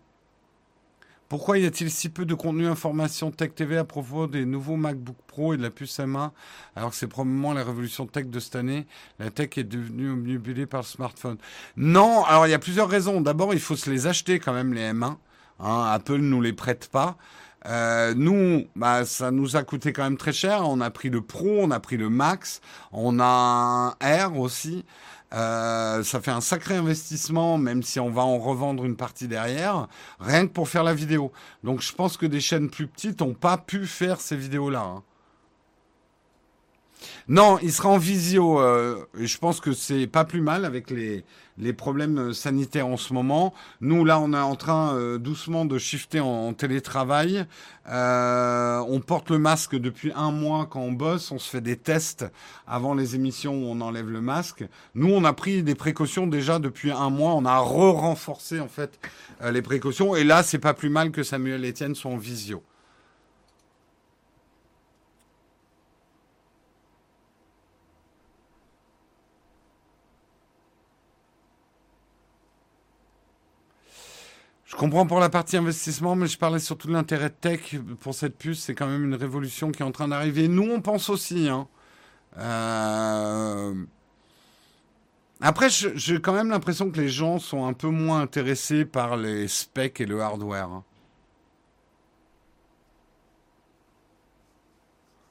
Pourquoi y a-t-il si peu de contenu information Tech TV à propos des nouveaux MacBook Pro et de la puce M1 alors que c'est probablement la révolution tech de cette année La tech est devenue omnibulée par le smartphone? Non, alors il y a plusieurs raisons. D'abord, il faut se les acheter quand même les M1. Hein, Apple ne nous les prête pas. Euh, nous, bah, ça nous a coûté quand même très cher. On a pris le Pro, on a pris le Max, on a un R aussi. Euh, ça fait un sacré investissement, même si on va en revendre une partie derrière, rien que pour faire la vidéo. Donc je pense que des chaînes plus petites n'ont pas pu faire ces vidéos-là. Hein. Non, il sera en visio. Euh, je pense que c'est pas plus mal avec les, les problèmes sanitaires en ce moment. Nous, là, on est en train euh, doucement de shifter en, télétravail. Euh, on porte le masque depuis un mois quand on bosse. On se fait des tests avant les émissions où on enlève le masque. Nous, on a pris des précautions déjà depuis un mois. On a re-renforcé en fait euh, les précautions. Et là, c'est pas plus mal que Samuel Etienne soit en visio. Comprends pour la partie investissement, mais je parlais surtout de l'intérêt tech pour cette puce. C'est quand même une révolution qui est en train d'arriver. Nous, on pense aussi. Hein. Euh, après, j'ai quand même l'impression que les gens sont un peu moins intéressés par les specs et le hardware. Hein.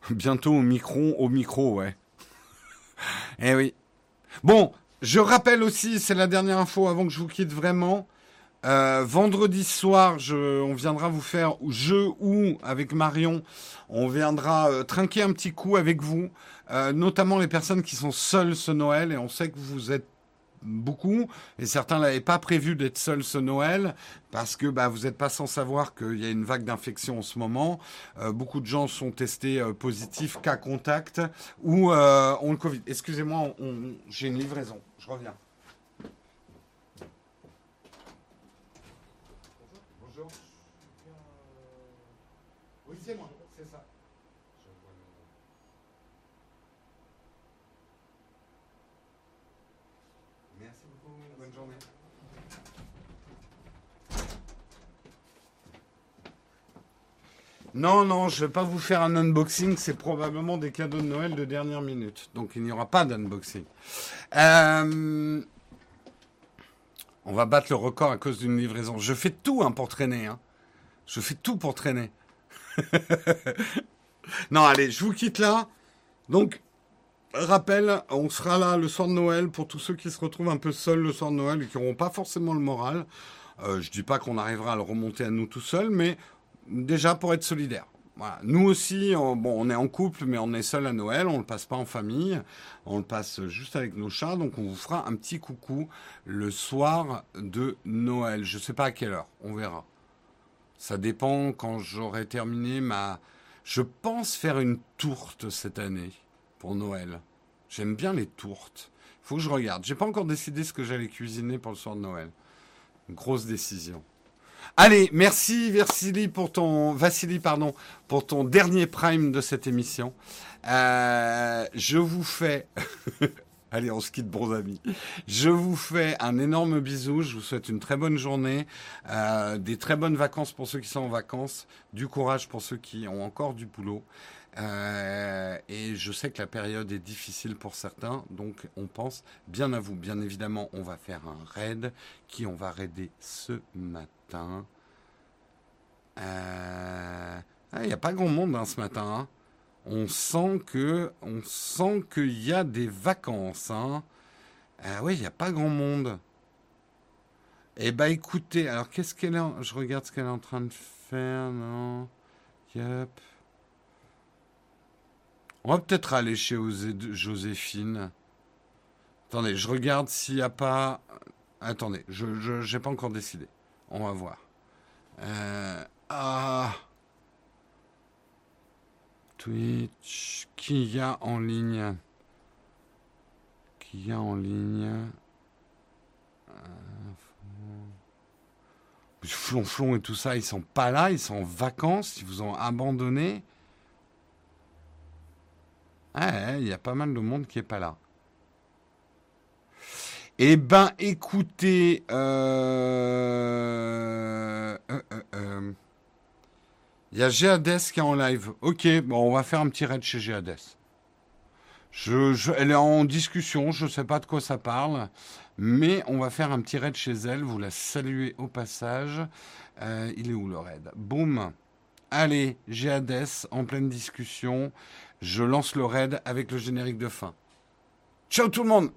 Bientôt au micro, au micro, ouais. eh oui. Bon, je rappelle aussi, c'est la dernière info avant que je vous quitte vraiment. Euh, vendredi soir, on viendra vous faire jeu ou avec Marion, on viendra euh, trinquer un petit coup avec vous, euh, notamment les personnes qui sont seules ce Noël et on sait que vous êtes beaucoup, et certains n'avaient pas prévu d'être seuls ce Noël, parce que bah, vous n'êtes pas sans savoir qu'il y a une vague d'infection en ce moment. Beaucoup de gens sont testés positifs, cas contact, ou ont le Covid. Excusez-moi, j'ai une livraison, je reviens. Bonjour. Bonjour. Oui, c'est moi. Non, non, je ne vais pas vous faire un unboxing. C'est probablement des cadeaux de Noël de dernière minute. Donc il n'y aura pas d'unboxing. Euh, on va battre le record à cause d'une livraison. Je fais tout hein, pour traîner. Hein. Je fais tout pour traîner. non, allez, je vous quitte là. Donc, rappel, on sera là le soir de Noël pour tous ceux qui se retrouvent un peu seuls le soir de Noël et qui n'auront pas forcément le moral. Euh, je ne dis pas qu'on arrivera à le remonter à nous tout seuls, mais déjà pour être solidaire. Nous aussi, on, bon, on est en couple, mais on est seul à Noël, on le passe pas en famille, on le passe juste avec nos chats, donc on vous fera un petit coucou le soir de Noël. Je sais pas à quelle heure, on verra. Ça dépend quand j'aurai terminé ma. Je pense faire une tourte cette année pour Noël. J'aime bien les tourtes. Faut que je regarde. J'ai pas encore décidé ce que j'allais cuisiner pour le soir de Noël. grosse décision. Allez, merci Vassili pour ton Vassili pardon pour ton dernier prime de cette émission. Euh, je vous fais Allez, on se quitte, bons amis. Je vous fais un énorme bisou. Je vous souhaite une très bonne journée, euh, des très bonnes vacances pour ceux qui sont en vacances, du courage pour ceux qui ont encore du boulot. Euh, et je sais que la période est difficile pour certains, donc on pense bien à vous. Bien évidemment, on va faire un raid qui on va raider ce matin? Euh, il n'y a pas grand monde ce matin. Hein. On sent que, on sent qu'il y a des vacances. Oui, il n'y a pas grand monde. Eh ben écoutez, alors qu'est-ce qu'elle est Je regarde ce qu'elle est en train de faire, non Yep. On va peut-être aller chez Joséphine. Attendez, je regarde s'il n'y a pas. Attendez, je n'ai pas encore décidé. On va voir. Euh, ah. Twitch. Qui y a en ligne? Qui y a en ligne? Flonflon et tout ça, ils sont pas là, ils sont en vacances, ils vous ont abandonné. Ah, il y a pas mal de monde qui est pas là. Eh ben, écoutez, euh, euh, euh, il y a Géades qui est en live. Ok, on va faire un petit raid chez Géades. Elle est en discussion, je ne sais pas de quoi ça parle, mais on va faire un petit raid chez elle. Vous la saluez au passage. il est où le raid? Boum. Allez, Géades en pleine discussion. Je lance le raid avec le générique de fin. Ciao tout le monde